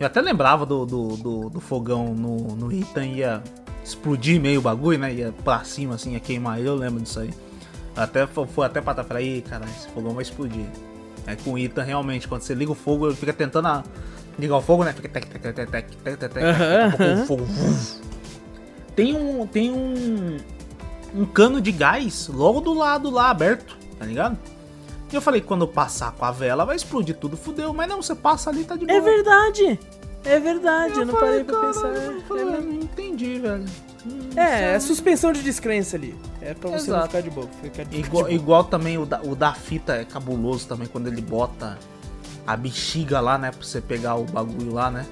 Eu até lembrava do, do, do, do fogão no, no Ethan ia explodir meio o bagulho, né? Ia pra cima assim, ia queimar ele, eu lembro disso aí. Até fui até pra trás, ih, cara, esse fogão vai explodir. É com o Ethan realmente, quando você liga o fogo, ele fica tentando a- ligar o fogo, né? Fica tec, tec, tec, tec, tec, tec, tec, tec, o fogo. Tem um. Tem um. Um cano de gás logo do lado lá aberto, tá ligado? E eu falei, quando eu passar com a vela vai explodir tudo, fudeu. Mas não, você passa ali tá de boa. É verdade! É verdade, eu, não falei, parei pra pensar. eu falei, É, "Eu não entendi, velho. É, é suspensão de descrença ali. É pra você não Exato. ficar de boa. Ficar de, Igual, de boa. igual também o da, o da fita é cabuloso também, quando ele bota a bexiga lá, né? Pra você pegar o bagulho lá, né?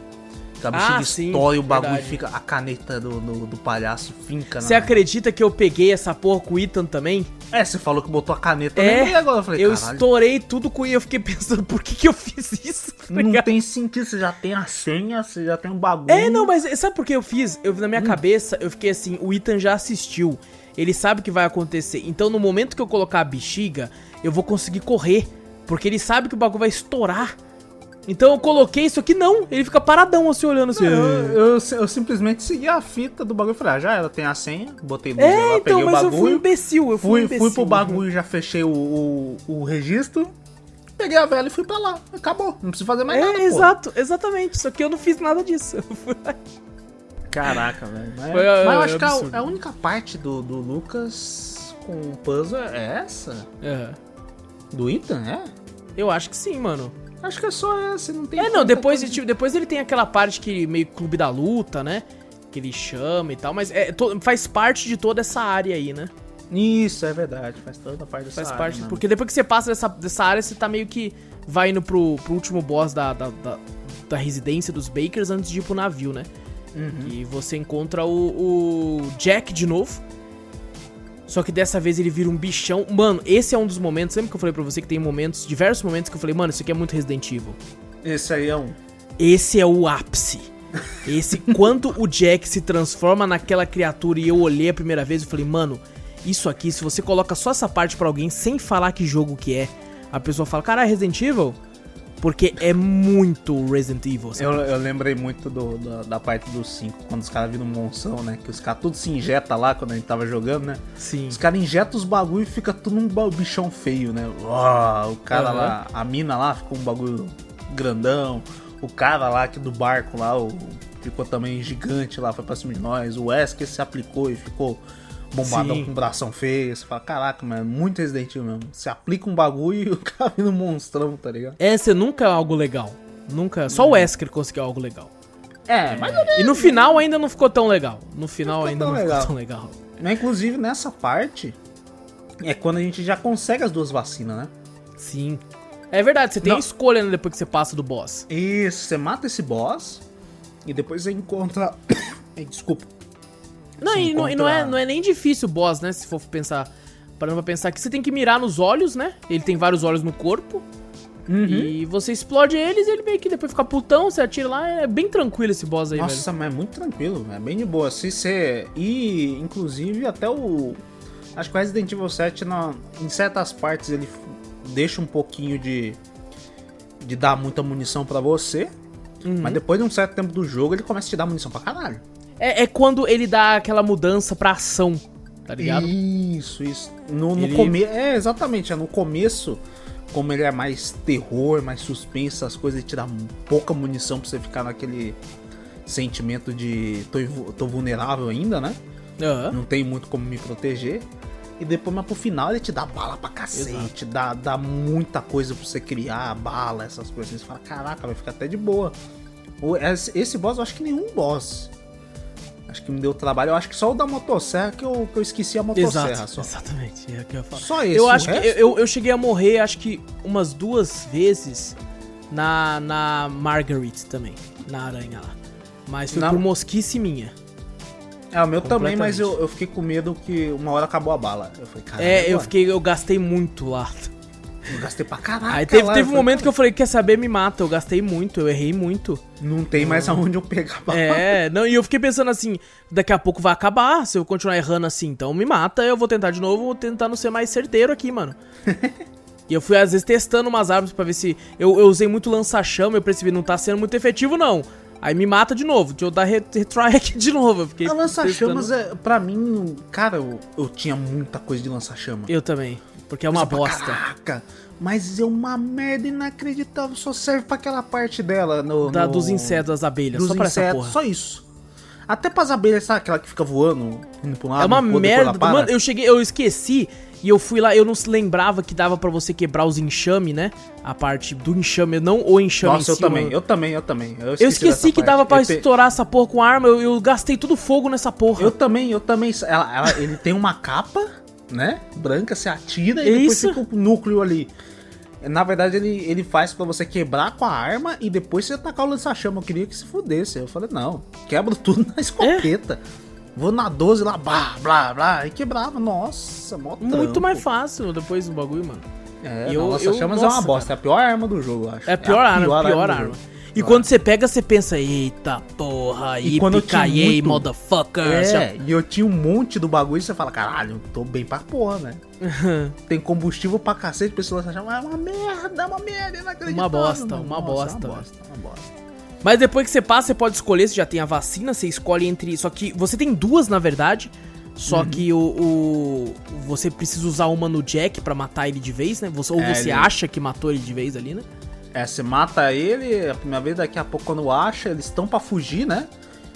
A bexiga Ah, estoura e o bagulho verdade. fica. A caneta do, do, do palhaço finca Você acredita que eu peguei essa porra com o Ethan também? É, você falou que botou a caneta É, lembrei agora. Eu falei, eu caralho, estourei tudo com ele. Eu fiquei pensando, por que, que eu fiz isso? Tá não tem sentido, você já tem a senha, você já tem um bagulho. É, não, mas sabe por que eu fiz? Eu na Hum. minha cabeça, eu fiquei assim, o Ethan já assistiu. Ele sabe o que vai acontecer. Então, no momento que eu colocar a bexiga, eu vou conseguir correr. Porque ele sabe que o bagulho vai estourar. Então eu coloquei isso aqui, não. Ele fica paradão assim, olhando assim. Eu, eu, eu simplesmente segui a fita do bagulho e falei, ah, já ela tem a senha, botei luz É, lá, então, peguei o mas eu bagulho. fui imbecil. Eu fui, Fui, imbecil. fui pro bagulho, já fechei o, o, o registro, peguei a vela e fui pra lá. Acabou, não preciso fazer mais É, nada, pô. exato, exatamente. Só que eu não fiz nada disso. Eu fui lá. Caraca, velho. Mas, Foi, é, mas eu é acho que a, a única parte do, do Lucas com o puzzle é essa? É. Do Ethan, é? Eu acho que sim, mano. Acho que é só essa, não tem É, não, depois, coisa. tipo, depois ele tem aquela parte que meio clube da luta, né? Que ele chama e tal, mas é, to- faz parte de toda essa área aí, né? Isso, é verdade, faz toda a parte dessa Faz área parte. Porque depois que você passa dessa, dessa área, você tá meio que. Vai indo pro, pro último boss da, da, da, da residência dos Bakers antes de ir pro navio, né? Uhum. E você encontra o, o Jack de novo. Só que dessa vez ele vira um bichão. Mano, esse é um dos momentos. Lembra que eu falei pra você que tem momentos, diversos momentos que eu falei, mano, isso aqui é muito Resident Evil. Esse aí é um. Esse é o ápice. Esse, quando o Jack se transforma naquela criatura e eu olhei a primeira vez, eu falei, mano, isso aqui, se você coloca só essa parte pra alguém sem falar que jogo que é, a pessoa fala, caralho, Resident Evil? Porque é muito Resident Evil. Eu, eu lembrei muito do, da, da parte dos 5, quando os caras viram monção, né? Que os caras tudo se injeta lá quando a gente tava jogando, né? Sim. Os caras injetam os bagulho e fica tudo um bichão feio, né? Uau, o cara Aham. lá, a mina lá ficou um bagulho grandão. O cara lá que do barco lá, o, ficou também gigante lá, foi pra cima de nós. O Wesker se aplicou e ficou bombadão Sim. com bração feio. Você fala, caraca, mano, muito Resident Evil mesmo. Você aplica um bagulho e o cara vira um monstrão, tá ligado? Essa nunca é algo legal. Nunca. Só o Wesker conseguiu algo legal. É, mas E no final ainda não ficou tão legal. No final ficou ainda não legal. ficou tão legal. Mas, inclusive nessa parte é quando a gente já consegue as duas vacinas, né? Sim. É verdade, você tem Não. escolha né, depois que você passa do boss. Isso, você mata esse boss e depois você encontra. Desculpa. Não, e, não, e não, é, encontra- não é nem difícil o boss, né? Se for pensar. Parando pra pensar que você tem que mirar nos olhos, né? Ele tem vários olhos no corpo. Uhum. E você explode eles e ele meio que depois fica putão, você atira lá. É bem tranquilo esse boss aí, velho. Nossa, mas é muito tranquilo, é bem de boa. Se você. E inclusive até o. Acho que o Resident Evil 7, na, em certas partes, ele deixa um pouquinho de. de dar muita munição para você. Uhum. Mas depois de um certo tempo do jogo, ele começa a te dar munição pra caralho. É, é quando ele dá aquela mudança pra ação, tá ligado? Isso, isso. No, no ele... começo. É, exatamente. É no começo, como ele é mais terror, mais suspense, as coisas, ele te dá pouca munição pra você ficar naquele sentimento de tô, tô vulnerável ainda, né? Uhum. Não tem muito como me proteger. E depois, mas pro final, ele te dá bala pra cacete, dá, dá muita coisa pra você criar, bala, essas coisas. Você fala, caraca, vai ficar até de boa. Esse boss, eu acho que nenhum boss. Acho que me deu trabalho. Eu acho que só o da motosserra que eu, que eu esqueci a motosserra Exato, só. Exatamente. É que eu. Só esse. Eu acho resto... que eu, eu cheguei a morrer, acho que umas duas vezes na, na Margaret também. Na aranha lá. Mas foi Na... por mosquice minha. É, o meu também, mas eu, eu fiquei com medo que uma hora acabou a bala. Eu falei. É, eu fiquei, eu gastei muito lá. Eu gastei pra caralho. Aí teve, lá, teve um momento que eu falei, quer saber, me mata. Eu gastei muito, eu errei muito. Não tem mais aonde eu pegar bala. É, não, e eu fiquei pensando assim, daqui a pouco vai acabar, se eu continuar errando assim, então me mata, eu vou tentar de novo, vou tentar não ser mais certeiro aqui, mano. e eu fui às vezes testando umas armas pra ver se. Eu, eu usei muito lança-chama, eu percebi, não tá sendo muito efetivo, não. Aí me mata de novo. Deixa eu dar retry aqui de novo. Eu fiquei a lança-chamas, é, pra mim, cara, eu, eu tinha muita coisa de lança-chama. Eu também. Porque é uma bosta. Caraca, mas é uma merda inacreditável. Só serve pra aquela parte dela. No, da, no... Dos insetos, das abelhas. Dos só insetos, essa porra. Só isso. Até pras abelhas, sabe aquela que fica voando, indo pra um lado, É uma merda. Mano, eu cheguei, eu esqueci e eu fui lá, eu não lembrava que dava para você quebrar os enxame, né? A parte do enxame, não o enxame Nossa, eu si, também, eu também, eu também. Eu esqueci, eu esqueci que dava para estourar essa porra com arma, eu, eu, gastei tudo fogo nessa porra. Eu também, eu também. Ela, ela, ele tem uma capa, né? Branca, você atira e Isso. depois fica o núcleo ali. Na verdade, ele, ele faz para você quebrar com a arma e depois você atacar o lança-chama. Eu queria que se fudesse. Eu falei, não, quebra tudo na escopeta. É. Vou na 12 lá, blá, blá, blá, e quebrava. Nossa, mó Muito mais fácil depois do bagulho, mano. É, nossa, eu, chamas nossa, é uma bosta. Cara. É a pior arma do jogo, eu acho. É a pior, é a pior arma, pior arma. E quando você pega, você pensa, eita porra, e quando muito... motherfucker. É, e eu tinha um monte do bagulho e você fala, caralho, tô bem pra porra, né? Tem combustível pra cacete, pessoas acham, é uma merda, é uma merda, inacreditável. Uma bosta, uma Nossa, bosta. Uma bosta, uma bosta. Mas depois que você passa, você pode escolher, você já tem a vacina, você escolhe entre. Só que você tem duas, na verdade. Só uhum. que o, o, Você precisa usar uma no Jack para matar ele de vez, né? Você, ou é, você ele... acha que matou ele de vez ali, né? É, você mata ele, a primeira vez, daqui a pouco quando acha, eles estão para fugir, né?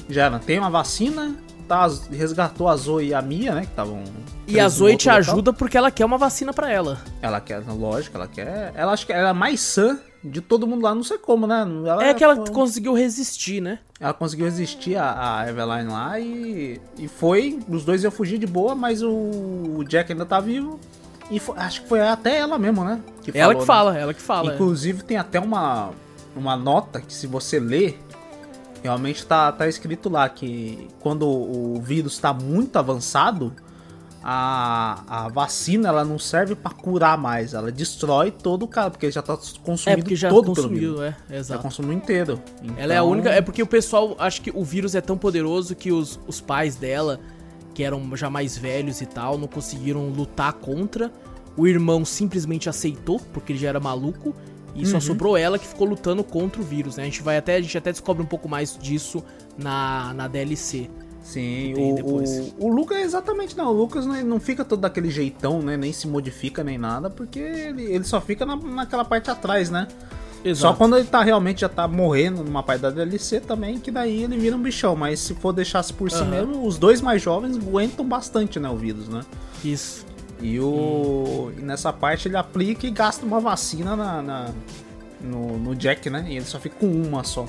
Já não tem uma vacina, tá, resgatou a Zoe e a Mia, né? Que estavam. E a Zoe te local. ajuda porque ela quer uma vacina para ela. Ela quer, lógico, ela quer. Ela acho que ela é mais sã de todo mundo lá, não sei como, né? Ela, é que ela foi... conseguiu resistir, né? Ela conseguiu resistir a, a Eveline lá e, e foi. Os dois iam fugir de boa, mas o, o Jack ainda tá vivo. E foi, acho que foi até ela mesmo, né? Que ela falou, que fala, né? ela que fala. Inclusive é. tem até uma, uma nota que se você ler, realmente tá, tá escrito lá que quando o vírus tá muito avançado, a, a vacina ela não serve para curar mais, ela destrói todo o cara, porque já tá consumindo é porque já todo consumiu, é, exato. Já consumiu inteiro. Então... Ela é a então única, é porque o pessoal acha que o vírus é tão poderoso que os, os pais dela, que eram já mais velhos e tal, não conseguiram lutar contra. O irmão simplesmente aceitou, porque ele já era maluco, e uhum. só sobrou ela que ficou lutando contra o vírus, né? A gente vai até a gente até descobre um pouco mais disso na, na DLC. Sim, o, o, o, Lucas é exatamente não. O Lucas não, não fica todo daquele jeitão, né? Nem se modifica nem nada, porque ele, ele só fica na, naquela parte atrás, né? Exato. Só quando ele tá realmente já tá morrendo numa parte da DLC também, que daí ele vira um bichão. Mas se for deixasse por si mesmo, os dois mais jovens aguentam bastante, né? O vírus, né? Isso. E, o, e nessa parte ele aplica e gasta uma vacina na, na no, no, Jack, né? E ele só fica com uma só.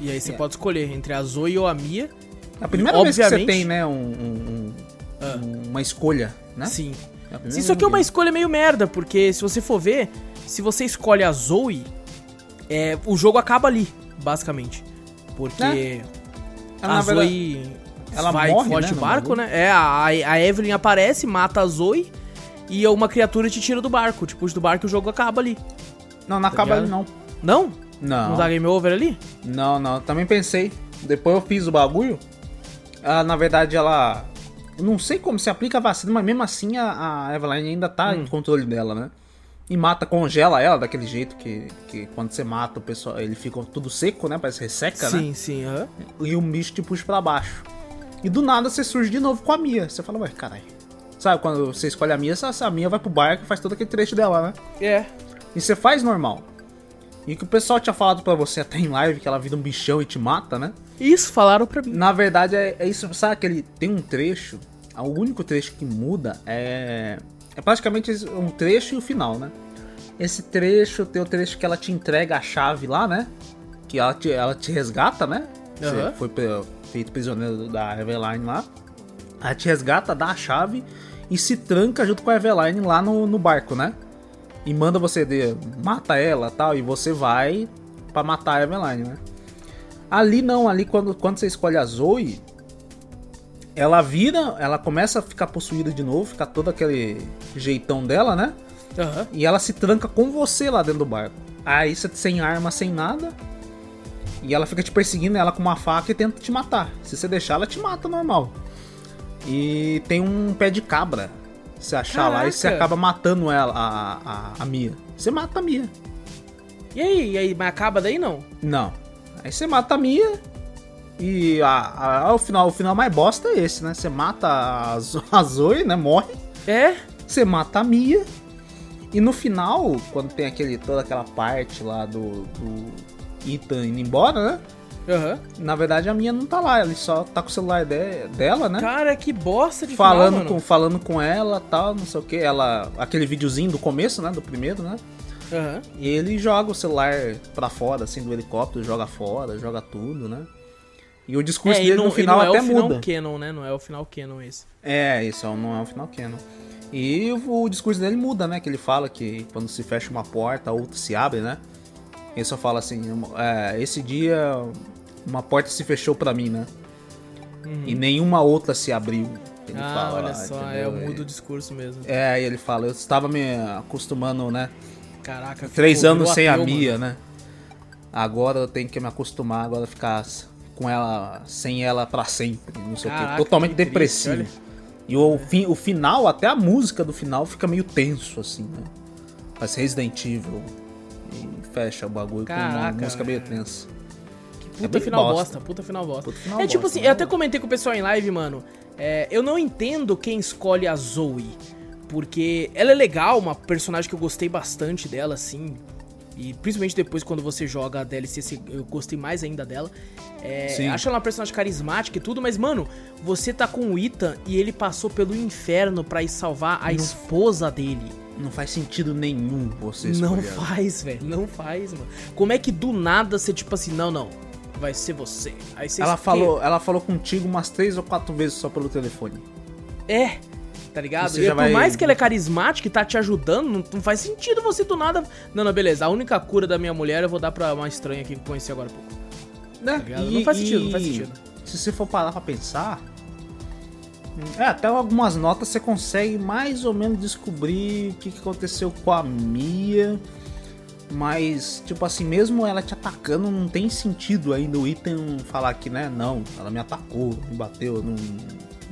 E aí você é. pode escolher entre a Zoe ou a Mia. A primeira e, vez que você tem, né, um, um, ah. uma escolha, né? Sim. É Isso aqui é uma escolha meio merda, porque se você for ver, se você escolhe a Zoe, é, o jogo acaba ali, basicamente. Porque é. a Zoe verdade, ela vai, morre, foge né, do barco, né? É, a, a Evelyn aparece, mata a Zoe e uma criatura te tira do barco. Puxa do barco o jogo acaba ali. Não, não tá acaba ligado? ali não. Não? Não. Não dá game over ali? Não, não. Também pensei. Depois eu fiz o bagulho ela, na verdade, ela não sei como se aplica a vacina, mas mesmo assim a, a Eveline ainda tá hum. em controle dela, né? E mata, congela ela daquele jeito que, que quando você mata o pessoal, ele fica tudo seco, né? Parece resseca, sim, né? Sim, sim. Uhum. E o bicho te puxa pra baixo. E do nada você surge de novo com a Mia. Você fala, ué, caralho. Sabe, quando você escolhe a Mia, a Mia vai pro barco e faz todo aquele trecho dela, né? É. E você faz normal. E que o pessoal tinha falado pra você até em live que ela vira um bichão e te mata, né? Isso, falaram pra mim. Na verdade, é, é isso. Sabe aquele. Tem um trecho. O único trecho que muda é. É praticamente um trecho e o final, né? Esse trecho tem o trecho que ela te entrega a chave lá, né? Que ela te, ela te resgata, né? Uhum. Você foi feito prisioneiro da Eveline lá. Ela te resgata, dá a chave e se tranca junto com a Eveline lá no, no barco, né? E manda você de, mata ela tal, e você vai para matar a Eveline, né? Ali não, ali quando, quando você escolhe a Zoe, ela vira, ela começa a ficar possuída de novo, fica todo aquele jeitão dela, né? Uhum. E ela se tranca com você lá dentro do barco. Aí você sem arma, sem nada. E ela fica te perseguindo ela com uma faca e tenta te matar. Se você deixar, ela te mata normal. E tem um pé de cabra. Você achar Caraca. lá e você acaba matando ela, a, a, a Mia. Você mata a Mia. E aí? E aí, mas acaba daí não? Não. Aí você mata a Mia. E a, a, o, final, o final mais bosta é esse, né? Você mata a, a Zoe, né? Morre. É? Você mata a Mia. E no final, quando tem aquele, toda aquela parte lá do, do Ethan indo embora, né? Uhum. Na verdade, a minha não tá lá, ele só tá com o celular de, dela, né? Cara, que bosta de falando final, com Falando com ela tal, não sei o que. Ela. Aquele videozinho do começo, né? Do primeiro, né? Uhum. E ele joga o celular pra fora, assim, do helicóptero, joga fora, joga tudo, né? E o discurso é, dele não, no final até muda. Não é o final canon, né? Não é o final canon esse. É, isso não é o final canon. E o, o discurso dele muda, né? Que ele fala que quando se fecha uma porta, a outra se abre, né? Ele só fala assim, é, esse dia uma porta se fechou para mim, né? Uhum. E nenhuma outra se abriu. Ele ah, fala, olha só, entendeu? é, eu mudo o discurso mesmo. É, ele fala, eu estava me acostumando, né? Caraca, Três anos sem ateu, a Mia, mano. né? Agora eu tenho que me acostumar, agora ficar com ela, sem ela para sempre, não sei Caraca, o quê. Totalmente que depressivo. Triste, e o, o final, até a música do final fica meio tenso, assim, né? Mas Resident Evil. E fecha o bagulho Caraca, com uma música meio tensa. Puta é final bosta. bosta. puta final bosta. Puta final é tipo bosta, assim, eu até comentei com o pessoal em live, mano. É, eu não entendo quem escolhe a Zoe. Porque ela é legal, uma personagem que eu gostei bastante dela, assim. E principalmente depois quando você joga a DLC, eu gostei mais ainda dela. É, acho ela uma personagem carismática e tudo, mas, mano, você tá com o Ethan e ele passou pelo inferno para ir salvar a não, esposa dele. Não faz sentido nenhum você escolher. Não faz, velho. Não faz, mano. Como é que do nada você, tipo assim, não, não vai ser você. Aí você ela falou, ela falou contigo umas três ou quatro vezes só pelo telefone. É, tá ligado? E, e por vai... mais que ela é carismática e tá te ajudando, não, não, faz sentido você do nada. Não, não, beleza. A única cura da minha mulher eu vou dar pra uma estranha aqui que conheci agora há pouco. Né? Tá e, não faz sentido, não faz sentido. Se você for parar pra pensar. É, até algumas notas você consegue mais ou menos descobrir o que, que aconteceu com a Mia mas, tipo assim, mesmo ela te atacando, não tem sentido ainda o item falar que, né? Não, ela me atacou, me bateu, não,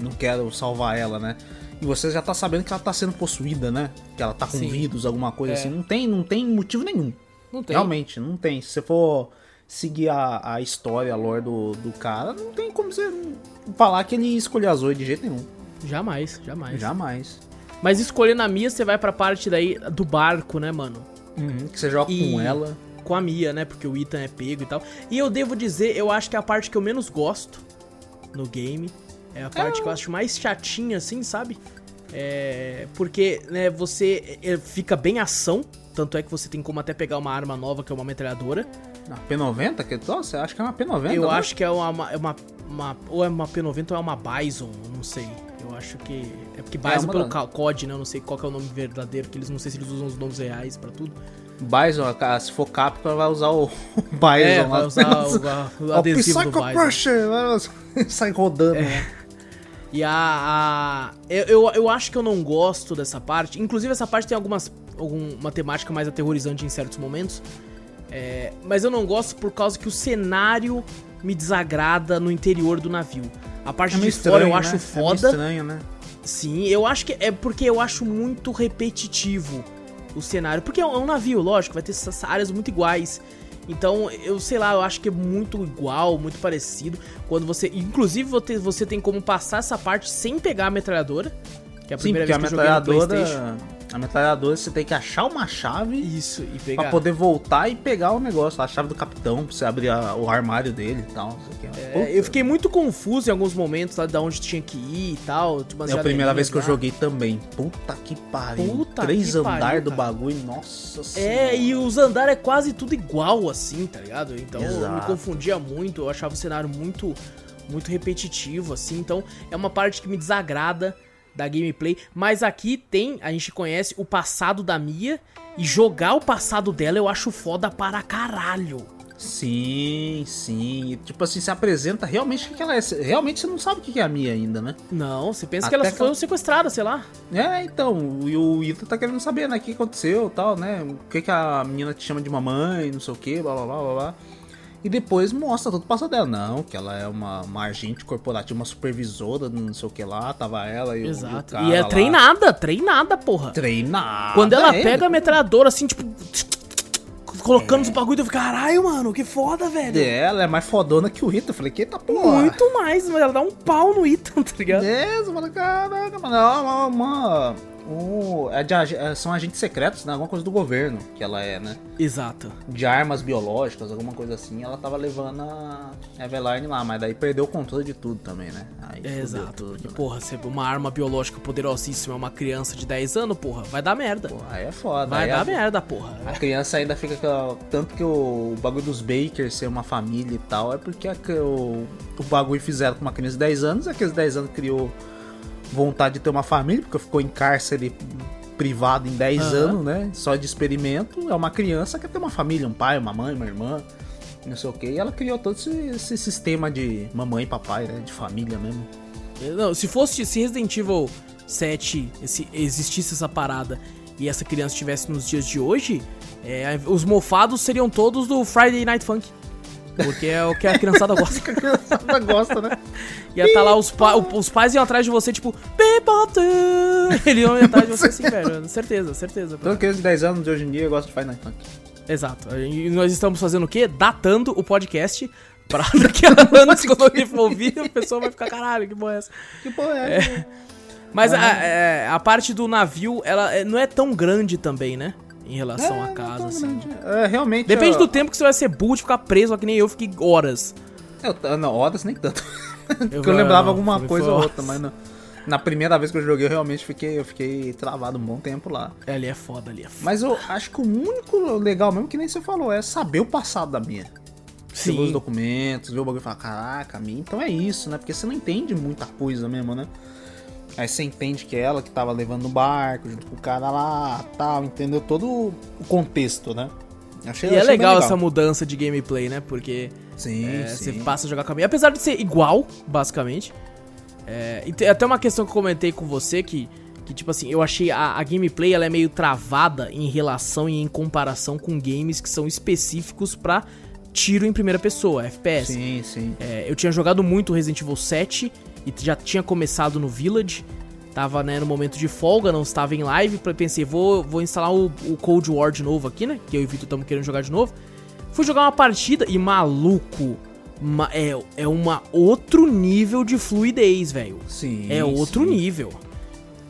não quero salvar ela, né? E você já tá sabendo que ela tá sendo possuída, né? Que ela tá com Sim. vírus, alguma coisa é. assim. Não tem, não tem motivo nenhum. Não tem. Realmente, não tem. Se você for seguir a, a história, a lore do, do cara, não tem como você falar que ele escolheu a Zoe de jeito nenhum. Jamais, jamais. Jamais. Mas escolhendo a Mia, você vai pra parte daí do barco, né, mano? Uhum, que você joga e com ela. Com a Mia, né? Porque o Ethan é pego e tal. E eu devo dizer, eu acho que é a parte que eu menos gosto no game. É a parte é. que eu acho mais chatinha, assim, sabe? É, porque né, você é, fica bem ação. Tanto é que você tem como até pegar uma arma nova, que é uma metralhadora. A P90? Que, você acha que é uma P90? Eu né? acho que é uma, é uma, uma, Ou é uma P90 ou é uma Bison, não sei. Eu acho que. É porque Bison é pelo da... COD, né? Eu não sei qual é o nome verdadeiro, que eles não sei se eles usam os nomes reais pra tudo. Bison, se for Capcom, vai usar o Bison é, vai usar o, o, o adesivo do Bison. Crusher, sai rodando. É. E a, a eu, eu, eu, acho que eu não gosto dessa parte. Inclusive, essa parte tem algumas alguma temática mais aterrorizante em certos momentos. É, mas eu não gosto por causa que o cenário me desagrada no interior do navio. A parte É de meio fora estranho, eu acho né? É foda. estranho, né? Sim, eu acho que é porque eu acho muito repetitivo o cenário. Porque é um navio, lógico, vai ter essas áreas muito iguais. Então, eu sei lá, eu acho que é muito igual, muito parecido. Quando você. Inclusive, você, tem como passar essa parte sem pegar a metralhadora. Que é a Sim, primeira a vez que eu joguei no PlayStation. A metralhadora você tem que achar uma chave Isso, e pegar. pra poder voltar e pegar o negócio, a chave do capitão, pra você abrir a- o armário dele e tal. É, eu fiquei muito confuso em alguns momentos lá de onde tinha que ir e tal. É a primeira vez que eu joguei também. Puta que pariu. Puta Três que andar pariu, do bagulho, nossa senhora. É, e os andares é quase tudo igual, assim, tá ligado? Então eu me Exato. confundia muito, eu achava o cenário muito, muito repetitivo, assim. Então é uma parte que me desagrada da gameplay. Mas aqui tem, a gente conhece o passado da Mia. E jogar o passado dela eu acho foda para caralho. Sim, sim. E, Tipo assim, se apresenta realmente o que ela é. Realmente você não sabe o que é a Mia ainda, né? Não, você pensa Até que elas que foram ela- sequestradas, sei lá. É, então, e o Ita tá querendo saber, né, o que aconteceu e tal, né? O que que a menina te chama de mamãe, não sei o que, blá blá blá blá blá. E depois mostra todo o passado dela. Não, que ela é uma, uma agente corporativa, uma supervisora, não sei o que lá, tava ela e o- Exato. o cara E é lá. treinada, treinada, porra. Treinada. Quando ela é. pega a metralhadora, assim, tipo. Colocando os bagulho, eu fico, caralho, mano, que foda, velho. É, ela é mais fodona que o Ita. Eu falei, que tá porra. Muito mais, mas ela dá um pau no Ethan, tá ligado? É, você fala, caraca, mano, é uma, uma, um- é de é, são agentes secretos, né? Alguma coisa do governo que ela é, né? Exato. De armas biológicas, alguma coisa assim. Ela tava levando a Eveline lá, mas daí perdeu o controle de tudo também, né? Aí É, exato. tudo, Porque, né? porra, se uma arma biológica poderosíssima é uma criança de 10 anos, porra, vai dar merda. Porra, aí é foda. vai aí dar a, merda, porra. A criança ainda fica com. Tanto que o, bagulho dos Bakers ser uma família e tal, é porque a- o, o bagulho fizeram com uma criança de 10 anos, aqueles 10 anos criou vontade de ter uma família, porque ficou em cárcere privado em 10 Aham. anos, né? Só de experimento. É uma criança que quer ter uma família, um pai, uma mãe, uma irmã, não sei o que. E ela criou todo esse, esse sistema de mamãe e papai, né? De família mesmo. Não, se fosse, se Resident Evil 7 esse- existisse essa parada e essa criança estivesse nos dias de hoje, é, os mofados seriam todos do Friday Night Funk. Porque é o que a criançada gosta. A criançada gosta, né? Ia tá lá, os, pa- os pais iam atrás de você, tipo, Bebop! Eles iam atrás de você assim, velho. Certeza, certeza. Toda criança de 10 anos de hoje em dia gosta de Night Funk. Exato. E nós estamos fazendo o quê? Datando o podcast. Pra daqui a anos, quando alguém for ouvir, a pessoa vai ficar, caralho, que porra é essa? Que porra é? essa? Mas a, é, a parte do navio, ela é- não é tão grande também, né? Em relação É, à casa, assim. É, realmente. Depende ó, do tempo que você vai ser burro de ficar preso, que nem eu fiquei horas. Eu, não, horas nem tanto. Eu, Porque eu lembrava não, alguma coisa ou outra, mas não. Na primeira vez que eu joguei, eu realmente fiquei, eu fiquei travado um bom tempo lá. É, Ali é foda, ali é foda. Mas eu acho que o único legal mesmo, que nem você falou, é saber o passado da minha. Você vê os Sim, documentos, ver o bagulho e falar, caraca, a minha, então é isso, né? Porque você não entende muita coisa mesmo, né? Aí você entende que é ela que tava levando o barco junto com o cara lá, tal, entendeu todo o contexto, né? Achei, e é achei bem legal essa mudança de gameplay, né? Porque Sim, É, sim. Você passa a jogar com a minha. Apesar de ser igual, basicamente. É, e tem até uma questão que eu comentei com você que, que tipo assim, eu achei a, a gameplay ela é meio travada em relação e em comparação com games que são específicos pra tiro em primeira pessoa, FPS. Sim, sim. É, eu tinha jogado muito Resident Evil 7 e já tinha começado no Village. Tava, né, no momento de folga, não estava em live. Pensei, vou, vou instalar o, o Cold War de novo aqui, né? Que eu e o Vitor estamos querendo jogar de novo. Fui jogar uma partida e, maluco, ma- é, é uma outro nível de fluidez, velho. Sim. É outro sim. nível.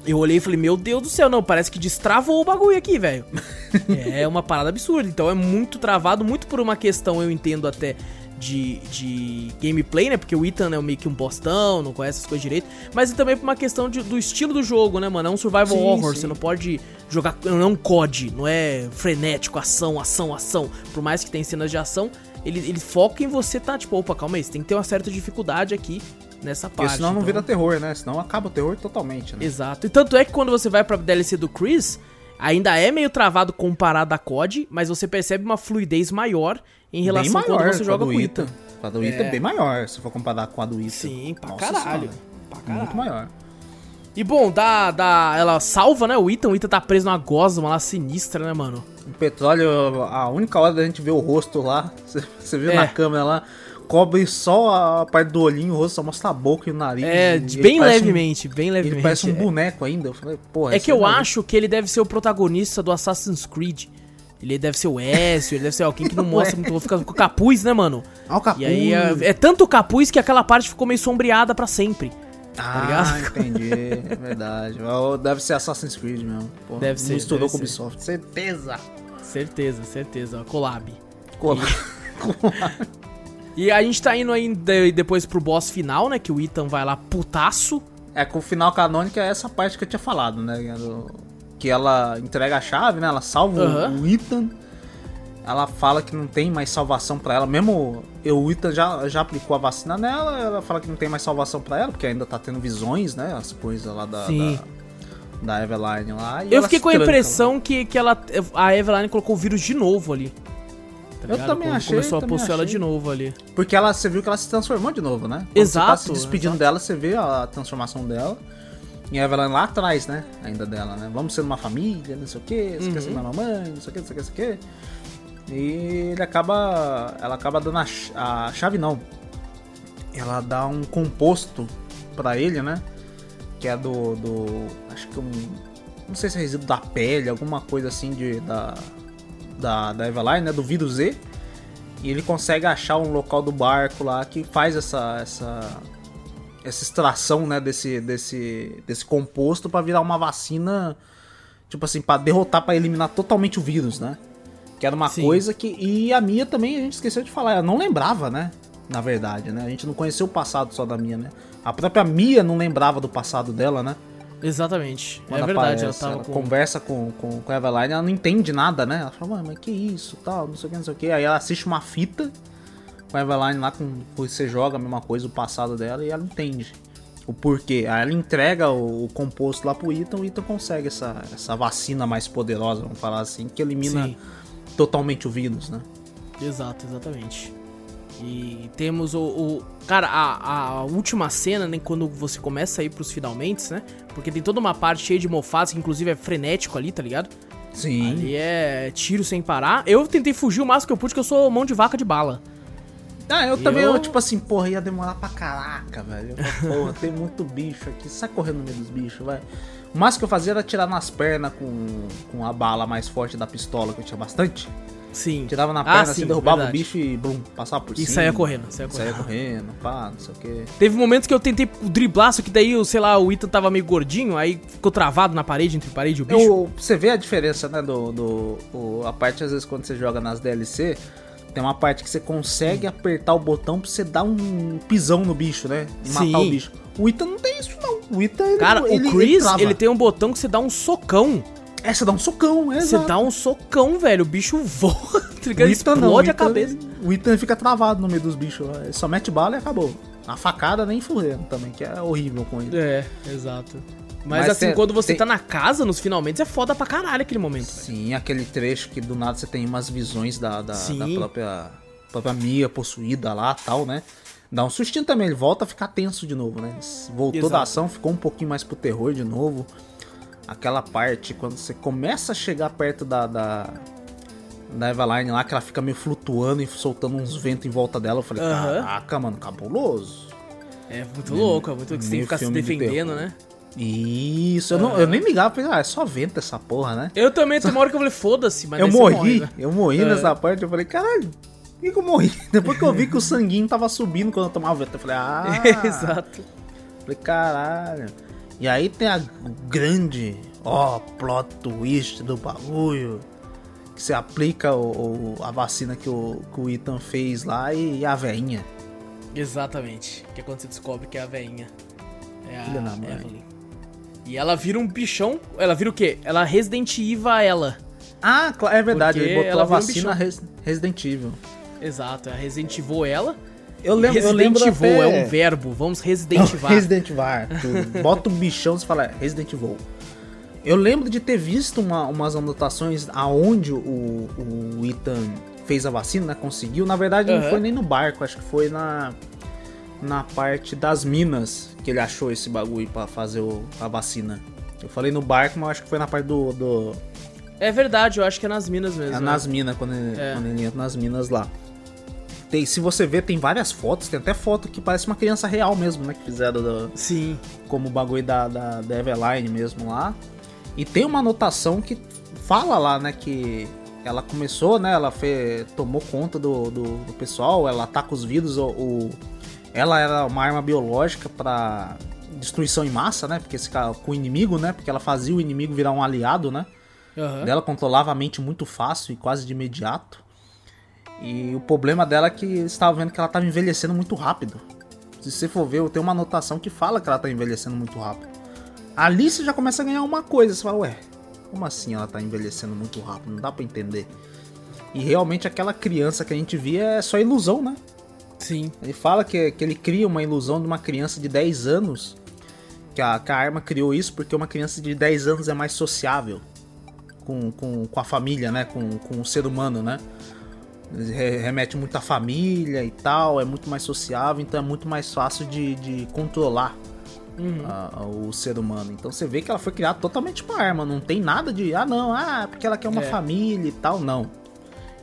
Eu olhei e falei, meu Deus do céu, não, parece que destravou o bagulho aqui, velho. é uma parada absurda. Então é muito travado, muito por uma questão, eu entendo até, de, de gameplay, né? Porque o Ethan é meio que um bostão, não conhece as coisas direito. Mas também por uma questão de- do estilo do jogo, né, mano? É um survival Sim, horror, sim. você não pode jogar. Não é um COD, não é frenético, ação, ação, ação. Por mais que tenha cenas de ação, ele, ele foca em você tá, tipo, opa, calma aí, você tem que ter uma certa dificuldade aqui nessa Porque parte. senão não então- vira terror, né? Senão acaba o terror totalmente, né? Exato. E tanto é que quando você vai pra DLC do Chris, ainda é meio travado comparado a COD, mas você percebe uma fluidez maior em relação bem a quando maior você joga com o Ita. A do Ita é. É. bem maior, se for comparar com a do Ita. Sim, pra Nossa caralho. Senhora, Pra caralho. Muito maior. E bom, dá, dá, ela salva, né, o Ethan. O Ethan tá preso numa gosma lá sinistra, né, mano? O petróleo, a única hora da gente ver o rosto lá, você viu É. na câmera lá, cobre só a parte do olhinho, o rosto só mostra a boca e o nariz. É, bem parece um- levemente, bem levemente. Ele parece um é. boneco ainda. Eu falei, porra. É que eu maluco- acho que ele deve ser o protagonista do Assassin's Creed. Ele deve ser o Ezio, ele deve ser alguém que não mostra muito, fica com o capuz, né, mano? Ah, o capuz. E aí é, é tanto capuz que aquela parte ficou meio sombreada pra sempre. Ah, ligado? entendi. É verdade. Deve ser Assassin's Creed mesmo. Porra, Deve ser, Misturou deve com. Ubisoft. Certeza. Certeza, certeza. Collab. Cola. E a gente tá indo aí de- depois pro boss final, né? Que o Ethan vai lá putaço. É, com o final canônico é essa parte que eu tinha falado, né? do- Que ela entrega a chave, né? Ela salva o- Aham. o Ethan. Ela fala que não tem mais salvação pra ela. Mesmo eu, o Ethan já, já aplicou a vacina nela, ela fala que não tem mais salvação pra ela, porque ainda tá tendo visões, né? As coisas lá da, da, da Eveline lá. Eu fiquei com a lá. impressão que, que ela, a Eveline colocou o vírus de novo ali. Tá Eu ligado? também Come- achei, Começou a possuir ela de novo ali. Porque ela, você viu que ela se transformou de novo, né? Quando Exato, Você tá se despedindo exato. dela, você vê a transformação dela. E a Evelyn lá atrás, né? Ainda dela, né? Vamos ser uma família, não sei o quê, você Uhum. quer ser minha mamãe, não sei o quê, não sei o quê, não sei o quê. E ele acaba. Ela acaba dando a, ch- a chave, não. Ela dá um composto pra ele, né? Que é do. do acho que um. Não sei se é resíduo da pele, alguma coisa assim de, da. Da, da Eveline, né? Do vírus Z. E ele consegue achar um local do barco lá que faz essa essa essa extração, né, desse desse desse composto pra virar uma vacina, tipo assim, pra derrotar, pra eliminar totalmente o vírus, né? Que era uma Sim. coisa que e a Mia também a gente esqueceu de falar, ela não lembrava, né? Na verdade, né? A gente não conheceu o passado só da Mia, né? A própria Mia não lembrava do passado dela, né? Exatamente. Quando é verdade, ela aparece, tava ela com. conversa com, com, com a Eveline, ela não entende nada, né? Ela fala, "Mãe, mas que isso, tal, não sei o que, não sei o que. Aí ela assiste uma fita com a Eveline lá, com, você joga a mesma coisa, o passado dela, e ela entende o porquê. Aí ela entrega o, o composto lá pro Ethan, o Ethan consegue essa, essa vacina mais poderosa, vamos falar assim, que elimina Sim. totalmente o vírus, né? Exato, exatamente. E temos o. o- cara, a, a última cena, né? Quando você começa a ir pros finalmente, né? Porque tem toda uma parte cheia de mofadas, que inclusive é frenético ali, tá ligado? Sim. Ali é tiro sem parar. Eu tentei fugir o máximo que eu pude, que eu sou mão de vaca de bala. Ah, eu também, Eu- tipo assim, porra, ia demorar pra caraca, velho. Porra, tem muito bicho aqui. Sai correndo no meio dos bichos, vai. O máximo que eu fazia era tirar nas pernas com, com a bala mais forte da pistola, que eu tinha bastante. Sim. Tirava na Ah, perna, sim, assim, derrubava verdade. o bicho e blum, passava por E cima. saía correndo, saía Saía correndo. correndo, pá, não sei o quê. Teve momentos que eu tentei driblar, só que daí, sei lá, o Ethan tava meio gordinho, aí ficou travado na parede, entre parede e o bicho. Eu, você vê a diferença, né, do, do o- a parte, às vezes, quando você joga nas DLC, tem uma parte que você consegue apertar o botão pra você dar um pisão no bicho, né? E matar Sim. o bicho. O Ethan não tem isso, não. O ele, Cara, ele, o Chris, trava. ele tem um botão que você dá um socão. É, você dá um socão, é Você exato. dá um socão, velho. O bicho voa, tá Ele não, explode o a Ethan- cabeça. O Ethan fica travado no meio dos bichos. Ele só mete bala e acabou. A facada nem furrendo também, que é horrível com ele. É, exato. Mas, Mas assim, tem- quando você tem- tá na casa, nos finalmente, é foda pra caralho aquele momento. velho. Sim, aquele trecho que do nada você tem umas visões da, da, da própria, própria Mia possuída lá tal, né? Dá um sustinho também, ele volta a ficar tenso de novo, né? Voltou Exato. da ação, ficou um pouquinho mais pro terror de novo. Aquela parte, quando você começa a chegar perto da, da, da Eveline lá, que ela fica meio flutuando e soltando uns ventos em volta dela, eu falei, Aham. caraca, mano, cabuloso. É muito louco, é muito louco. Você tem que ficar se de defendendo, terror. né? Isso, eu, não, eu nem ligava, falei, ah, é só vento essa porra, né? Eu também, tem uma hora que eu falei, foda-se, mas eu morri, morre, né? eu morri É. nessa parte, eu falei, caralho, por que, que eu morri? Depois que eu vi que o sanguinho tava subindo quando eu tomava vento, eu falei, ah, Exato. falei, caralho. E aí tem a grande, ó, plot twist do bagulho, que você aplica o, o- a vacina que o, que o Ethan fez lá e, a veinha. Exatamente. Que é quando você descobre que é a veinha. É Filha da a mãe. Evelyn. E ela vira um bichão. Ela vira o quê? Ela Resident Evil ela. Ah, é verdade, Porque ele botou ela a um vacina bichão. Res- Resident Evil. Exato, é a Resident Evil ela. Eu lembro, eu Resident lembro Evil até- é um verbo. Vamos Resident Evil. Resident Evil. tu Bota um bichão e fala é, Resident Evil. Eu lembro de ter visto uma- umas anotações aonde o, o Ethan fez a vacina, né? Conseguiu. Na verdade, não Aham. foi nem no barco, acho que foi na, na parte das minas que ele achou esse bagulho pra fazer o- a vacina. Eu falei no barco, mas acho que foi na parte do, do, É verdade, eu acho que é nas minas mesmo. É né? nas minas, quando, ele, É. quando ele entra nas minas lá. Tem, se você ver, tem várias fotos, tem até foto que parece uma criança real mesmo, né? Que fizeram do- Sim. como o bagulho da, da, da Eveline mesmo lá. E tem uma anotação que fala lá, né, que ela começou, né, ela fe, tomou conta do, do, do pessoal, ela ataca os vírus, o, o- ela era uma arma biológica pra destruição em massa, né, porque esse cara, com o inimigo, né, porque ela fazia o inimigo virar um aliado, né. Aham. Ela controlava a mente muito fácil e quase de imediato. E o problema dela é que eles estavam vendo que ela estava envelhecendo muito rápido. Se você for ver, tem uma anotação que fala que ela tá envelhecendo muito rápido. Ali você já começa a ganhar uma coisa. Você fala, ué, como assim ela tá envelhecendo muito rápido? Não dá pra entender. E realmente aquela criança que a gente via é só ilusão, né? Sim. Ele fala que, que ele cria uma ilusão de uma criança de 10 anos. Que a, que a arma criou isso porque uma criança de 10 anos é mais sociável com, com, com a família, né? Com, com o ser humano, né? Remete muito à família e tal, é muito mais sociável, então é muito mais fácil de, de controlar Uhum. a- o ser humano. Então você vê que ela foi criada totalmente pra arma, não tem nada de, ah não, ah, porque ela quer uma É. família e tal, não.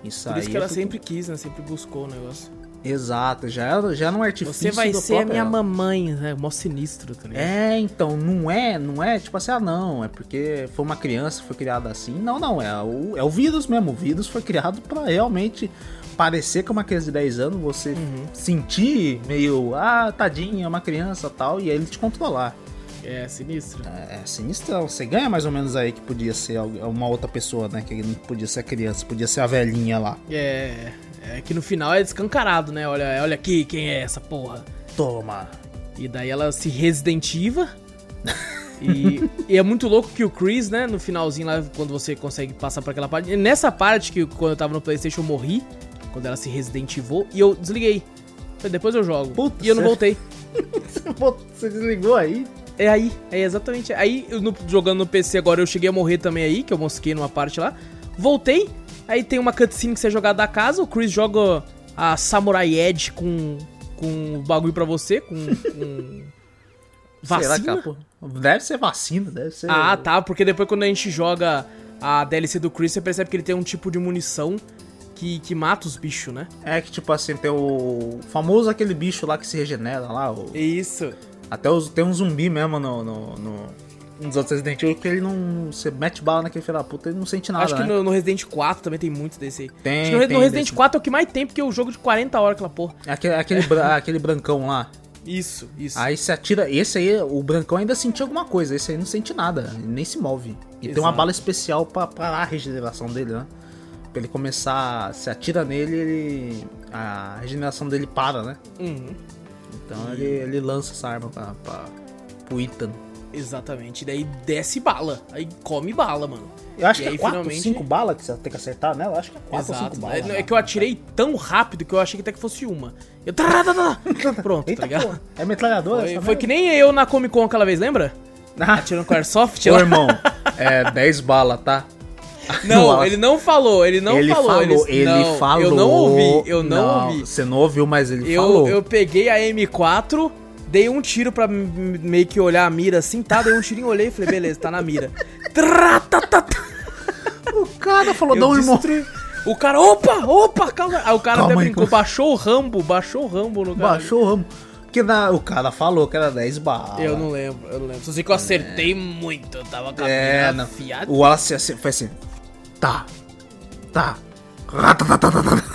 Isso Por aí isso que é ela sempre quis, né? Sempre buscou o negócio. Exato, já já era um artifício Você vai ser a minha ela. mamãe, né? Mó sinistro, tá ligado? É, então, não é, não é tipo assim, ah não, é porque foi uma criança foi criada assim. Não, não, é o, é o vírus mesmo. O vírus foi criado pra realmente parecer que é uma criança de 10 anos, você Uhum. sentir meio, ah, tadinha, é uma criança tal, e aí ele te controlar. É, sinistro. É, é sinistrão. Você ganha mais ou menos aí que podia ser uma outra pessoa, né? Que não podia ser a criança, podia ser a velhinha lá. É, é que no final é descancarado, né? Olha, olha aqui quem é essa porra. Toma. E daí ela se residentiva. E, e é muito louco que o Chris, né, no finalzinho lá, quando você consegue passar por aquela parte. Nessa parte que quando eu tava no Playstation eu morri, quando ela se residentivou, e eu desliguei. Depois eu jogo. Puta, e eu não voltei. Você desligou aí? É aí, é exatamente. Aí, eu no- jogando no PC agora, eu cheguei a morrer também aí, que eu mosquei numa parte lá. Voltei, aí tem uma cutscene que você é jogado da casa, o Chris joga a Samurai Edge com, com bagulho pra você, com, com vacina. Deve ser vacina, deve ser. Ah, tá, porque depois quando a gente joga a DLC do Chris, você percebe que ele tem um tipo de munição que, que mata os bichos, né? É que, tipo assim, tem o famoso aquele bicho lá que se regenera lá. O... Isso. Até os... tem um zumbi mesmo no, no, no... nos outros Resident Evil que ele não. Você mete bala naquele filho da puta, ele não sente nada. Acho que né? no, no Resident 4 também tem muito desse aí. Tem, Acho que no, tem no Resident desse. 4 é o que mais tem, porque é o jogo de 40 horas aquela porra. É Aquele, aquele, bra- aquele brancão lá. Isso, isso. Aí você atira. Esse aí, o brancão ainda sentia alguma coisa. Esse aí não sente nada. Ele nem se move. E tem uma Exato. bala especial pra parar a regeneração dele, né? Pra ele começar. Se atira nele, ele. A regeneração dele para, né? Uhum. Então ele, ele lança essa arma pra, pra, pro Ethan. Exatamente. E daí desce bala. Aí come bala, mano. Eu acho E que aí, é 4, finalmente- 5 balas que você tem que acertar nela. Eu acho que é 4 ou 5 Exato. balas. É, né? é que eu atirei tão rápido que eu achei que até que fosse uma. Eu. Pronto, Eita, tá ligado? pô, é metralhadora? Foi, foi que nem eu na Comic Con aquela vez, lembra? Ah, Atirando com Airsoft. Ô, irmão, é 10 balas, tá? Não, Nossa. ele não falou, ele não ele falou. falou, ele não, falou. Eu não ouvi, eu não, ouvi. Você não ouviu, mas ele Eu, falou. eu peguei a M4, dei um tiro pra meio que olhar a mira assim, tá? Dei um tirinho, olhei e falei, beleza, tá na mira. Tratatata. O cara falou, Eu não, irmão. destruí. O cara, opa, opa, calma. Aí o cara Calma até brincou, baixou o Rambo, baixou o Rambo no cara. Baixou o ramo. Porque na- o cara falou que era 10 balas. Eu não lembro, eu não lembro. Só sei que eu acertei muito, eu tava com a É, afiada. O Wallace assim, foi assim. Tá. Tá.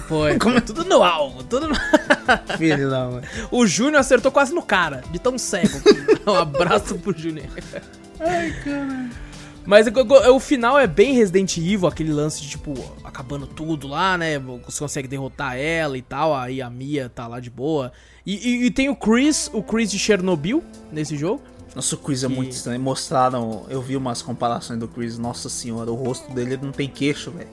Foi, foi tudo no alvo, tudo no... Filho da mãe. O Júnior acertou quase no cara, de tão cego. um abraço pro Júnior. Ai, cara. Mas o- final é bem Resident Evil, aquele lance de, tipo, acabando tudo lá, né? Você consegue derrotar ela e tal, aí a Mia tá lá de boa. E, e- e tem o Chris, o Chris de Chernobyl nesse jogo. Nossa, o Chris é Que- muito estranho. Mostraram, eu vi umas comparações do Chris. Nossa senhora, o rosto dele não tem queixo, velho.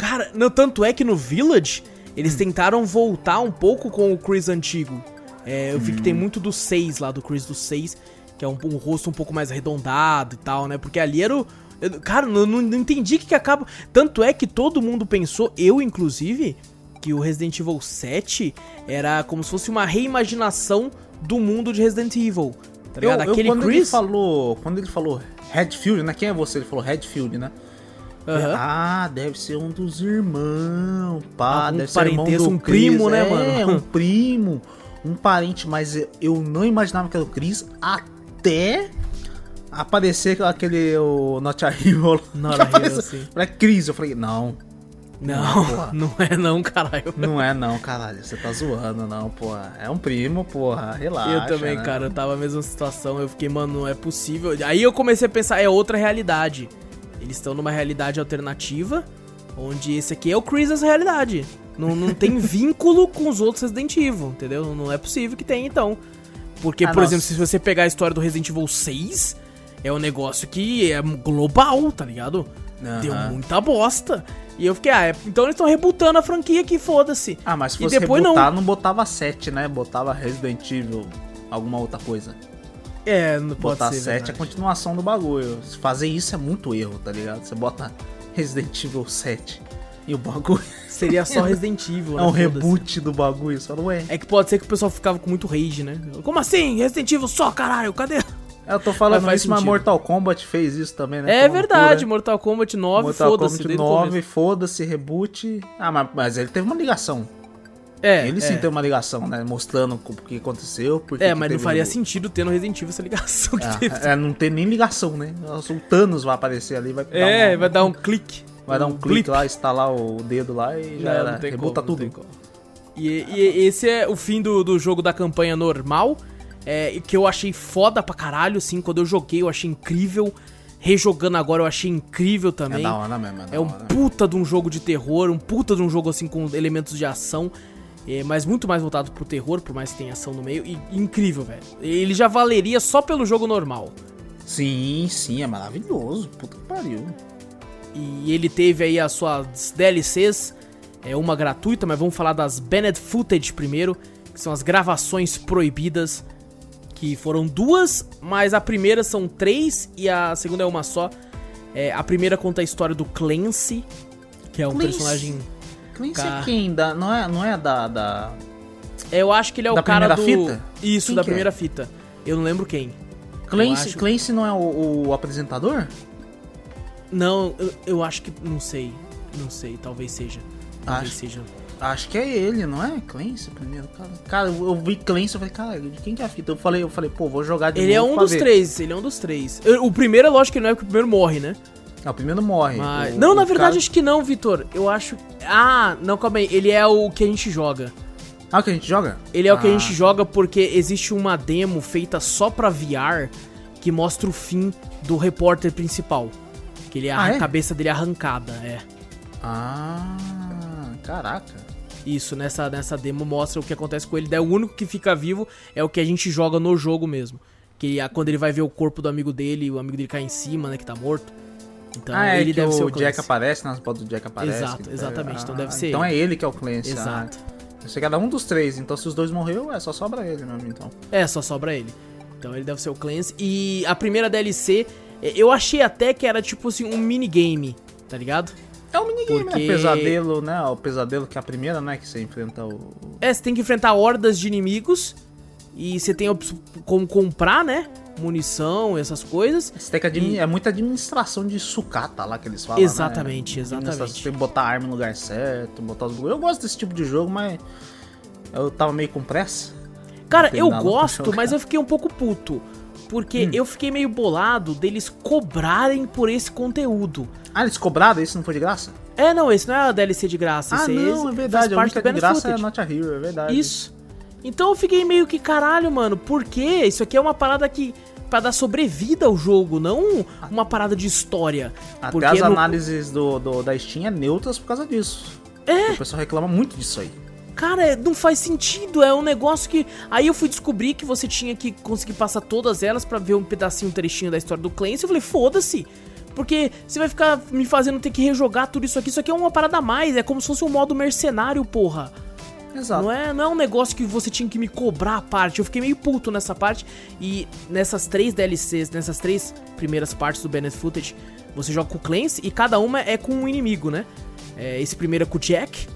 Cara, não, tanto é que no Village eles tentaram voltar um pouco com o Chris antigo. É, eu vi que tem muito do 6 lá, do Chris do 6, que é um, um rosto um pouco mais arredondado e tal, né? Porque ali era o. eu- cara, não, não, não entendi o que, que acaba. Tanto é que todo mundo pensou, eu inclusive, que o Resident Evil 7 era como se fosse uma reimaginação do mundo de Resident Evil. Tá ligado? Eu- eu- Aquele quando ele Chris. falou, quando ele falou Redfield, né? Quem é você? Ele falou Redfield, né? Aham. Ah, deve ser um dos irmãos. Pá, Algum deve ser irmão do um primo, Chris. né, é, mano? um primo, um parente, mas eu- não imaginava que era o Chris até aparecer aquele o Not a Hero. Not a Hero, sim. Falei, Chris, eu falei, não, Não, porra. não é não, caralho. não é não, caralho, você tá zoando, não, porra. É um primo, porra, relaxa. Eu também, né? cara, eu tava na mesma situação. Eu fiquei, mano, não é possível. Aí eu comecei a pensar, é outra realidade. Eles estão numa realidade alternativa, onde esse aqui é o Chris realidade. Não, não tem vínculo com os outros Resident Evil, entendeu? Não é possível que tenha, então. Porque, Ah, por nossa. exemplo, se você pegar a história do Resident Evil 6, é um negócio que é global, tá ligado? Aham. Deu muita bosta. E eu fiquei, ah, é- então eles estão rebutando a franquia aqui, foda-se. Ah, mas se E fosse depois não. rebutar, não. botava 7, né? Botava Resident Evil, alguma outra coisa. É, não pode botar ser. 7 é a continuação do bagulho. Fazer isso é muito erro, tá ligado? Você bota Resident Evil 7 e o bagulho Seria só Resident Evil, é um né? Reboot do bagulho, só não é. É que pode ser que o pessoal ficava com muito rage, né? Como assim? Resident Evil só, caralho, cadê? Eu tô falando Mas faz isso, mas sentido. Mortal Kombat fez isso também, né? É Tomando verdade, cura. Mortal Kombat 9, Mortal foda-se, Kombat desde o 9, começo. foda-se, reboot. Ah, mas, mas ele teve uma ligação. É, ele é. sim teve uma ligação, né? Mostrando o que aconteceu. Porque É, mas não faria sentido ter no Resident Evil essa ligação que teve. É, é, não tem nem ligação, né? O Thanos vai aparecer ali, vai dar É, uma- vai dar um clique. Vai dar um clique blip. lá, instalar o dedo lá e já Não, era. não tem Rebuta como, tudo. tem. E, e esse é o fim do, do jogo da campanha normal, é, que eu achei foda pra caralho, assim, quando eu joguei eu achei incrível, rejogando agora eu achei incrível É também. da hora mesmo, é da É um hora. puta de um jogo de terror, um puta de um jogo assim com elementos de ação, é, mas muito mais voltado pro terror, por mais que tenha ação no meio, e incrível, velho. Ele já valeria só pelo jogo normal. Sim, sim, é maravilhoso. Puta que pariu. E ele teve aí as suas DLCs, é uma gratuita, mas vamos falar das Banned Footage primeiro, que são as gravações proibidas, que foram duas, mas a primeira são três e a segunda é uma só. É, a primeira conta a história do Clancy, que é um Clancy? personagem. Clancy Ca- é quem? Da, não, é, não é da. da... É, eu acho que ele é o Da cara do. fita? Isso, Quem da é? primeira fita. Eu não lembro quem. Clancy, acho- Clancy não é o, o apresentador? Não, eu, eu acho que. Não sei. Não sei, talvez seja. Talvez Acho- seja. Acho que é ele, não é? Clancy primeiro, cara. Cara, eu vi Clancy, eu falei, cara, de quem que é a fita? Eu falei, eu falei, pô, vou jogar de Ele é um dos ver. três, ele é um dos três. Eu- O primeiro, é lógico que não é porque o primeiro morre, né? Ah, o primeiro morre. Mas... O- não, na verdade cara- acho que não, Vitor. Eu acho. Ah, não, calma aí. Ele é o que a gente joga. Ah, o que a gente joga? Ele é o que a Ah. gente joga porque existe uma demo feita só pra VR que mostra o fim do repórter principal. Que ele Ah, a é? cabeça dele é arrancada, é. Ah, caraca. Isso, nessa, nessa demo mostra o que acontece com ele. Daí o único que fica vivo é o que a gente joga no jogo mesmo. Que é quando ele vai ver o corpo do amigo dele, o amigo dele cai em cima, né, que tá morto. Então ah, é ele que deve ser o o Jack aparece, nas fotos do Jack aparece. Exato, que- exatamente, então Ah, deve ser Então ele. é ele que é o Clancy. Exato. Ah, você quer dar um dos três, então se os dois morreu, é só sobra ele mesmo, então. É, só sobra ele. Então ele deve ser o Clancy. E a primeira DLC, eh, eu achei até que era tipo assim, um minigame, tá ligado? É um minigame, Porque- né? Pesadelo, né? O pesadelo que é a primeira, né? Que você enfrenta o... É, você tem que enfrentar hordas de inimigos. E você tem como comprar, né? Munição, essas coisas. Você tem que admi- E- É muita administração de sucata lá que eles falam, Exatamente, né? exatamente. Tem que botar a arma no lugar certo, botar os... Eu gosto desse tipo de jogo, mas... Eu tava meio com pressa. Cara, eu gosto, mas eu fiquei um pouco puto. Porque Hum. eu fiquei meio bolado deles cobrarem por esse conteúdo. Ah, eles cobraram? Isso não foi de graça? É, não, esse não é a DLC de graça. Ah, não, é verdade. Faz A parte única do de Benefit graça é Footage. Not a Hero, é verdade. Isso. Então eu fiquei meio que caralho, mano. Por quê? Isso aqui é uma parada que. Pra dar sobrevida ao jogo, não uma parada de história. Até Porque as no- análises do, do- da Steam é neutras por causa disso. É. O pessoal reclama muito disso aí. Cara, não faz sentido. É um negócio que. Aí eu fui descobrir que você tinha que conseguir passar todas elas pra ver um pedacinho, um trechinho da história do Clancy. Eu falei, foda-se. Porque você vai ficar me fazendo ter que rejogar tudo isso aqui. Isso aqui é uma parada a mais. É como se fosse um modo mercenário, porra. Exato. Não é, não é um negócio que você tinha que me cobrar a parte. Eu fiquei meio puto nessa parte. E nessas três DLCs, nessas três primeiras partes do Bennett Footage, você joga com o Clancy e cada uma é com um inimigo, né? É, esse primeiro é com o Jack.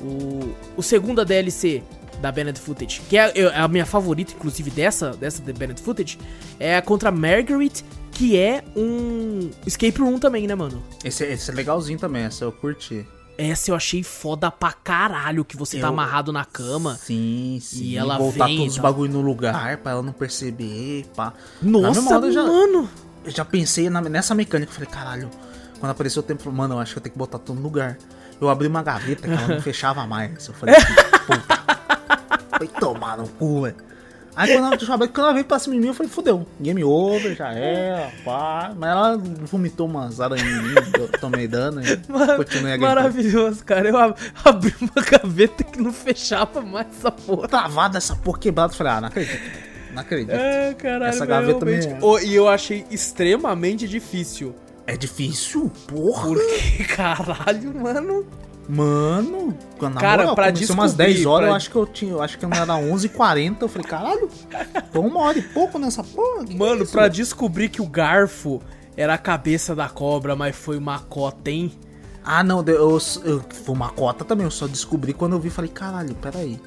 O, o segundo DLC da Bennett Footage. Que é, é a minha favorita, inclusive, dessa, dessa The Bennett Footage. É a contra Margaret, que é um escape room também, né, mano? Esse, esse é legalzinho também, essa eu curti. Essa eu achei foda pra caralho, que você tá Eu- amarrado na cama. Sim, sim. E ela voltar vem e todos os bagulho no lugar pra ela não perceber, pá. Nossa, hora eu já- mano! Eu já pensei na- nessa mecânica, eu falei, caralho, quando apareceu o tempo, mano, eu acho que eu tenho que botar tudo no lugar. Eu abri uma gaveta que ela não fechava mais. Eu falei, puta. Foi tomar no cu, velho. Aí quando ela, quando ela veio pra cima de mim, eu falei, fudeu. Game over, já era, pá. Mas ela vomitou umas aranhas em mim, eu tomei dano e continuei a. Maravilhoso, cara. Eu ab- abri uma gaveta que não fechava mais essa porra. Travada essa porra quebrada. Eu falei, ah, não acredito. Não acredito. É, caralho. Essa gaveta realmente- também. Ô, E eu achei extremamente difícil. É difícil, porra. Porque, caralho, mano. Mano, quando na Cara, moral, pra começou umas descobrir, 10 horas, pra- eu acho que eu tinha, eu acho que eu não era 11h40, eu falei, caralho, tô uma hora e pouco nessa porra. é Mano, isso? pra descobrir que o garfo era a cabeça da cobra, mas foi uma cota, hein? Ah, não, eu, eu, eu- foi uma cota também, eu só descobri quando eu vi, falei, caralho, peraí.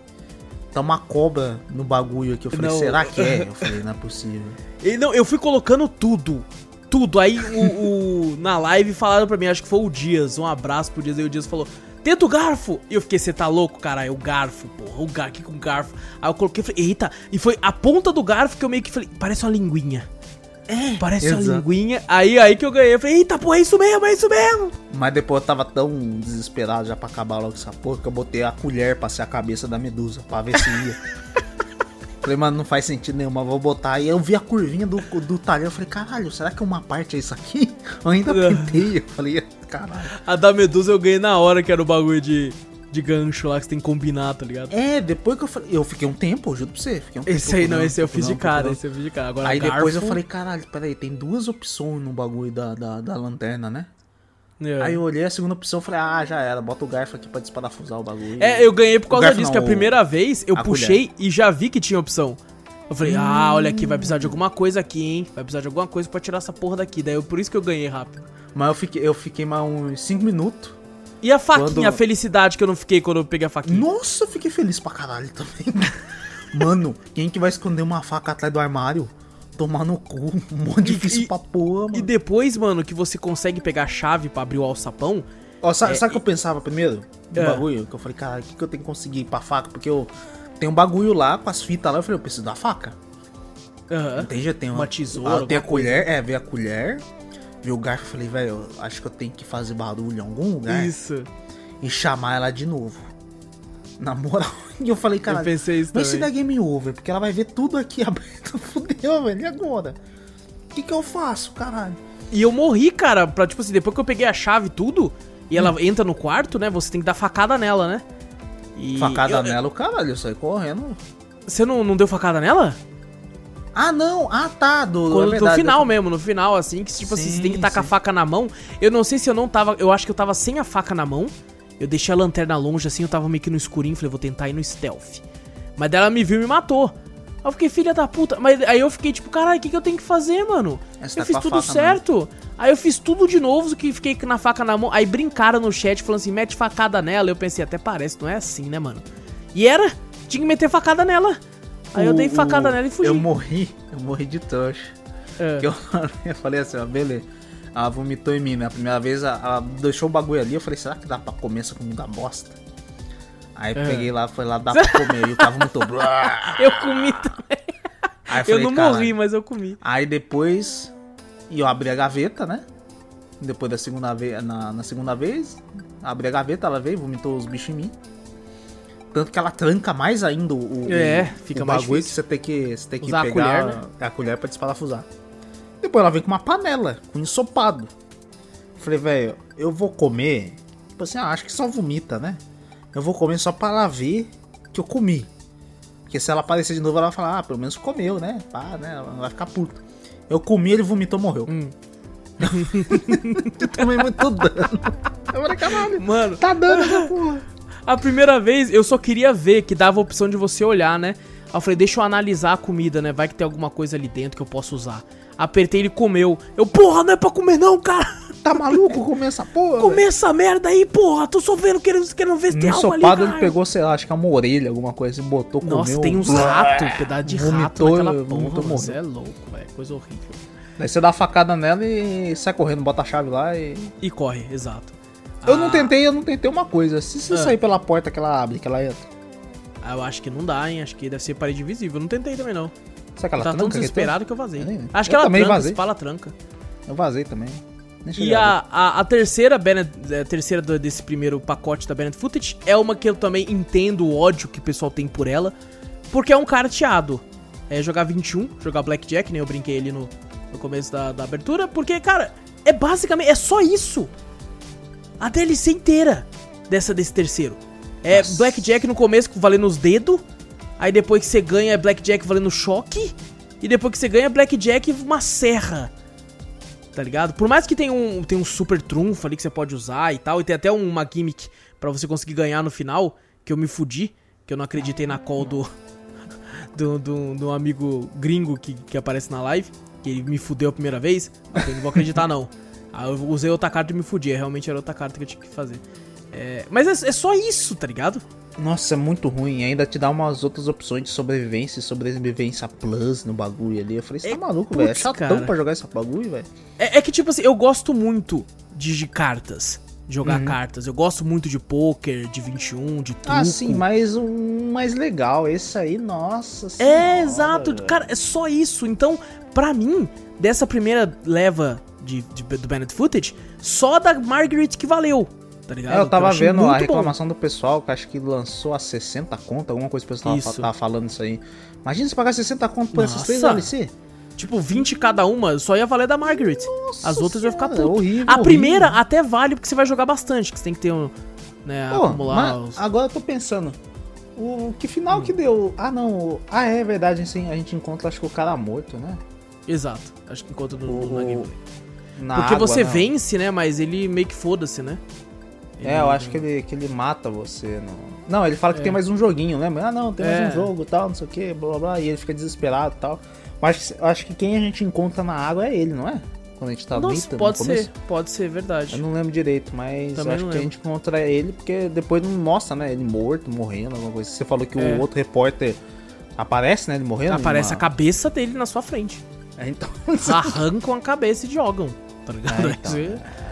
Tá uma cobra no bagulho aqui, eu falei, Não. será que é? Eu falei, não é possível. E, não, eu fui colocando tudo. Tudo. Aí o, o- na live falaram pra mim, acho que foi o Dias. Um abraço pro Dias. Aí o Dias falou: Tenta o garfo! E eu fiquei, você tá louco, caralho? O garfo, porra. O garfo, que com garfo. Aí eu coloquei e falei, eita. E foi a ponta do garfo que eu meio que falei, parece uma linguinha. É, Parece uma exato. linguinha. Aí aí que eu ganhei. Eu falei, eita, porra, é isso mesmo, é isso mesmo. Mas depois eu tava tão desesperado já pra acabar logo essa porra que eu botei a colher pra ser a cabeça da medusa, pra ver se ia. falei, mano, não faz sentido nenhum, mas vou botar. E eu vi a curvinha do, do talher, eu falei, caralho, será que uma parte é isso aqui? Eu ainda tentei, eu falei, caralho. A da Medusa eu ganhei na hora, que era o bagulho de, de gancho lá que você tem que combinar, tá ligado? É, depois que eu falei, eu fiquei um tempo, eu juro pra você, fiquei um tempo. Esse aí não, esse eu fiz de cara, esse eu fiz de cara. Agora Aí depois eu garfo- falei, caralho, peraí, tem duas opções no bagulho da, da, da lanterna, né? É. Aí eu olhei a segunda opção e falei, ah, já era, bota o garfo aqui pra desparafusar o bagulho. É, eu ganhei por causa garfo disso, não, que a primeira vez eu puxei e já vi que tinha opção. Eu falei, ah, olha aqui, vai precisar de alguma coisa aqui, hein? Vai precisar de alguma coisa pra tirar essa porra daqui. Daí eu, por isso que eu ganhei rápido. Mas eu fiquei, eu fiquei mais uns 5 minutos. E a faquinha, Quando- a felicidade que eu não fiquei quando eu peguei a faquinha. Nossa, eu fiquei feliz pra caralho também. Mano, quem que vai esconder uma faca atrás do armário? Tomar no cu, um monte de E- difícil e- pra porra, mano. E depois, mano, que você consegue pegar a chave pra abrir o alçapão, Ó, sabe, é, sabe o que eu pensava primeiro? Do É. bagulho? Que eu falei, cara, o que, que eu tenho que conseguir pra faca? Porque eu tenho um bagulho lá com as fitas lá, eu falei, eu preciso da faca. Tem já tem Uma tesoura, Ah, tem a alguma coisa. colher, é, veio a colher, veio o garfo, eu falei, velho, acho que eu tenho que fazer barulho em algum lugar isso. e chamar ela de novo. Na moral. E eu falei, cara, eu pensei isso Mas se der game over, porque ela vai ver tudo aqui aberto, fudeu, velho. E agora? O que, que eu faço, caralho? E eu morri, cara, pra, tipo assim, depois que eu peguei a chave e tudo, e ela entra no quarto, né, você tem que dar facada nela, né? E Facada eu- nela, o caralho, eu saí correndo. Você não, não deu facada nela? Ah, não, ah tá, do, Quando- é no verdade, final eu- mesmo, no final, assim, que tipo assim, você Sim, tem que estar com a sim. faca na mão. Eu não sei se eu não tava. Eu acho que eu tava sem a faca na mão. Eu deixei a lanterna longe, assim, eu tava meio que no escurinho, falei, vou tentar ir no stealth. Mas daí ela me viu e me matou. Aí eu fiquei, filha da puta. Mas aí eu fiquei tipo, caralho, o que, que eu tenho que fazer, mano? É, você tá eu fiz tudo faca certo. Aí eu fiz tudo de novo, que fiquei na faca na mão. Aí brincaram no chat, falando assim, mete facada nela. Eu pensei, até parece, não é assim, né, mano? E era, tinha que meter facada nela. Aí eu dei facada o- nela e fugi. Eu morri, eu morri de trouxa. É. Eu, eu falei assim, ó, beleza. Ela vomitou em mim, né? A primeira vez ela, deixou o bagulho ali. Eu falei, será que dá pra comer essa comida bosta? Aí É. peguei lá, foi lá, dá pra comer. E o cara vomitou. Eu comi também. Aí Eu falei, não "Caralho." morri, mas eu comi. Aí depois e eu abri a gaveta, né? Depois da segunda vez, na, na segunda vez, abri a gaveta, ela veio, vomitou os bichos em mim. Tanto que ela tranca mais ainda o, o- É, o fica mais bagulho difícil. que você tem que, você tem que Usar a pegar colher, né? a colher pra desparafusar. Depois ela vem com uma panela, com ensopado. Falei, velho, eu vou comer. Tipo assim, ah, acho que só vomita, né? Eu vou comer só pra ela ver que eu comi. Porque se ela aparecer de novo, ela vai falar, ah, pelo menos comeu, né? Pá, né? Ela vai ficar puta. Eu comi, ele vomitou, morreu. Hum. Eu tomei muito dano. Eu falei, caralho, Mano, tá dando essa porra. A primeira vez eu só queria ver que dava a opção de você olhar, né? Aí eu falei, deixa eu analisar a comida, né? Vai que tem alguma coisa ali dentro que eu posso usar. Apertei, ele comeu. Eu, porra, não é pra comer não, cara. Tá maluco comer essa porra? Comer essa merda aí, porra. Tô só vendo, querendo, querendo ver se tem algo ali, ele pegou, sei lá, acho que é uma orelha, alguma coisa, assim, botou, Nossa, comeu. tem uns ratos, pedaço de rato vomitou, naquela vomitou, porra. Você é louco, velho. Coisa horrível. Daí você dá a facada nela e sai correndo, bota a chave lá e. E corre, exato. Eu Ah, não tentei, eu não tentei uma coisa. Se você Ah. sair pela porta que ela abre, que ela entra. ah, Eu acho que não dá, hein? Acho que deve ser parede invisível. Eu não tentei também, não. Será que ela tá tão desesperado que eu vazei. Nem- Acho que ela também tranca, vazei. fala tranca. Eu vazei também. Nem E a a, a, terceira, Bennett, a terceira do- desse primeiro pacote da Bennett Footage é uma que eu também entendo o ódio que o pessoal tem por ela, porque é um carteado. É jogar 21, jogar Blackjack, né? Eu brinquei ali no, no começo da, da abertura, porque, cara, é basicamente, é só isso. A DLC inteira dessa, desse terceiro. É Nossa. Blackjack no começo valendo os dedos, aí depois que você ganha é Blackjack valendo choque, e depois que você ganha é Blackjack uma serra tá ligado? Por mais que tenha um, tenha um super trunfo ali que você pode usar e tal, e tem até uma gimmick pra você conseguir ganhar no final, que eu me fudi, que eu não acreditei na call do do, do, do amigo gringo que, que aparece na live, que ele me fudeu a primeira vez, eu não vou acreditar não. Aí eu usei outra carta e me fudi, realmente era outra carta que eu tinha que fazer. É, mas é, é só isso, tá ligado? Nossa, é muito ruim. Ainda te dá umas outras opções de sobrevivência e sobrevivência plus no bagulho ali. Eu falei, você É, tá maluco, velho? É putz, chatão cara. pra jogar esse bagulho, velho. É, é que, tipo assim, eu gosto muito de, de cartas, de jogar Uhum. cartas. Eu gosto muito de poker, de 21, de truco. Ah, sim, mas um mais legal. Esse aí, nossa É, senhora, exato. velho. Cara, é só isso. Então, pra mim, dessa primeira leva de, de- do Bennett Footage, só da Margaret que valeu. Tá ligado? É, eu tava achei vendo a muito bom. reclamação do pessoal, que acho que lançou a 60 conto, alguma coisa que o pessoal tava, tava falando isso aí. Imagina se pagar 60 conto por essas três Nossa. DLC. Tipo, 20 cada uma, só ia valer da Margaret. As outras iam ficar puto. horrível, a primeira horrível. até vale porque você vai jogar bastante, que você tem que ter um. Né, Pô, acumular os. agora eu tô pensando. O que final Hum. que deu? Ah, não. Ah, é verdade, assim, a gente encontra, acho que o cara morto, né? Exato. Acho que enquanto no, O- na gameplay. Na Porque água, você não. vence, né? Mas ele meio que foda-se, né? É, eu acho que ele, que ele mata você. No... Não, ele fala que É. tem mais um joguinho, lembra? Ah, não, tem mais É. um jogo tal, não sei o que, blá blá blá. E ele fica desesperado e tal. Mas eu acho que quem a gente encontra na água é ele, não é? Quando a gente tá Nossa, pode ser. Pode ser, verdade. Eu não lembro direito, mas Também acho que a gente encontra ele porque depois não mostra, né? Ele morto, morrendo, alguma coisa. Você falou que É. o outro repórter aparece, né? Ele morrendo. Aparece numa- a cabeça dele na sua frente. É, então. Arrancam a cabeça e jogam. Tá ligado? É, então,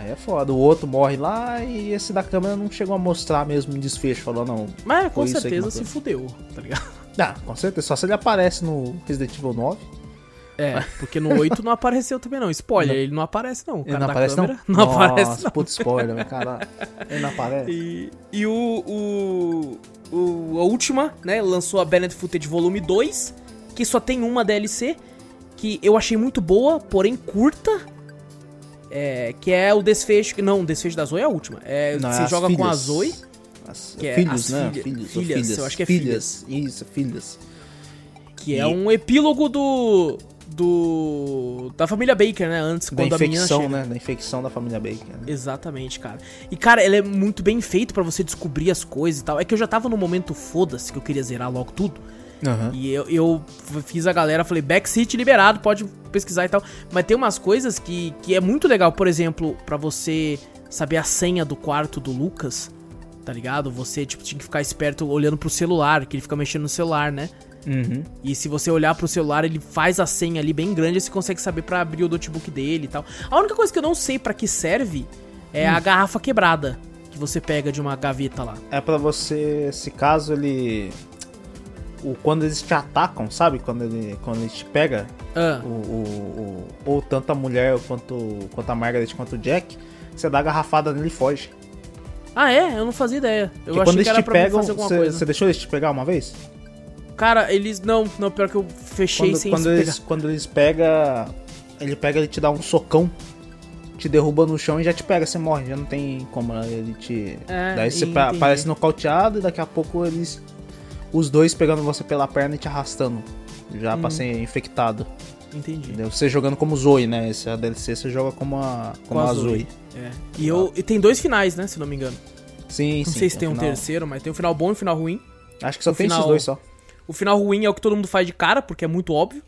é, é foda. O outro morre lá e esse da câmera não chegou a mostrar mesmo um desfecho. Falou, não. Mas com certeza se fudeu, tá ligado? Ah, com certeza. Só se ele aparece no Resident Evil 9. É, porque no 8 não apareceu também não. Spoiler, ele não aparece não. O Ele cara não da aparece, câmera não? não Nossa, aparece não. Puta spoiler, meu cara. Ele não aparece. E, e o, o, o- A última, né? Lançou a Bennett Footage Volume 2, que só tem uma DLC, que eu achei muito boa, porém curta. É, que é o desfecho. Não, o desfecho da Zoe é a última. É, Não, é você as joga com a filhas. Zoe. As- Que é filhos, né? filha- filhas, filhas. eu acho que é filhas. Isso, filhas. Que é E- um epílogo do. do. da família Baker, né? Antes, Da quando a menina infecção, chega. né? Da infecção da família Baker. né? Exatamente, cara. E, cara, ele é muito bem feito pra você descobrir as coisas e tal. É que eu já tava no momento foda-se que eu queria zerar logo tudo. Aham. E eu, eu fiz a galera, falei, backseat liberado, pode pesquisar e tal. Mas tem umas coisas que, que é muito legal. Por exemplo, pra você saber a senha do quarto do Lucas, tá ligado? Você, tipo, tinha que ficar esperto olhando pro celular, que ele fica mexendo no celular, né? Uhum. E se você olhar pro celular, ele faz a senha ali bem grande e você consegue saber pra abrir o notebook dele e tal. A única coisa que eu não sei pra que serve é a garrafa quebrada que você pega de uma gaveta lá. É pra você, se caso ele. O, quando eles te atacam, sabe? Quando ele, quando ele te pega, Ah, o, o, o- ou tanto a mulher quanto, quanto a Margaret quanto o Jack, você dá a garrafada nele e foge. ah é? Eu não fazia ideia. Eu Porque achei quando que era te pra pegam, fazer alguma você, coisa. você deixou eles te pegar uma vez? Cara, eles. Não, não, pior que eu fechei Quando, sem quando eles, pegar. quando eles pegam. Ele pega, ele te dá um socão, te derruba no chão e já te pega, você morre, já não tem como né, ele te. É, Daí você entendi. pa- parece nocauteado e daqui a pouco eles. Os dois pegando você pela perna e te arrastando. Já Hum. pra ser infectado. Entendi. Entendeu? Você jogando como Zoe, né? Esse é a DLC você joga como a, como Com a Zoe. Zoe. É. E, eu, e tem dois finais, né? Se não me engano. Sim, Não sim. sei se tem um final- terceiro, mas tem um final bom e um final ruim. Acho que só o tem final- esses dois só. O final ruim é o que todo mundo faz de cara, porque é muito óbvio.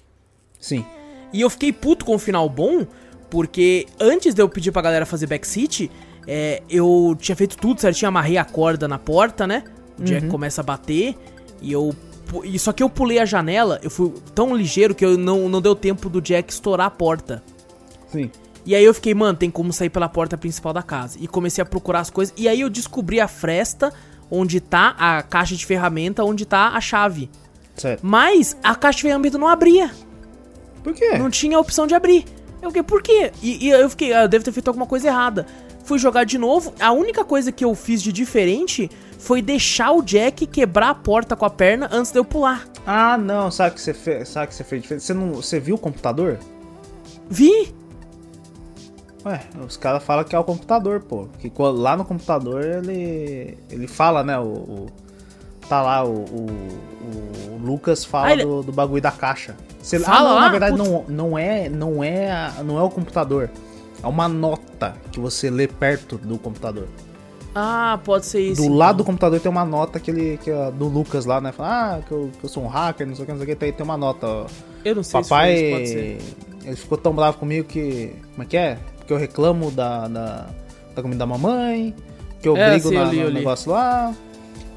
Sim. E eu fiquei puto com o final bom, porque antes de eu pedir pra galera fazer backseat, é, eu tinha feito tudo certinho, amarrei a corda na porta, né? O Jack Uhum. começa a bater, e eu. E só que eu pulei a janela, eu fui tão ligeiro que eu não, não deu tempo do Jack estourar a porta. Sim. E aí eu fiquei, mano, tem como sair pela porta principal da casa. E comecei a procurar as coisas. E aí eu descobri a fresta onde tá a caixa de ferramenta, onde tá a chave. Certo. Mas a caixa de ferramenta não abria. Por quê? Não tinha a opção de abrir. Eu fiquei, por quê? E, e eu fiquei, ah, eu devo ter feito alguma coisa errada. Fui jogar de novo. A única coisa que eu fiz de diferente foi deixar o Jack quebrar a porta com a perna antes de eu pular. Ah, não. Sabe o que você fez? Sabe o que você fez diferente? Você, não, você viu o computador? Vi? Ué, os caras falam que é o computador, pô. Que lá no computador ele. Ele fala, né? O. o- tá lá, o, o, o Lucas fala Ah, ele- do, do bagulho da caixa. Você, Fala ah, não, lá? na verdade Putz. não, não é. Não é, não é o computador. É uma nota que você lê perto do computador. Ah, pode ser isso. Do então. lado do computador tem uma nota que ele. Que é do Lucas lá, né? Fala, ah, que eu, que eu sou um hacker, não sei o que, não sei o que. Tem, tem uma nota. ó. Eu não sei Papai, se foi isso, pode ser. ele ficou tão bravo comigo que. Como é que é? Porque eu reclamo da, da, da comida da mamãe, que eu É, brigo sim, eu na- li, no eu negócio lá,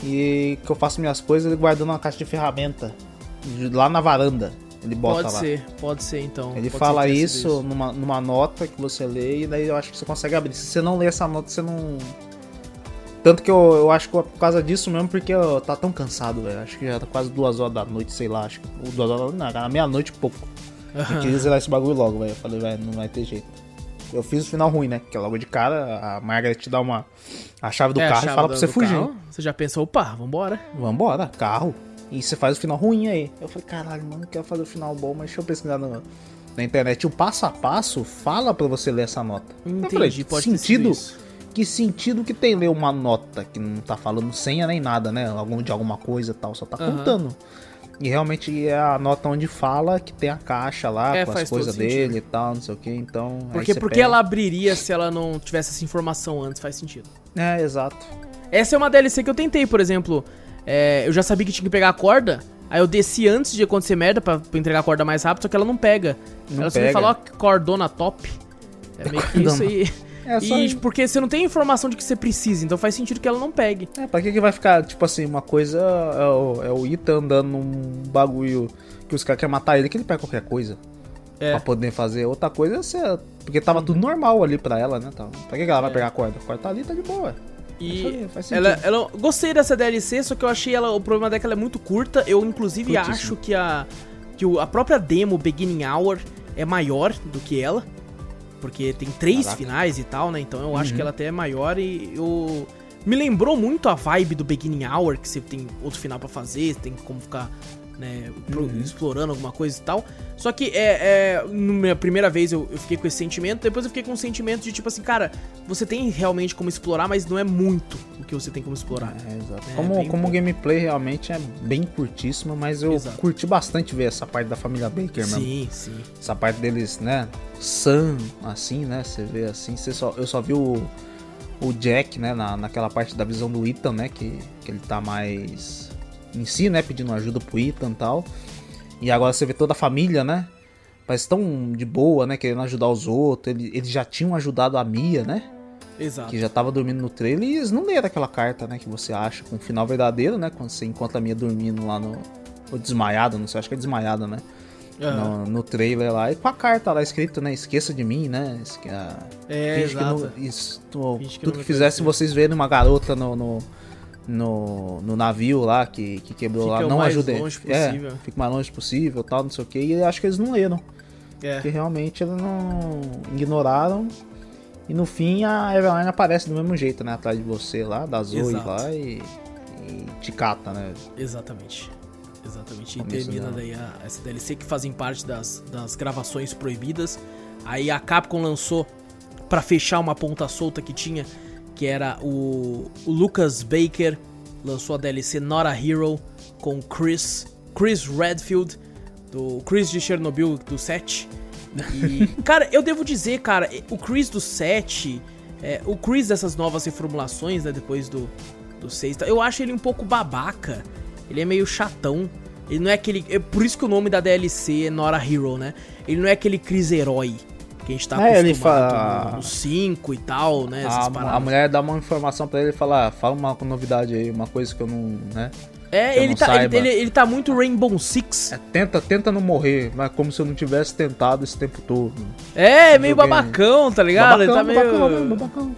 e que eu faço minhas coisas ele guardando uma caixa de ferramenta lá na varanda. Ele bota Pode lá. ser, pode ser então. Ele Pode fala isso numa, numa nota que você lê e daí eu acho que você consegue abrir. Se você não lê essa nota, você não. Tanto que eu, eu acho que é por causa disso mesmo, porque eu tá tão cansado, velho. Acho que já tá quase duas horas da noite, sei lá. Acho que. Ou duas horas da Não, meia-noite e pouco. Eu queria zerar esse bagulho logo, velho. Eu falei, velho, não vai ter jeito. Eu fiz o final ruim, né? Que logo de cara, a Margaret te dá uma. a chave do É, carro e chave fala do- pra você fugir. carro, Você já pensou, opa, vambora. Vambora, carro. E você faz o final ruim aí. Eu falei, caralho, mano, eu quero fazer o final bom, mas deixa eu pesquisar no- na internet. O passo a passo fala pra você ler essa nota. eu Entendi, falei, pode sentido. Que sentido que tem ler uma nota que não tá falando senha nem nada, né? Algum, de alguma coisa e tal, só tá Aham. contando. E realmente é a nota onde fala que tem a caixa lá É, com as coisas dele e tal, não sei o que. Então. Porque, porque pega. ela abriria se ela não tivesse essa informação antes, faz sentido. É, exato. Essa é uma DLC que eu tentei, por exemplo. É, eu já sabia que tinha que pegar a corda. Aí eu desci antes de acontecer merda pra, pra entregar a corda mais rápido, só que ela não pega. Não ela só me fala, ó, que cordona top. É meio que isso aí. É só E isso. porque você não tem informação de que você precisa, então faz sentido que ela não pegue. É, pra que que vai ficar, tipo assim, uma coisa é o, é o Ethan andando num bagulho que os caras querem matar ele, que ele pega qualquer coisa É. pra poder fazer. Outra coisa é ser, porque tava tudo normal ali pra ela, né? Pra que que ela vai É. pegar a corda? A corda tá ali, tá de boa. E ela, ela, gostei dessa DLC, só que eu achei ela, o problema dela é que ela é muito curta. Eu inclusive Curtíssimo. acho que a que a própria demo Beginning Hour é maior do que ela, porque tem três Caraca. finais e tal, né? Então eu acho Uhum. que ela até é maior e eu me lembrou muito a vibe do Beginning Hour, que você tem outro final pra fazer, tem como ficar né, pro- Uhum. explorando alguma coisa e tal. Só que é, é na minha primeira vez eu, eu fiquei com esse sentimento, depois eu fiquei com um sentimento de tipo assim, cara, você tem realmente como explorar, mas não é muito o que você tem como explorar. É, exato. É, como como o gameplay realmente é bem curtíssimo, mas eu Exato. curti bastante ver essa parte da família Baker mesmo. Sim, sim. Essa parte deles, né? Sam, assim, né? Você vê assim, você só, eu só vi o, o Jack, né? Na, naquela parte da visão do Ethan, né? Que, que ele tá mais em si, né? Pedindo ajuda pro Ethan e tal. E agora você vê toda a família, né? Parece tão de boa, né? Querendo ajudar os outros. Ele- Eles já tinham ajudado a Mia, né? Exato. Que já tava dormindo no trailer. E eles não leram aquela carta, né? Que você acha com o final verdadeiro, né? Quando você encontra a Mia dormindo lá no. Ou desmaiada, não sei, acho que é desmaiada, né? No, no trailer lá, e com a carta lá escrita, né? Esqueça de mim, né? Esque- ah, É, finge que exato. não, isso, Finge que tudo que me fizesse vocês verem uma garota no, no, no, no navio lá que, que quebrou Fica lá, o não mais ajudem. longe É, possível. fica o mais longe possível, tal, não sei o que. E acho que eles não leram. Porque É. realmente eles não ignoraram. E no fim a Eveline aparece do mesmo jeito, né? Atrás de você lá, da Zoe Exato. lá e, e te cata, né? Exatamente. Exatamente. E termina daí a, essa DLC que fazem parte das, das gravações proibidas. Aí a Capcom lançou pra fechar uma ponta solta que tinha, que era o, o Lucas Baker lançou a DLC Not a Hero com Chris Chris Redfield do Chris de Chernobyl do 7. E cara, eu devo dizer, cara, o Chris do 7 É, o Chris dessas novas reformulações, né, depois do, do 6, eu acho ele um pouco babaca. Ele é meio chatão. Ele não é aquele. É por isso que o nome da DLC é Nora Hero, né? Ele não é aquele Chris herói que a gente tá É, acostumado ele fala- no 5 e tal, né? A, a mulher dá uma informação pra ele e fala, ah, fala uma novidade aí, uma coisa que eu não, né? É, ele não tá, ele, ele, ele tá muito Rainbow Six. É, tenta, tenta não morrer, mas como se eu não tivesse tentado esse tempo todo. É, meio babacão, tá ligado? ele tá meio. babacão, mesmo, babacão.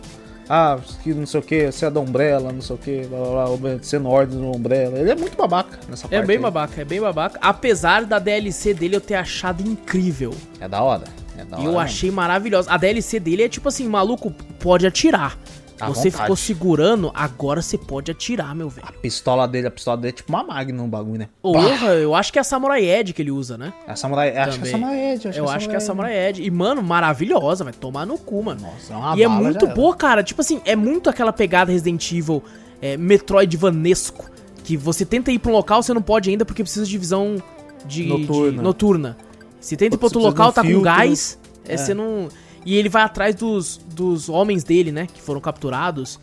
Ah, que não sei o que, você é da Umbrella, não sei o que, blá, blá, blá, sendo ordem do Umbrella. Ele é muito babaca nessa parte. É bem aí. babaca, é bem babaca. Apesar da DLC dele eu ter achado incrível. É da hora. É hora. eu achei maravilhosa. A DLC dele é tipo assim, maluco, pode atirar. À você vontade. ficou segurando, agora você pode atirar, meu velho. A pistola dele, a pistola dele é tipo uma Magnum, um bagulho, né? Porra, eu acho que é a Samurai Edge que ele usa, né? É a Samurai, acho que é Também. a Samurai Edge. eu acho que é a Samurai Edge. E, mano, maravilhosa, vai tomar no cu, mano. Nossa, é uma e é muito boa, cara. Tipo assim, é muito aquela pegada Resident Evil é, Metroidvanesco. Que você tenta ir pra um local, você não pode ainda porque precisa de visão de Noturna. de- noturna. Se pra Você outro local, tá com filtro. gás, é, É. você não. E ele vai atrás dos, dos homens dele, né? Que foram capturados.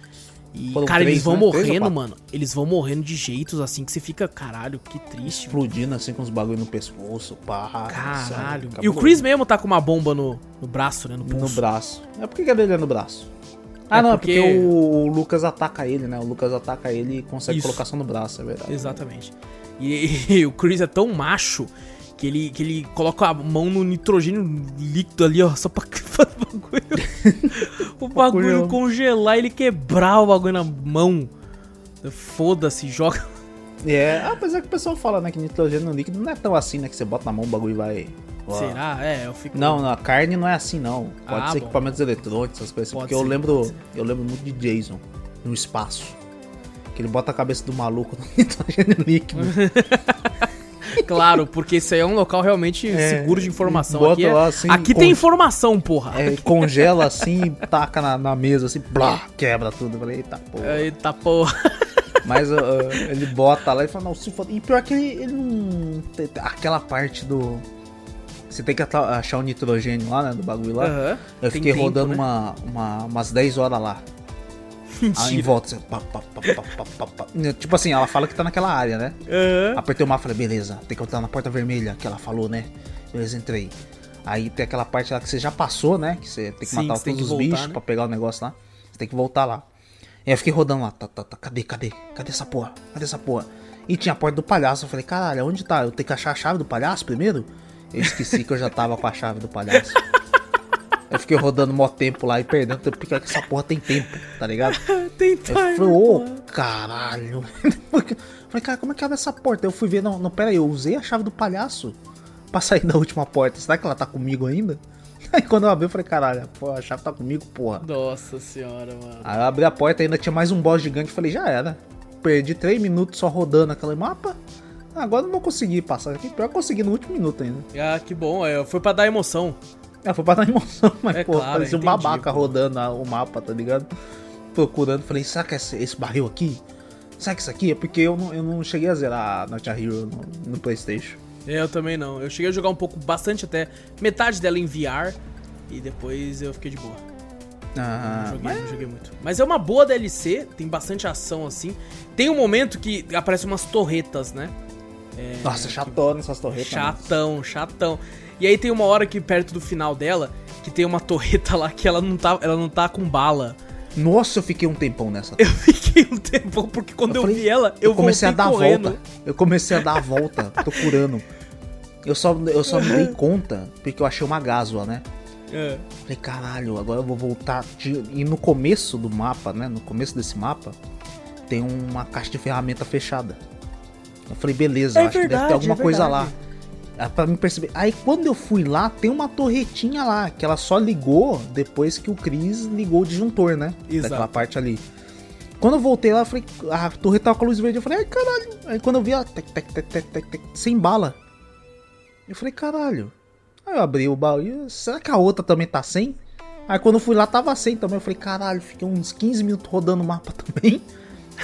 E, Foram cara, eles três, vão né? Morrendo, mano. Eles vão morrendo de jeitos assim que você fica, caralho, que triste. mano. Explodindo assim com os bagulho no pescoço, pá. Caralho. sabe? E o Chris mesmo tá com uma bomba no, no braço, né? No No braço. É porque que dele é no braço? Ah, É não, porque- é porque o, o Lucas ataca ele, né? O Lucas ataca ele e consegue Isso. colocar só no braço, é verdade. Exatamente. E, e o Chris é tão macho que ele, que ele coloca a mão no nitrogênio líquido ali, ó, só pra fazer o bagulho. o bagulho congelar e ele quebrar o bagulho na mão. Foda-se, joga. É, apesar que o pessoal fala, né, que nitrogênio líquido não é tão assim, né? Que você bota na mão o bagulho e vai. Ó. Será? É, eu fico. Não, na carne não é assim, não. Pode Ah, ser bom. equipamentos eletrônicos, essas coisas. Pode Porque ser, eu lembro. Eu lembro muito de Jason no espaço. Que ele bota a cabeça do maluco no nitrogênio líquido. Claro, porque isso aí é um local realmente seguro de informação. bota Aqui, é- lá, assim, aqui tem informação, porra. É, congela assim, taca na, na mesa assim, blá, quebra tudo. Eu falei, eita porra. Eita porra. Mas uh, uh, ele bota lá e fala, não, se for. E pior que ele, ele não. Aquela parte do. Você tem que achar o nitrogênio lá, né? Do bagulho lá. Aham. Eu Tem fiquei tempo, rodando né? uma, uma, umas 10 horas lá. Aí em Mentira. volta, assim, pá, pá, pá, pá. Tipo assim, ela fala que tá naquela área, né? Aham. Apertei o mapa e falei, beleza, tem que entrar na porta vermelha que ela falou, né? Beleza, entrei. Aí tem aquela parte lá que você já passou, né? Que você tem que Sim, matar todos que os voltar, bichos né? pra pegar o negócio lá. Você tem que voltar lá. Aí eu fiquei rodando lá, tá, tá, tá, cadê, cadê? Cadê essa porra? Cadê essa porra? E tinha a porta do palhaço. Eu falei, caralho, onde tá? Eu tenho que achar a chave do palhaço primeiro? Eu esqueci que eu já tava com a chave do palhaço. Eu fiquei rodando mó tempo lá e perdendo tempo, porque essa porra tem tempo, tá ligado? Tem Eu timer, falei, ô, porra. caralho. falei, cara, como é que abre essa porta? Eu fui ver, não, não, pera aí, eu usei a chave do palhaço pra sair da última porta. Será que ela tá comigo ainda? Aí quando eu abri, eu falei, caralho, a chave tá comigo, porra. Nossa senhora, mano. Aí eu abri a porta, ainda tinha mais um boss gigante, eu falei, já era. Perdi 3 minutos só rodando aquele mapa. Agora não vou conseguir passar aqui. Pior que eu consegui no último minuto ainda. Ah, que bom. É, foi pra dar emoção. É, foi pra dar emoção, mas, É pô, claro, parecia um entendi, babaca pô. rodando a- o mapa, tá ligado? Procurando, falei, será que é esse, esse barril aqui? Será que isso aqui? É porque eu não, eu não cheguei a zerar a Not a Hero no, no Playstation. É, Eu também não. Eu cheguei a jogar um pouco, bastante até. Metade dela em VR. E depois eu fiquei de boa. Ah, Não joguei, mas não joguei muito. Mas é uma boa DLC, tem bastante ação assim. Tem um momento que aparecem umas torretas, né? É, nossa, chatona essas torretas. né? Chatão, chatão. E aí tem uma hora que perto do final dela, que tem uma torreta lá que ela não tá, ela não tá com bala. Nossa, eu fiquei um tempão nessa. Eu fiquei um tempo, porque quando eu, falei- vi ela, eu, comecei a dar a correndo. volta. Eu comecei a dar a volta, procurando. Eu só, eu só me dei conta porque eu achei uma gásua, né? É. Falei, caralho, agora eu vou voltar. de- E no começo do mapa, né? No começo desse mapa, tem uma caixa de ferramenta fechada. Eu falei, beleza, É eu acho que deve verdade, ter alguma é coisa lá. É pra me perceber. Aí quando eu fui lá, tem uma torretinha lá, que ela só ligou depois que o Chris ligou o disjuntor, né? Exato. Daquela parte ali. Quando eu voltei lá, eu falei, a torreta tava com a luz verde. Eu falei, ai caralho. Aí quando eu vi ela, tec, tec, tec, tec, tec, tec, sem bala. Eu falei, caralho. Aí eu abri o baú. e, Será que a outra também tá sem? Aí quando eu fui lá, tava sem também. Eu falei, caralho, fiquei uns 15 minutos rodando o mapa também.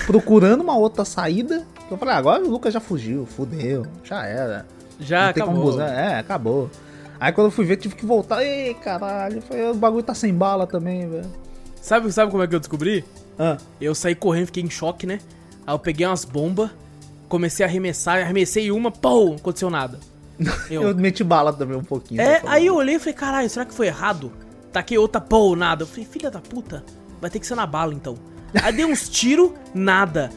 procurando uma outra saída. Eu falei, ah, agora o Lucas já fugiu, fudeu, já era. Já Não tem como acabou. buscar. É, acabou. Aí quando eu fui ver, tive que voltar. Ei, caralho. o bagulho tá sem bala também, velho. Sabe, sabe como é que eu descobri? Ah, Eu saí correndo, fiquei em choque, né? Aí eu peguei umas bombas, comecei a arremessar, arremessei uma, pô, não aconteceu nada. eu... Eu, meti bala também um pouquinho. é, tá aí eu olhei e falei, caralho, será que foi errado? Taquei outra, pô, nada. Eu falei, filha da puta, vai ter que ser na bala então. Aí dei uns tiros, nada.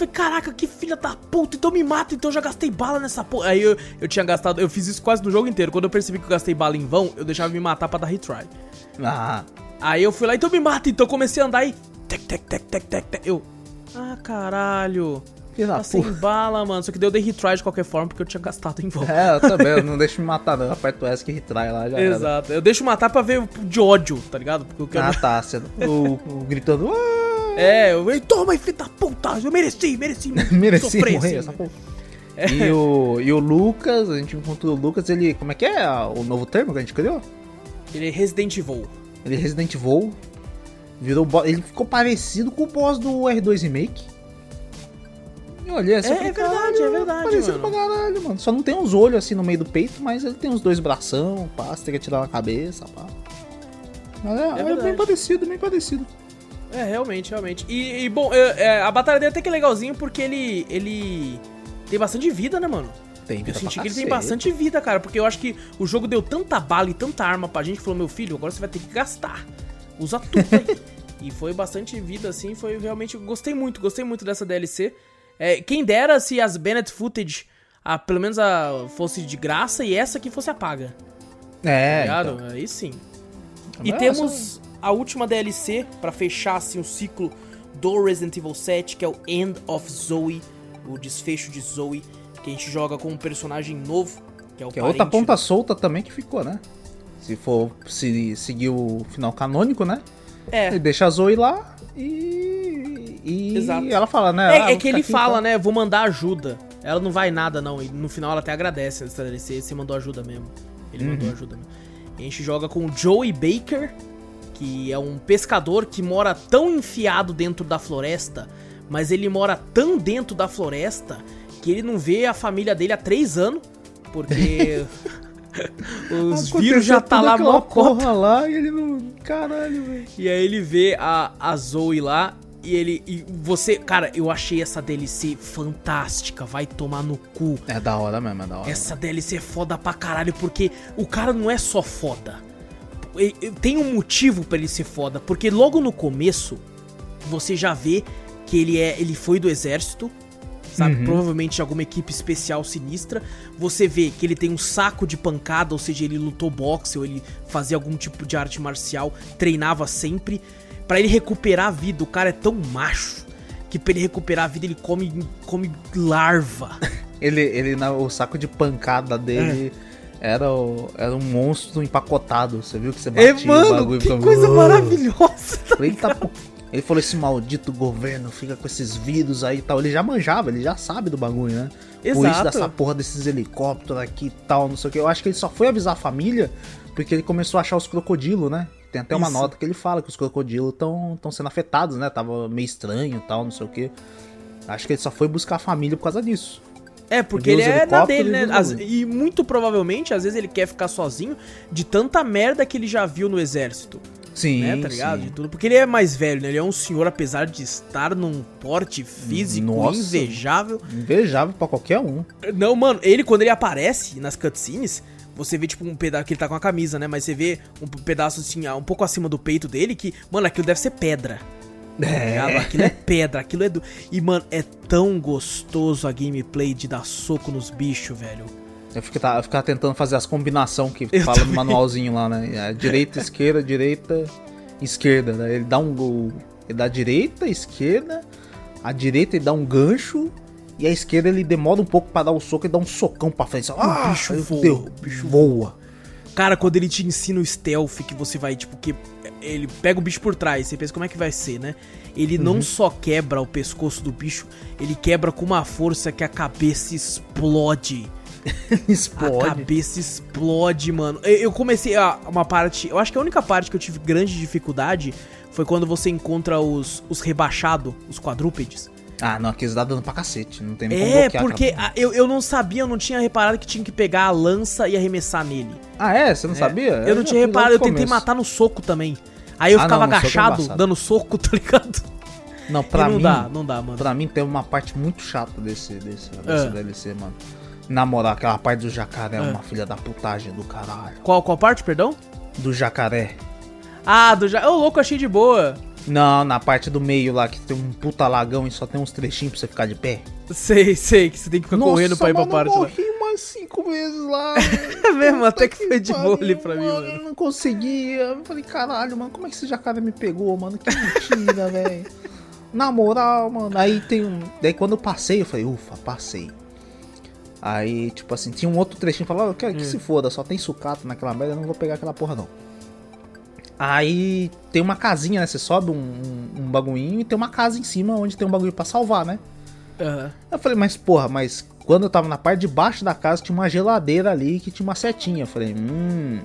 Eu falei, caraca, que filha da puta, então me mata, então eu já gastei bala nessa porra. Aí eu, eu tinha gastado, eu fiz isso quase no jogo inteiro. Quando eu percebi que eu gastei bala em vão, eu deixava me matar pra dar retry. Ah, Aí eu fui lá, então me mata, então eu comecei a andar e. Tec, tec, tec, tec, tec, tec. Eu. Ah, caralho. Tá sem bala, mano. Só que deu de retry de qualquer forma, porque eu tinha gastado em volta. É, eu também, eu não deixo me matar não. Aperto o S que retrai lá, já era. Exato. Eu deixo matar pra ver de ódio, tá ligado? Porque eu quero. Ah, tá. Você, o, o gritando. É, eu falei, toma, filho da puta. Eu mereci, mereci. Mereci sofrer, morrer assim, essa né? porra. E, o, e o Lucas, a gente encontrou o Lucas, ele. Como é que é o novo termo que a gente criou? Ele é Resident Evil. Ele é Resident Evil. Virou Ele ficou parecido com o boss do R2 Remake. Eu olhei assim, É, falei, é verdade, "Caralho, é verdade, Parecido mano." pra caralho, mano. Só não tem uns olhos assim no meio do peito, mas ele tem uns dois bração, pá, você tem que atirar na cabeça, pá. Mas é, é verdade. bem parecido, bem parecido. É, realmente, realmente. E, e, bom, é, é, a batalha dele até que é legalzinho porque ele. ele tem bastante vida, né, mano? Tem Eu vida senti pra que ele tem bastante vida, cara, porque eu acho que o jogo deu tanta bala e tanta arma pra gente que falou, meu filho, agora você vai ter que gastar. Usa tudo aí. e foi bastante vida, assim, foi realmente. Gostei muito, gostei muito dessa DLC. É, quem dera se as Bennett Footage, ah, pelo menos a, fosse de graça e essa aqui fosse a paga. É, Tá então. ligado? Aí sim. E Mas temos a última DLC pra fechar assim o ciclo do Resident Evil 7, que é o End of Zoe, o desfecho de Zoe, que a gente joga com um personagem novo, que é o Que é outra ponta solta também que ficou, né? Se for se seguir o final canônico, né? É, Ele deixa a Zoe lá e. E Exato. ela fala, né? é, ah, é que ele aqui, fala, tá? né, vou mandar ajuda. Ela não vai nada não, e no final ela até agradece essa DLC, você mandou ajuda mesmo. Ele Uhum. mandou ajuda mesmo. E a gente joga com o Joey Baker, que é um pescador que mora tão enfiado dentro da floresta, mas ele mora tão dentro da floresta que ele não vê a família dele há três anos, porque os Aconteceu vírus já tá lá aquela mó cota. porra lá e ele não. Caralho, velho. E aí ele vê a, a Zoe lá e ele. E você. Cara, eu achei essa DLC fantástica. Vai tomar no cu. É da hora mesmo, é da hora. Essa DLC é foda pra caralho, porque o cara não é só foda. Tem um motivo pra ele ser foda, porque logo no começo você já vê que ele é, ele foi do exército, sabe? Uhum. Provavelmente de alguma equipe especial sinistra. Você vê que ele tem um saco de pancada, ou seja, ele lutou boxe ou ele fazia algum tipo de arte marcial, treinava sempre Pra ele recuperar a vida. O cara é tão macho que pra ele recuperar a vida ele come come larva. Ele, ele o saco de pancada dele É. era, o- era um monstro empacotado. Você viu que você É, batia o mano, bagulho e que ficava- coisa maravilhosa. Eita, pô. Ele falou: esse maldito governo fica com esses vírus aí e tal. Ele já manjava, ele já sabe do bagulho, né? Por isso Exato. dessa porra desses helicópteros aqui e tal, não sei o que. Eu acho que ele só foi avisar a família porque ele começou a achar os crocodilos, né? Tem até uma Isso. nota que ele fala que os crocodilos estão sendo afetados, né? Tava meio estranho e tal, não sei o que. Acho que ele só foi buscar a família por causa disso. É, porque ele os é helicópteros dele, né? bagulho. e muito provavelmente, às vezes ele quer ficar sozinho de tanta merda que ele já viu no exército, Sim, né? Tá ligado? sim. De tudo. Porque ele é mais velho, né? Ele é um senhor, apesar de estar num porte físico Nossa. invejável. Invejável pra qualquer um. Não, mano, ele quando ele aparece nas cutscenes, você vê tipo um pedaço que ele tá com a camisa, né? Mas você vê um pedaço assim, ah, um pouco acima do peito dele que, mano, aquilo deve ser pedra. Ligado? Aquilo é pedra, aquilo é do. E, mano, é tão gostoso a gameplay de dar soco nos bichos, velho. Eu ficava, eu ficava tentando fazer as combinações que Eu fala no também. manualzinho lá, né? É, direita, esquerda, direita, esquerda. Né? Ele dá um gol. Ele dá direita, esquerda. A direita ele dá um gancho. E a esquerda ele demora um pouco pra dar o soco e dá um socão pra frente. Ah, bicho aí voa, o bicho voa. Cara, quando ele te ensina o stealth, que você vai, tipo, que ele pega o bicho por trás, você pensa como é que vai ser, né? Ele Uhum. não só quebra o pescoço do bicho, ele quebra com uma força que a cabeça explode. A Explode. cabeça explode, mano. Eu eu comecei a uma parte. Eu acho que a única parte que eu tive grande dificuldade foi quando você encontra os, os rebaixados, os quadrúpedes. Ah, não, aqui eles dá dano pra cacete. Não tem nem como É, porque a- eu, eu não sabia, eu não tinha reparado que tinha que pegar a lança e arremessar nele. Ah, é? Você não sabia? Eu não já tinha lá reparado, eu tentei começo. matar no soco também. Aí eu Ah, ficava não, soco é agachado, embaçado. dando soco, tá ligado? Não, pra não mim, dá, não dá, mano. pra mim tem uma parte muito chata desse, desse, desse Ah. DLC, mano. Na moral, aquela parte do jacaré é uma filha da putagem do caralho. Qual, qual parte, perdão? Do jacaré. Ah, do já. Ô, louco, achei de boa. Não, na parte do meio lá, que tem um puta lagão e só tem uns trechinhos pra você ficar de pé. Sei, sei, que você tem que ficar correndo pra ir pra mano, parte eu lá. Cinco vezes lá. É mesmo, até que Puta foi de ali pra mim, Eu mano. não conseguia. Eu falei, caralho, mano, como é que esse jacaré me pegou, mano? Que mentira, velho. Na moral, mano. Aí tem um. Daí quando eu passei, eu falei, ufa, passei. Aí, tipo assim, tinha um outro trechinho que falava, eu quero que Hum. se foda, só tem sucata naquela merda, eu não vou pegar aquela porra não. Aí tem uma casinha, né? Você sobe um, um, um bagulhinho e tem uma casa em cima onde tem um bagulho pra salvar, né? Aham. Eu falei, mas porra, mas quando eu tava na parte de baixo da casa tinha uma geladeira ali que tinha uma setinha. Eu falei, hum,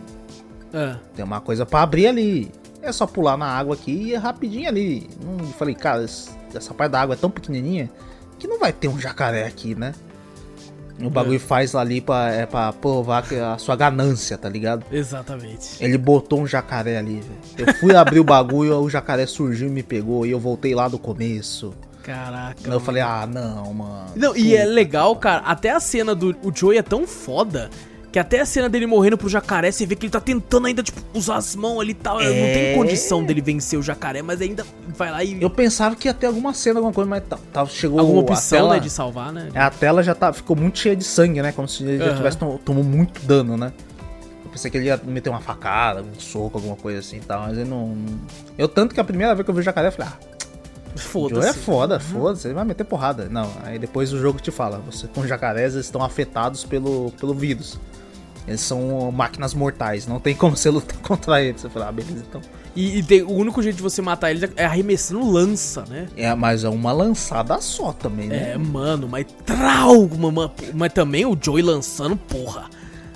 Ah. tem uma coisa pra abrir ali. É só pular na água aqui e é rapidinho ali. Hum, eu falei, cara, essa parte da água é tão pequenininha que não vai ter um jacaré aqui, né? O bagulho faz ali pra, é pra provar que a sua ganância, tá ligado? Exatamente. Ele botou um jacaré ali, velho. Eu fui abrir o bagulho, o jacaré surgiu e me pegou. E eu voltei lá do começo. Caraca. eu falei, ah, não, mano. Não, e é legal, cara, até a cena do. O Joey é tão foda que até a cena dele morrendo pro jacaré, você vê que ele tá tentando ainda, tipo, usar as mãos ali e tal. Não tem É. condição dele vencer o jacaré, mas ainda vai lá e. Eu pensava que ia ter alguma cena, alguma coisa, mas tá, tá- chegou alguma opção, tela, né, de salvar, né? A tela já tá, ficou muito cheia de sangue, né? Como se ele já Aham. tivesse tom, tomou muito dano, né? Eu pensei que ele ia meter uma facada, um soco, alguma coisa assim e tal, mas ele não. não- Eu tanto que a primeira vez que eu vi o jacaré, eu falei, ah, Joe é Foda-se. foda, foda-se, ele vai meter porrada. Não, aí depois o jogo te fala, você com jacarés eles estão afetados pelo, pelo vírus. Eles são máquinas mortais, não tem como você lutar contra eles. Você fala, ah, beleza, então. E, e tem- o único jeito de você matar eles é arremessando lança, né? É, mas é uma lançada só também, né? É, mano, mas trauma, mano. Mas também o Joey lançando, porra.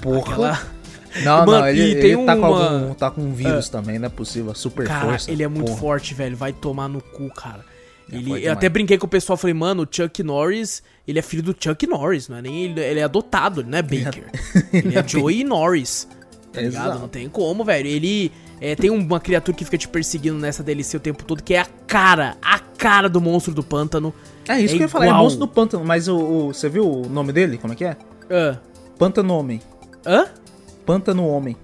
Porra. Aquela- Não, Mano, não, ele, ele tá, com uma- algum, tá com um vírus também, não é possível. Super Cara, força. ele é muito porra. forte, velho. Vai tomar no cu, cara. É Ele, eu até brinquei com o pessoal, falei, mano, o Chuck Norris, ele é filho do Chuck Norris, não é nem ele, ele é adotado, ele não é Baker. ele é Joey Norris. Tá ligado? Exato. Não tem como, velho. Ele é, tem uma criatura que fica te perseguindo nessa DLC o tempo todo, que é a cara, a cara do monstro do pântano. É isso É que eu ia falar, é monstro do pântano, mas o, o- você viu o nome dele? Como é que é? Ah, Pântano Homem. hã? Pântano Homem.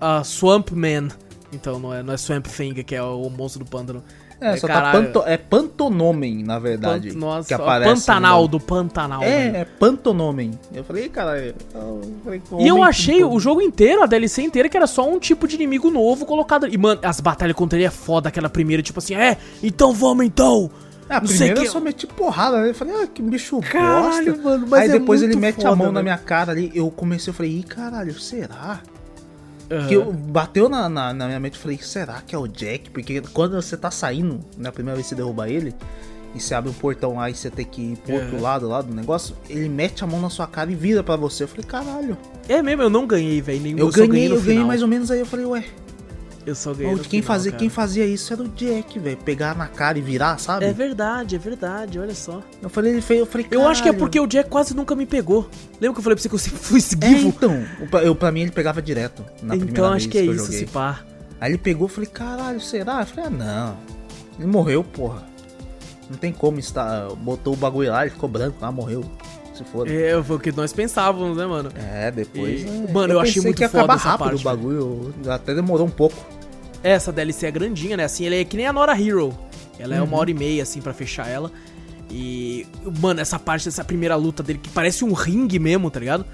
Ah, Swamp Man. Então, não é, não é Swamp Thing, que é o monstro do pântano. É, só caralho. tá panto, é Pantonomen, na verdade. Pant- Nossa, que aparece Pantanal, no- do Pantanal. É, velho. é Pantonomen. Eu falei, cara. eu falei, E eu achei o jogo inteiro, a DLC inteira, que era só um tipo de inimigo novo colocado. E, mano, as batalhas contra ele é foda, aquela primeira, tipo assim, é, então vamos então. Ah, a primeira que- eu só meti porrada, né? Eu falei, ah, que bicho Caralho, bosta. mano, mas Aí é depois ele mete a foda, mão na velho. minha cara ali. Eu comecei, eu falei, ih, caralho, será? Aham. Que eu, bateu na, na, na minha mente eu falei, será que é o Jack? Porque quando você tá saindo, na primeira vez que você derruba ele, e você abre um portão lá e você tem que ir pro outro É. lado lá do negócio, ele mete a mão na sua cara e vira pra você. Eu falei, caralho. É mesmo, eu não ganhei, velho. nenhum, Eu ganhei, eu ganhei final. mais ou menos aí. Eu falei, ué, Eu só ganhei. quem, final, fazia, cara. quem fazia isso era o Jack, velho. Pegar na cara e virar, sabe? É verdade, é verdade, olha só. Eu falei, ele fez, eu falei, Eu acho que é porque o Jack quase nunca me pegou. Lembra que eu falei pra você que eu sempre fui É, esquivo? então, o pra- eu, pra mim ele pegava direto. Na então acho que é eu isso, se pá. Aí ele pegou e falei, caralho, será? Eu falei, ah, não. Ele morreu, porra. Não tem como estar. Botou o bagulho lá, ele ficou branco lá, morreu. Se for. É, É, foi o que nós pensávamos, né, mano? depois. E- é, Mano, eu achei pensei muito que ia foda acabar essa rápido parte, o bagulho. Até demorou um pouco. Essa DLC é grandinha, né? Assim, ela é que nem a Nora Hero. Ela é uma Uhum. hora e meia, assim, pra fechar ela. E, mano, essa parte dessa primeira luta dele, que parece um ringue mesmo, tá ligado?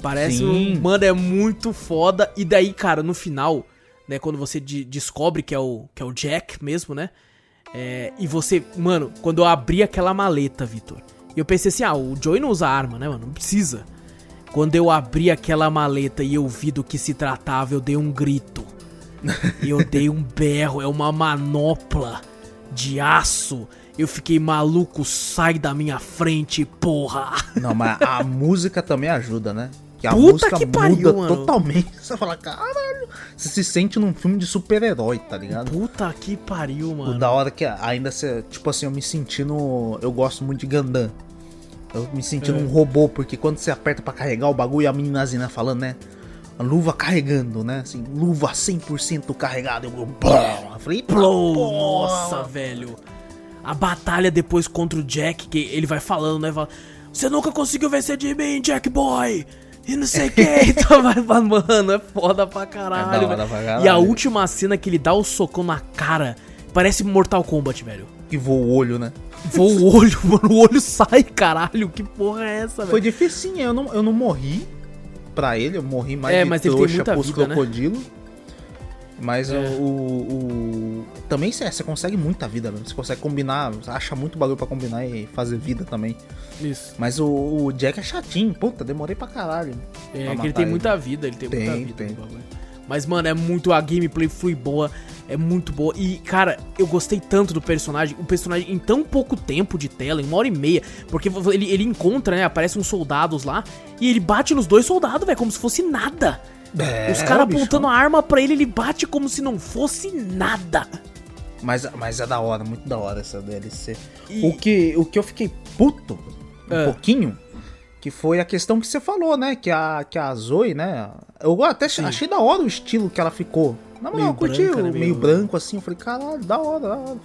Parece Sim. um. Mano, é muito foda. E daí, cara, no final, né, quando você de- descobre que é, o, que é o Jack mesmo, né? É, e você. Mano, quando eu abri aquela maleta, Vitor, eu pensei assim, ah, o Joey não usa arma, né, mano? Não precisa. Quando eu abri aquela maleta e eu vi do que se tratava, eu dei um grito. Eu dei um berro, é uma manopla de aço. Eu fiquei maluco, sai da minha frente, porra. Não, mas a música também ajuda, né? Que a Puta música que pariu, muda mano. totalmente. Você fala, caralho. Você se sente num filme de super-herói, tá ligado? Puta que pariu, O mano. da hora que ainda você. Tipo assim, eu me senti no. Eu gosto muito de Gundam. Eu me senti É. num robô, porque quando você aperta pra carregar o bagulho, a meninazinha falando, né? a luva carregando, né? Assim, luva 100% carregada. Eu, eu falei, Plou, nossa, velho. A batalha depois contra o Jack, que ele vai falando, né? Fala, Você nunca conseguiu vencer de mim, Jack Boy! E não sei o que. então vai, mano, é foda pra caralho. É pra caralho. E a última cena que ele dá o socão na cara, parece Mortal Kombat, velho. E voa o olho, né? Voa o olho, mano, o olho sai, caralho. Que porra é essa, velho? Foi difícil, sim, eu não, eu não morri pra ele, eu morri mais é, de mas trouxa ele tem muita pros vida, né? crocodilo. Né? Mas é. o, o, Também você, você consegue muita vida, né? Você consegue combinar, acha muito bagulho pra combinar e fazer vida também. Isso. Mas o, o Jack é chatinho, puta, demorei pra caralho. É, pra que ele tem ele. muita vida, ele tem, tem muita vida. Tem. Mas, mano, é muito. A gameplay foi boa, é muito boa. E, cara, eu gostei tanto do personagem. O personagem, em tão pouco tempo de tela, em uma hora e meia. Porque ele, ele encontra, né? Aparecem uns soldados lá. E ele bate nos dois soldados, velho, como se fosse nada. É, Os caras apontando a arma pra ele, ele bate como se não fosse nada. Mas, mas é da hora, muito da hora essa DLC. E... O, que, o que eu fiquei puto um é. pouquinho, que foi a questão que você falou, né? Que a, que a Zoe, né? Eu até Sim. achei da hora o estilo que ela ficou. Na moral, eu curti, branca, né? meio... meio branco assim. Eu falei, caralho, da hora, da hora.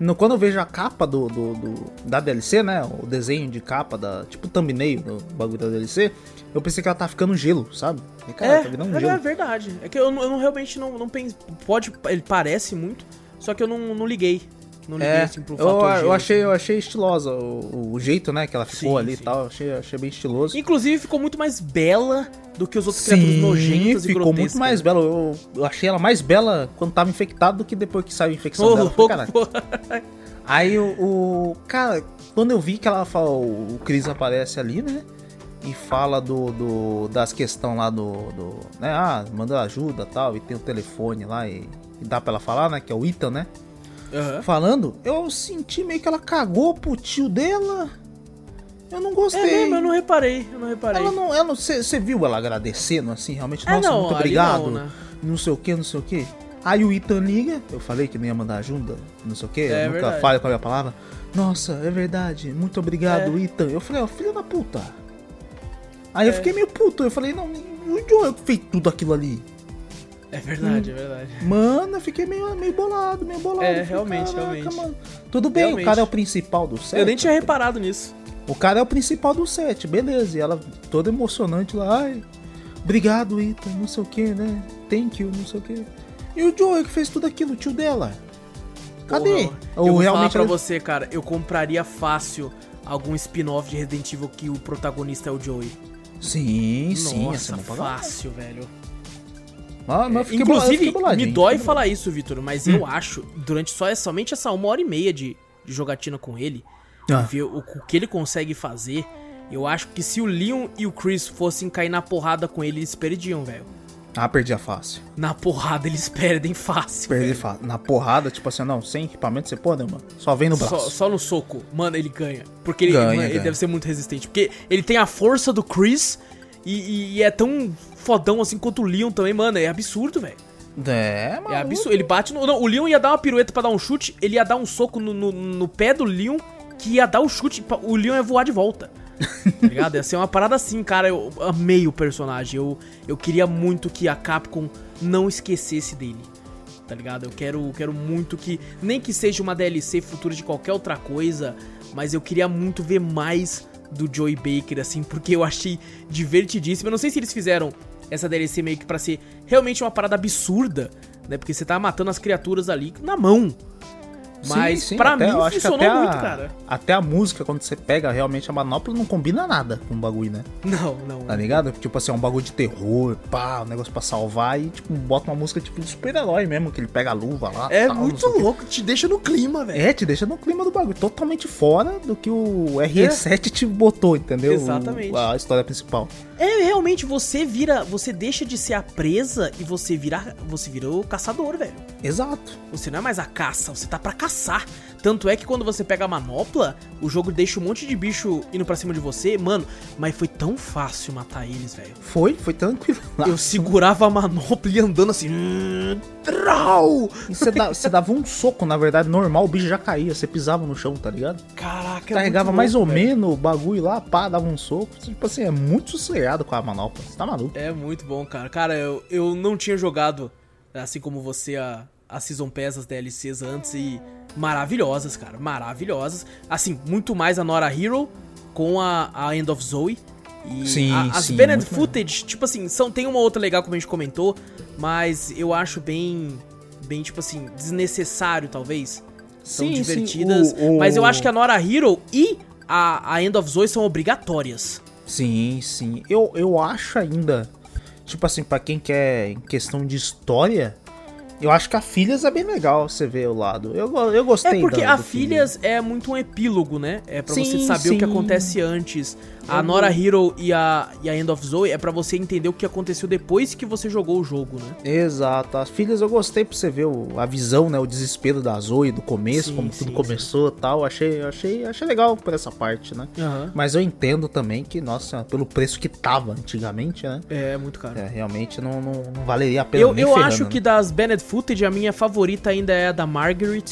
No, quando eu vejo a capa do, do, do, da DLC, né? O desenho de capa, da, tipo o thumbnail do bagulho da DLC, eu pensei que ela tá ficando gelo, sabe? E, cara, é, tá virando é, gelo. é verdade. É que eu, eu não, realmente não, não penso. Pode. Ele parece muito, só que eu não, não liguei. Não liguei é, assim pro fator eu, eu achei, assim. eu achei estilosa o, o, jeito, né, que ela ficou sim, ali sim. e tal. Achei, achei bem estiloso. Inclusive ficou muito mais bela do que os outros sim, criaturas nojentas ficou muito mais bela. Eu, eu, achei ela mais bela quando tava infectado do que depois que saiu a infecção oh, dela. Falei, Aí o, o, Cara, quando eu vi que ela fala, o, Chris aparece ali, né? E fala do, do das questões lá do, do. né? Ah, mandou ajuda tal. E tem o telefone lá e, e dá pra ela falar, né? Que é o Ethan, né? Uhum. Falando, eu senti meio que ela cagou pro tio dela. Eu não gostei. É mesmo, eu não reparei, eu não reparei. Ela não, ela você viu ela agradecendo assim, realmente? É, Nossa, não, muito obrigado. Não, né? não sei o que, não sei o que. Aí o Ethan liga, eu falei que não ia mandar ajuda, não sei o que, é, eu nunca falho com a minha palavra. Nossa, é verdade, muito obrigado, é. Ethan. Eu falei, ó, oh, filho da puta. Aí é. eu fiquei meio puto, eu falei, não, o Joel fez tudo aquilo ali. É verdade, hum. é verdade. Mano, eu fiquei meio, meio bolado, meio bolado. É, realmente, realmente. Mano. Tudo bem, realmente. o cara é o principal do set. Eu nem tinha reparado nisso. O cara é o principal do set, beleza. E ela toda emocionante lá, ai, obrigado, Ethan, não sei o que, né? Thank you, não sei o que. E o Joey que fez tudo aquilo, o tio dela. Cadê? Porra, Ou eu vou realmente falar pra você, cara, eu compraria fácil algum spin-off de Resident Evil que o protagonista é o Joey. Sim, Nossa, sim. Nossa, fácil, velho. Mas é, inclusive, me dói falar isso, Vitor, mas hum. eu acho, durante só somente essa uma hora e meia de, de jogatina com ele, ah. ver o, o, que ele consegue fazer, eu acho que se o Leon e o Chris fossem cair na porrada com ele, eles perdiam, velho. Ah, perdia fácil. Na porrada eles perdem fácil. Perde fácil. Na porrada, tipo assim, não, sem equipamento você pode, mano. Só vem no braço. Só, só no soco. Mano, ele ganha. Porque ele, ganha, mano, ele deve ser muito resistente. Porque ele tem a força do Chris e, e, é tão fodão assim quanto o Leon também, mano. É absurdo, velho. É, mano. É absurdo. Ele bate no. Não, o Leon ia dar uma pirueta para dar um chute, ele ia dar um soco no, no, no pé do Leon, que ia dar o chute. O Leon ia voar de volta tá ligado? Ia ser uma parada assim, cara. Eu amei o personagem. Eu, eu queria muito que a Capcom não esquecesse dele. Tá ligado? Eu quero, quero muito que. Nem que seja uma DLC futura de qualquer outra coisa. Mas eu queria muito ver mais do Joey Baker, assim, porque eu achei divertidíssimo. Eu não sei se eles fizeram essa DLC meio que pra ser realmente uma parada absurda, né? Porque você tá matando as criaturas ali na mão. Mas sim, sim, pra até, mim acho funcionou que até muito, a, cara. Até a música, quando você pega realmente a manopla, não combina nada com o bagulho, né? Não, não. Tá ligado? Tipo assim, é um bagulho de terror, pá, um negócio pra salvar e, tipo, bota uma música tipo de super-herói mesmo, que ele pega a luva lá. É tal, muito louco, te deixa no clima, velho. É, te deixa no clima do bagulho. Totalmente fora do que o RE7 é. te botou, entendeu? Exatamente. O, a história principal. É, realmente, você vira. Você deixa de ser a presa e você vira. Você vira o caçador, velho. Exato. Você não é mais a caça, você tá pra caçar. Tanto é que quando você pega a manopla, o jogo deixa um monte de bicho indo pra cima de você. Mano, mas foi tão fácil matar eles, velho. Foi, foi tranquilo. Eu segurava a manopla e andando assim. Trau! E você, dá- você dava um soco, na verdade, normal, o bicho já caía. Você pisava no chão, tá ligado? Caraca, é Carregava mais ou velho. menos o bagulho lá, pá, dava um soco. Tipo assim, é muito sossegado com a manopla. Você tá maluco? É muito bom, cara. Cara, eu, eu não tinha jogado, assim como você, a, a Season Pass, as DLCs antes e maravilhosas, cara. Maravilhosas. Assim, muito mais a Nora Hero com a, a End of Zoe. E Sim, a- as sim, Banned Footage, tipo assim, são, tem uma outra legal, como a gente comentou, mas eu acho bem, bem, tipo assim, desnecessário, talvez. São Sim, sim, divertidas, o- o- mas eu acho que a Nora Hero e a, a End of Zoe são obrigatórias. Sim, sim. Eu, eu acho ainda, tipo assim, pra quem quer em questão de história, eu acho que a Filhas é bem legal você ver o lado. Eu, eu gostei É porque da- a Filhas é muito um epílogo, né? É pra você Sim, saber o que sim. acontece antes. A Eu- Nora Hero e a, e a End of Zoe é pra você entender o que aconteceu depois que você jogou o jogo, né? Exato. As filhas eu gostei pra você ver o- a visão, né? O desespero da Zoe do começo, Sim, como sim, tudo começou e tal. Achei, achei, achei legal por essa parte, né? Mas eu entendo também que, nossa, pelo preço que tava antigamente, né? É, muito caro. É, realmente não, não, não valeria a pena. eu eu ferrando, acho né? que das Banned Footage, a minha favorita ainda é a da Margaret,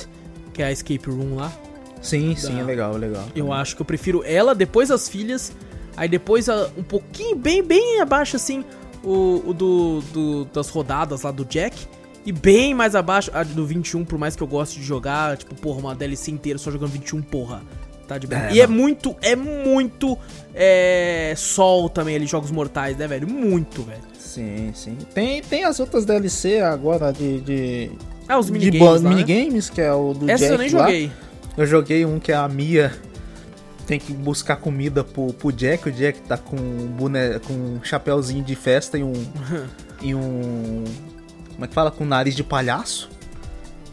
que é a Escape Room lá. Sim, sim, da- é legal, é legal. Eu acho que eu prefiro ela, depois as filhas, aí depois a- um pouquinho, bem, bem abaixo, assim, o, o do, do- das rodadas lá do Jack. E bem mais abaixo a do 21, por mais que eu goste de jogar, tipo, porra, uma DLC inteira só jogando 21, porra. Tá de bem. É, e é muito, é muito é, sol também ali, Jogos Mortais, né, velho? Muito, velho. Sim, sim. Tem, tem as outras DLC agora de. de... Ah, os de minigames bo- lá, né? minigames, que é o do Essa Jack eu nem lá. Eu joguei um que é a Mia tem que buscar comida pro, pro Jack. O Jack tá com um, boné, com um chapéuzinho de festa e um. e um. Como é que fala? Com nariz de palhaço.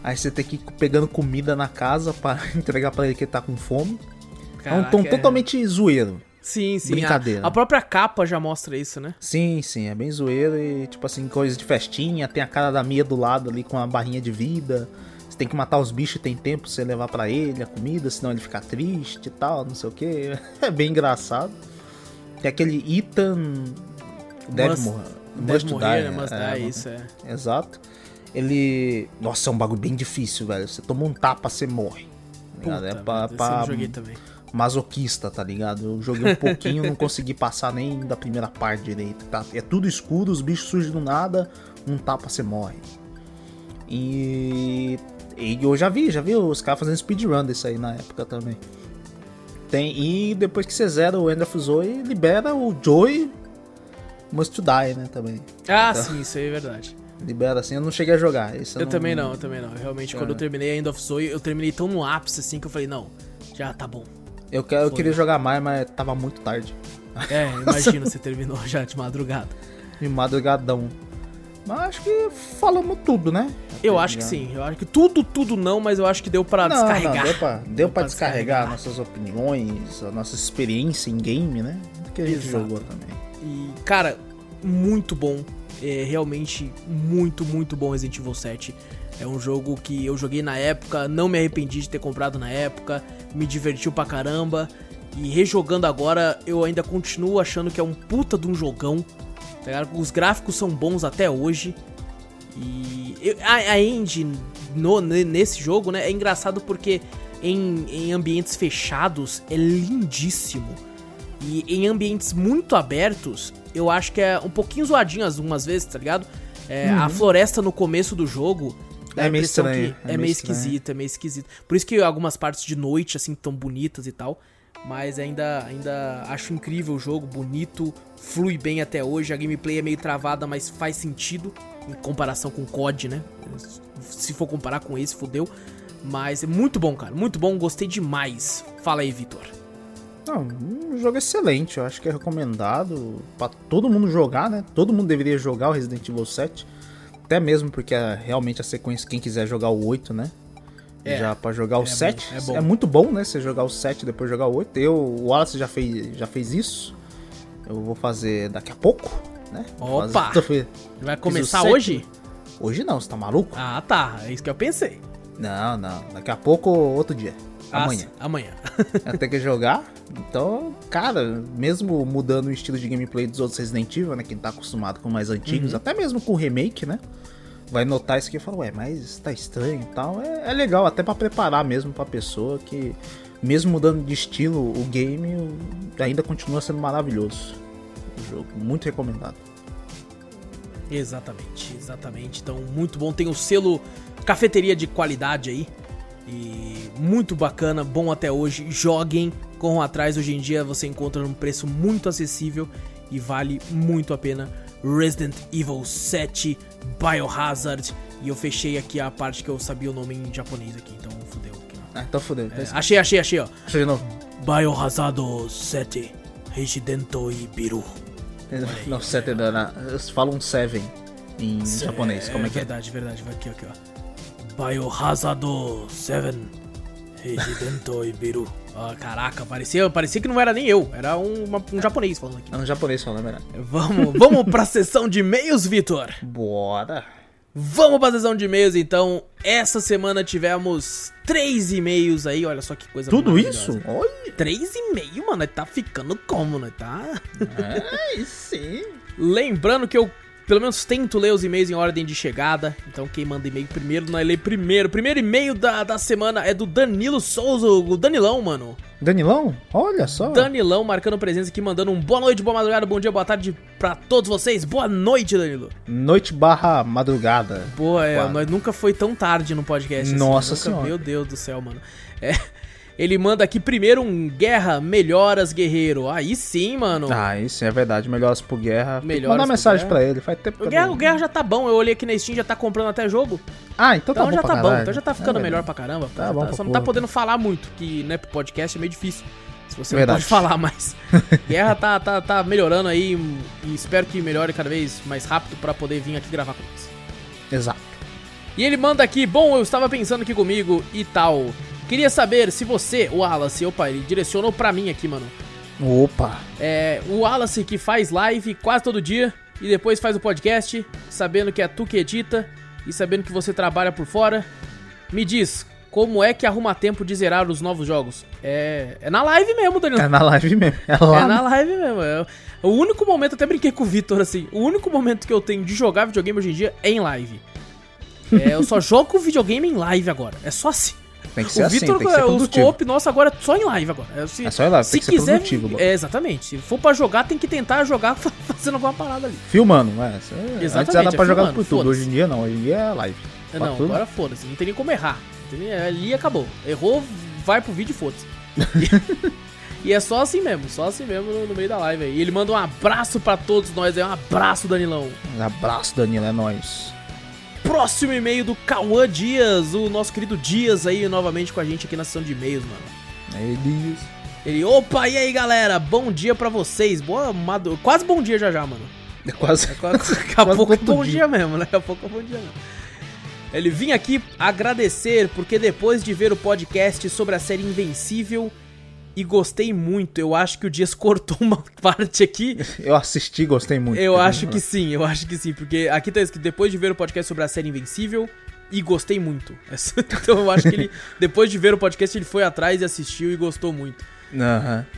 Aí você tem que ir pegando comida na casa pra entregar pra ele que ele tá com fome. é um tom Caraca, totalmente zoeiro. Sim, sim. brincadeira. A, a própria capa já mostra isso, né? Sim, sim, é bem zoeiro e tipo assim, coisa de festinha. Tem a cara da Mia do lado ali com a barrinha de vida. Você tem que matar os bichos, tem tempo pra você levar pra ele a comida, senão ele fica triste e tal, não sei o que. É bem engraçado. Tem aquele Ethan. Deve Must- morrer. Deve Must morrer, die, né? Must é, die, isso é. Exato. Ele. Nossa, é um bagulho bem difícil, velho. Você toma um tapa, você morre. tá ligado? Puta, é pra, pra joguei também. masoquista, tá ligado? Eu joguei um pouquinho, não consegui passar nem da primeira parte direito. Tá? É tudo escuro, os bichos surgem do nada, um tapa você morre. E, e eu já vi, já vi os caras fazendo speedrun desse aí na época também. Tem, e depois que você zera o End of Zoe, libera o Joy Must to Die, né, também. Ah, Tá. sim, isso aí é verdade. Libera assim, eu não cheguei a jogar. Esse Eu também não, eu também não. Realmente, quando É. eu terminei End of Zoe, eu terminei tão no ápice assim que eu falei, não, já tá bom. Eu, quero, eu queria jogar mais, mas tava muito tarde. É, imagina, você terminou já de madrugada. De madrugadão. Mas acho que falamos tudo, né? Eu acho que sim, eu acho que tudo, tudo não, mas eu acho que deu pra Não, descarregar. não, deu pra, deu pra pra descarregar, descarregar. nossas opiniões, a nossa experiência em game, né? Que a gente Exato. jogou também. E, cara, muito bom. É realmente muito, muito bom Resident Evil 7. É um jogo que eu joguei na época, não me arrependi de ter comprado na época, me divertiu pra caramba. E rejogando agora, eu ainda continuo achando que é um puta de um jogão. Tá? Os gráficos são bons até hoje. E a, a engine no- ne- nesse jogo, né, é engraçado porque em, em ambientes fechados é lindíssimo. E em ambientes muito abertos, eu acho que é um pouquinho zoadinho algumas vezes, tá ligado? É, A floresta no começo do jogo. É meio estranho, é É, meio meio esquisito, é meio esquisito. Por isso que algumas partes de noite, assim, tão bonitas e tal. Mas ainda, ainda acho incrível o jogo, bonito, flui bem até hoje. A gameplay é meio travada, mas faz sentido em comparação com o COD, né? Se for comparar com esse, fodeu. Mas é muito bom, cara, muito bom, gostei demais. Fala aí, Vitor. Um jogo excelente, eu acho que é recomendado pra todo mundo jogar, né? Todo mundo deveria jogar o Resident Evil 7. Até mesmo porque é realmente a sequência, quem quiser jogar o 8, né? É, já pra jogar o é 7. bom, é bom. muito bom, né? Você jogar o 7 e depois jogar o 8. Eu, o Wallace já fez, já fez isso. Eu vou fazer daqui a pouco, né? Vou Opa! fazer- Vai começar hoje? Hoje não, você tá maluco? Ah, tá. É isso que eu pensei. Não, não. Daqui a pouco, outro dia. Ah, Amanhã. sim, amanhã. Eu tenho que jogar. Então, cara, mesmo mudando o estilo de gameplay dos outros Resident Evil, né? Quem tá acostumado com mais antigos, até mesmo com o remake, né? Vai notar isso aqui e falar, ué, mas tá estranho e tal. É, é legal, até pra preparar mesmo pra pessoa que, mesmo mudando de estilo, o game ainda continua sendo maravilhoso. O jogo, muito recomendado. Exatamente, exatamente. Então, muito bom. Tem o selo cafeteria de qualidade aí. E muito bacana, bom até hoje. Joguem, corram atrás. Hoje em dia você encontra num preço muito acessível e vale muito a pena. Resident Evil 7 Biohazard. E eu fechei aqui a parte que eu sabia o nome em japonês aqui, então fudeu. Ah, então fodeu. Tá É, achei, achei, achei, ó. Eu de novo. Biohazard 7 Resident Ibiru. Não, sete, não, não, eles falam seven em japonês. Como é que é? Verdade, verdade. Vai aqui, aqui, ó. Biohazard 7 Resident Ibiru. Ah, caraca, parecia, parecia que não era nem eu. Era um, uma- um japonês falando aqui. É no japonês falando, é melhor. Vamos, vamos pra sessão de e-mails, Vitor. Bora. Vamos pra sessão de e-mails, então. Essa semana tivemos três e-mails aí. Olha só que coisa Tudo isso? Olha. Três e meio, mano. Tá ficando como, né? Tá... É, sim. Lembrando que eu, pelo menos, tento ler os e-mails em ordem de chegada. Então, quem manda e-mail primeiro, nós lê primeiro. Primeiro e-mail da, da semana é do Danilo Souza, o Danilão, mano. Danilão? Olha só. Danilão marcando presença aqui, mandando um boa noite, boa madrugada, bom dia, boa tarde pra todos vocês. Boa noite, Danilo. Noite barra madrugada. Pô, é, nós nunca foi tão tarde no podcast. assim, Nossa nunca- Senhora. Meu Deus do céu, mano. É, ele manda aqui primeiro um Guerra Melhoras Guerreiro. Aí sim, mano. Ah, isso é verdade. Melhoras pro Guerra. Melhoras Mandar pro mensagem Guerra. pra ele. Faz tempo que O Guerra, o Guerra já tá bom, eu olhei aqui na Steam, já tá comprando até jogo. Ah, então tá Então bom já tá bom, caralho. então já tá ficando É melhor pra caramba. Tá bom tá- só não tá podendo falar muito, que né, pro podcast é meio difícil. Se você Verdade. não pode falar mais. Guerra tá, tá, tá melhorando aí e espero que melhore cada vez mais rápido pra poder vir aqui gravar com nós. Exato. E ele manda aqui, bom, eu estava pensando aqui comigo e tal. Queria saber se você, o Wallace, opa, ele direcionou pra mim aqui, mano. Opa. É, o Wallace que faz live quase todo dia e depois faz o podcast, sabendo que é tu que edita e sabendo que você trabalha por fora. Me diz, como é que arruma tempo de zerar os novos jogos? É, é na live mesmo, Danilo. É na live mesmo. É lá. É na live mesmo. É o único momento, até brinquei com o Vitor assim, o único momento que eu tenho de jogar videogame hoje em dia é em live. É, eu só jogo videogame em live agora. É só assim. Tem que ser o assim, Vitor, tem que ser é, produtivo. co-op nosso agora é só em live agora. É, se, É só em live, se tem que ser quiser, produtivo, mano. É, exatamente. Se for pra jogar, tem que tentar jogar fazendo alguma parada ali. Filmando, é. isso é- Exatamente, Antes era é pra jogar por tudo. Hoje em dia não. Hoje em dia é live. É, Não, agora foda-se. Não tem nem como errar. Nem- Ali acabou. Errou, vai pro vídeo e foda-se. e é só assim mesmo, só assim mesmo no, no meio da live aí. E ele manda um abraço pra todos nós aí. Um abraço, Danilão. Um abraço, Danilo. É nóis. Próximo e-mail do Cauã Dias, o nosso querido Dias aí novamente com a gente aqui na sessão de e-mails, mano. É Elias. Ele, opa, e aí galera, bom dia pra vocês. Boa madu... Quase bom dia já já, mano. É quase. Daqui a- Daqui a Quase pouco é bom dia. dia mesmo, daqui a pouco é bom dia mesmo. Ele vinha aqui agradecer, porque depois de ver o podcast sobre a série Invencível e gostei muito, eu acho que o Dias cortou uma parte aqui. Eu assisti, gostei muito. Eu acho que sim, eu acho que sim, porque aqui tá escrito depois de ver o podcast sobre a série Invencível e gostei muito. Então eu acho que ele, depois de ver o podcast, ele foi atrás e assistiu e gostou muito.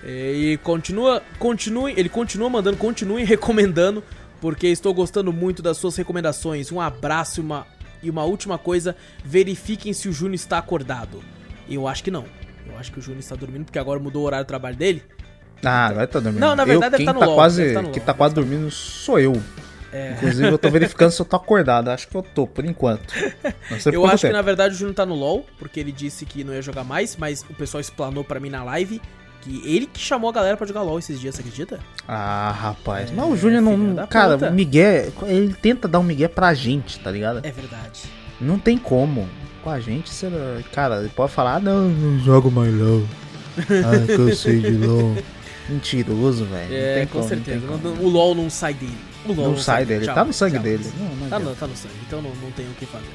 É, E continua, continue, ele continua mandando, continuem recomendando, porque estou gostando muito das suas recomendações. Um abraço e uma, e uma última coisa, verifiquem se o Júnior está acordado. Eu acho que não. Eu acho que o Júnior está dormindo, porque agora mudou o horário do trabalho dele. Ah, agora tá dormindo. Não, na verdade eu, quem tá no tá LOL, quase, deve tá no Quem LOL, tá quase dormindo sou eu. É. Inclusive, eu tô verificando se eu tô acordado. Acho que eu tô, por enquanto. Não sei por Eu acho que tempo. na verdade o Júnior tá no LoL, porque ele disse que não ia jogar mais, mas o pessoal explanou pra mim na live que ele que chamou a galera pra jogar LoL esses dias, você acredita? Ah, rapaz. Mas o Júnior não. Cara, puta. o Miguel. Ele tenta dar um Miguel pra gente, tá ligado? É verdade. Não tem como. Com a gente, você, cara, ele pode falar, ah, não, não jogo mais LOL. Ah, cansei de LOL. Mentiroso, velho. É, com como, certeza. Não, o LoL não sai dele. O LoL Não sai dele, Tchau, tá no sangue tchau. dele. Não, não Tá no, tá no sangue, então não, não tem o que fazer.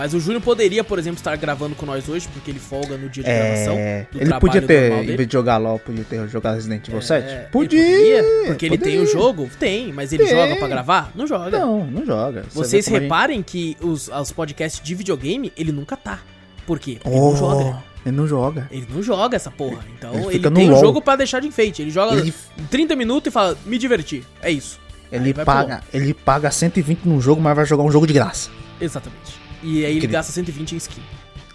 Mas o Júnior poderia, por exemplo, estar gravando com nós hoje, porque ele folga no dia de gravação. É, ele podia ter, em vez de jogar LOL, podia ter jogado Resident Evil É, 7? ele Podia! Porque ele tem o poderia. jogo? Tem, mas ele Tem. joga pra gravar? Não joga. Não, não joga. Você Vocês a gente- reparem que os, os podcasts de videogame, ele nunca tá. Por quê? Porque ele Oh, não joga. Ele não joga. Ele não joga essa porra. Então Ele ele, tem o LoL. jogo pra deixar de enfeite. Ele joga Ele- em 30 minutos e fala, me divertir. É isso. Ele paga, ele paga 120 num jogo, mas vai jogar um jogo de graça. Exatamente. E aí ele gasta 120 em skin.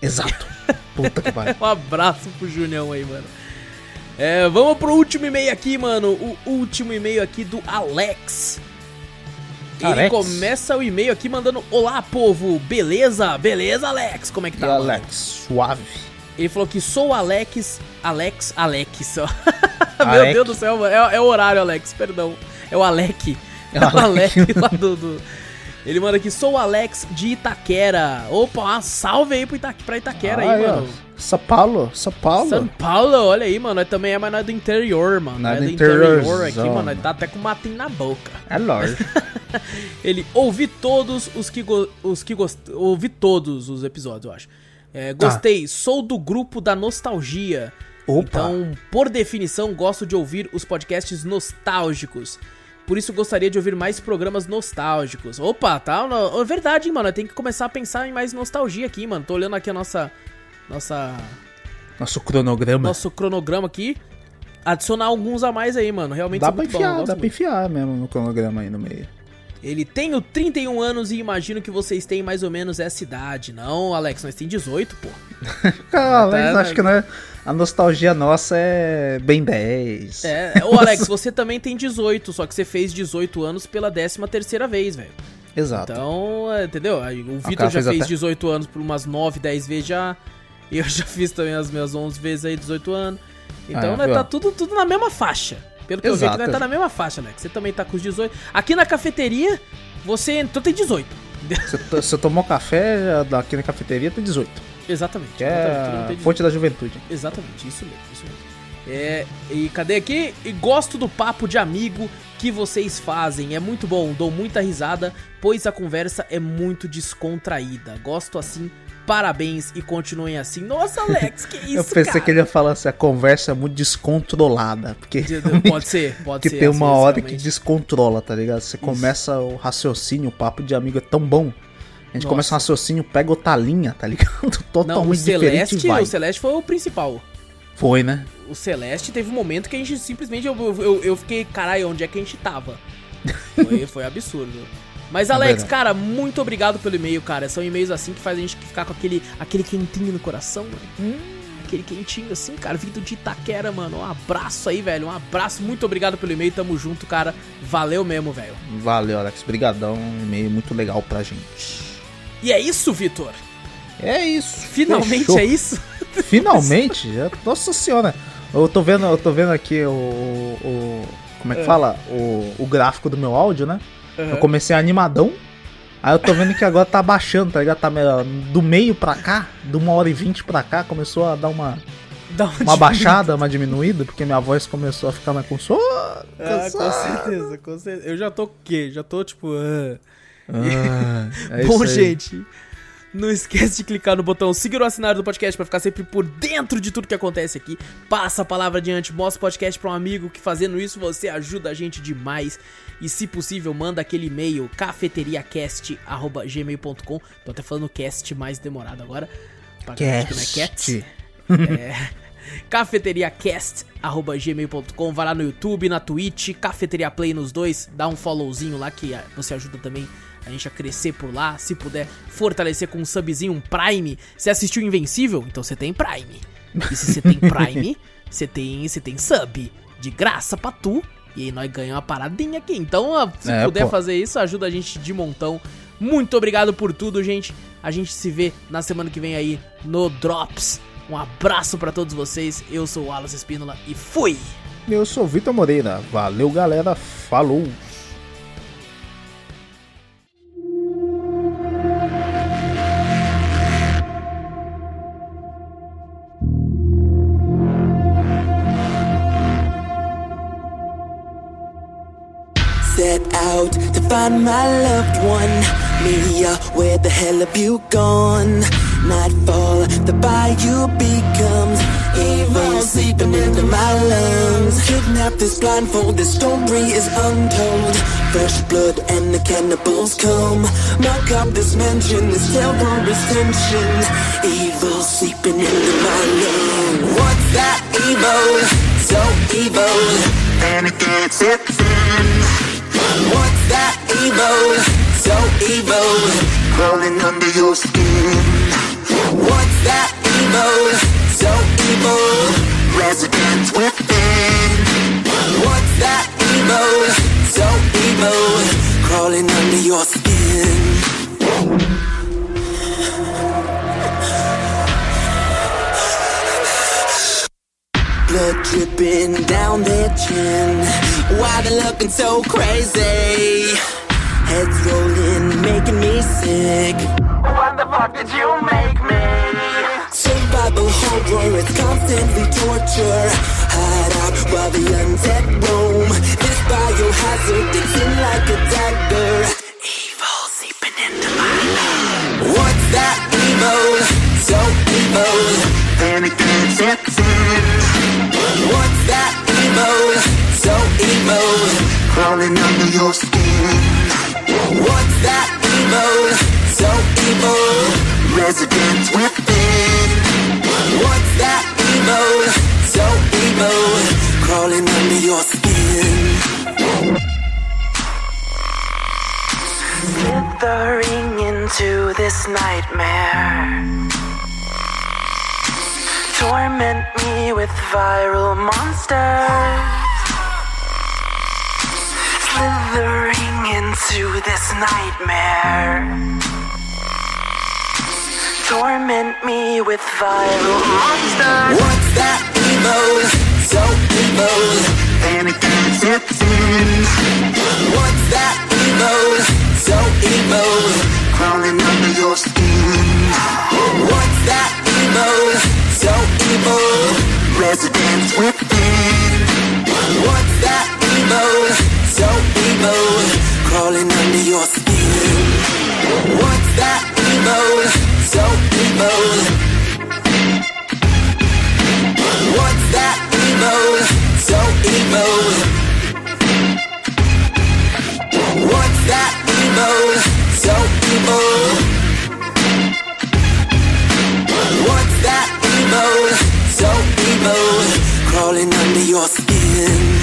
Exato. Puta que pariu. Um abraço pro Junião aí, mano. É, vamos pro último e-mail aqui, mano. O último e-mail aqui do Alex. Ele Alex. começa o e-mail aqui mandando: Olá, povo, beleza? Beleza, Alex? Como é que E tá? mano? Alex, suave. Ele falou que sou o Alex. Alex, Alex. Meu. Deus do céu, mano. É, é o horário, Alex, perdão. É o Alec. É É o o Alec Alec. lá do, do- Ele manda aqui, sou o Alex de Itaquera. Opa, salve aí pro Ita... pra Itaquera aí, Ai, ó, mano. São Paulo, São Paulo. São Paulo, olha aí, mano. Nós também é, mas nós é do interior, mano. Nós é é do interior aqui, mano. Nós mano. tá até com matinho na boca. É lógico. Ele ouvi todos os que os que gost... ouvi todos os episódios, eu acho. É, gostei, sou do grupo da nostalgia. Opa. Então, por definição, gosto de ouvir os podcasts nostálgicos. Por isso gostaria de ouvir mais programas nostálgicos. Opa, tá? É verdade, hein, mano. Tem que começar a pensar em mais nostalgia aqui, mano. Tô olhando aqui a nossa nossa Nosso cronograma. nosso cronograma aqui. Adicionar alguns a mais aí, mano. Realmente dá são pra enfiar, dá pra enfiar mesmo no cronograma aí no meio. Ele tem o 31 anos e imagino que vocês têm mais ou menos essa idade. Não, Alex, nós tem 18, pô. Cara, né? acho que né, a nostalgia nossa é bem 10. É, ô Alex, você também tem 18, só que você fez 18 anos pela 13 terceira vez, velho. Exato. Então, é, entendeu? O Vitor já fez fez até- 18 anos por umas 9, 10 vezes já. Eu já fiz também as minhas 11 vezes aí, 18 anos. Então, Ah, né, tá tudo, tudo na mesma faixa. Pelo que eu Exato. vi, né, tá na mesma faixa, Alex. Você também tá com os 18. Aqui na cafeteria, você entrou, tem 18. Você, to- você tomou café aqui na cafeteria, tem 18. Exatamente. Que é tem a 18. fonte da juventude. Exatamente, isso mesmo, isso mesmo. É, e cadê aqui? E gosto do papo de amigo que vocês fazem. É muito bom, dou muita risada, pois a conversa é muito descontraída. Gosto assim, parabéns e continuem assim. Nossa, Alex, que isso, Eu pensei cara? que ele ia falar assim, a conversa é muito descontrolada. Porque Pode ser, pode que ser. tem às uma vezes, hora que descontrola, tá ligado? Você começa o raciocínio, o papo de amigo é tão bom. A gente Nossa. começa o racinho, pega outra linha, tá ligado? Não, Totalmente o diferente Celeste, vai. o Celeste foi o principal. Foi, né? O Celeste teve um momento que a gente simplesmente. Eu, eu, eu fiquei, caralho, onde é que a gente tava? Foi, foi absurdo. Mas, Alex, verdade. cara, muito obrigado pelo e-mail, cara. São e-mails assim que faz a gente ficar com aquele, aquele quentinho no coração, mano. Hum, aquele quentinho assim, cara. Vindo de Itaquera, mano. Um abraço aí, velho. Um abraço. Muito obrigado pelo e-mail. Tamo junto, cara. Valeu mesmo, velho. Valeu, Alex. Brigadão. Um e-mail muito legal pra gente. E é isso, Vitor. É isso. Finalmente fechou. é isso. Finalmente? Já- Nossa senhora. Eu tô vendo, eu tô vendo aqui o. o como é que É. fala? O, o gráfico do meu áudio, né? Eu Aham. comecei animadão. Aí eu tô vendo que agora tá baixando, tá ligado? Tá do meio pra cá, de uma hora e vinte pra cá, começou a dar uma, Dá uma uma baixada, uma diminuída, porque minha voz começou a ficar mais com sono. Ah, com certeza, com certeza. Eu já tô o quê? Já tô tipo. ah. Ah, é Bom, gente, não esquece de clicar no botão seguir ou assinar do podcast pra ficar sempre por dentro de tudo que acontece aqui. Passa a palavra adiante, mostra o podcast pra um amigo que fazendo isso você ajuda a gente demais. E se possível, manda aquele e-mail cafeteriacast@gmail.com. Tô até falando cast mais demorado agora. Pra galera que não é cats. Cast. cafeteriacast.gmail.com Vai lá no YouTube, na Twitch, Cafeteria Play nos dois, dá um followzinho lá que você ajuda também a gente a crescer por lá. Se puder fortalecer com um subzinho, um Prime. Você assistiu Invencível? Então você tem Prime. E se você tem Prime, você tem, você tem sub. De graça pra tu. E aí nós ganhamos uma paradinha aqui. Então, se É, puder pô. fazer isso, ajuda a gente de montão. Muito obrigado por tudo, gente. A gente se vê na semana que vem aí no Drops. Um abraço pra todos vocês. Eu sou o Wallace Espínola e fui! Eu sou o Vitor Moreira. Valeu, galera. Falou. Set out to find my loved one. Mia, where the hell have you gone? Nightfall, the bayou becomes evil seeping into my lungs. Kidnap this blindfold, this story is untold. Fresh blood and the cannibals come. Mark up this mansion, this terrorist tension. Evil seeping into my lungs. What's that evil? So evil. And it gets it What's that evil? So evil. Crawling under your skin. What's that evil? So evil. Resident within. What's that evil? So evil. Crawling under your skin. Blood dripping down their chin. Why they looking so crazy? Heads rolling, making me sick. What the fuck did you make me? Survival horror, it's constantly torture. Hide out while the undead roam. This biohazard, it's in like a dagger. Evil seeping into my lungs. What's that evil? So evil. And it its What's that evil? So evil. Crawling under your skin. What's that evil? So evil. Resident within. What's that evil? So evil. Crawling under your skin. Slithering into this nightmare. Torment me with viral monsters. Slithering into this nightmare. Torment me with viral monsters. What's that evil? So evil. Gets its What's that evil? So evil. Crawling under your skin. What's that evil? So evil. Residents within. What's that evil? So evil. Crawling under your skin. What's that evil? So evil. What's that evil? So evil. What's that evil? So evil. What's that evil? So evil. Crawling under your skin.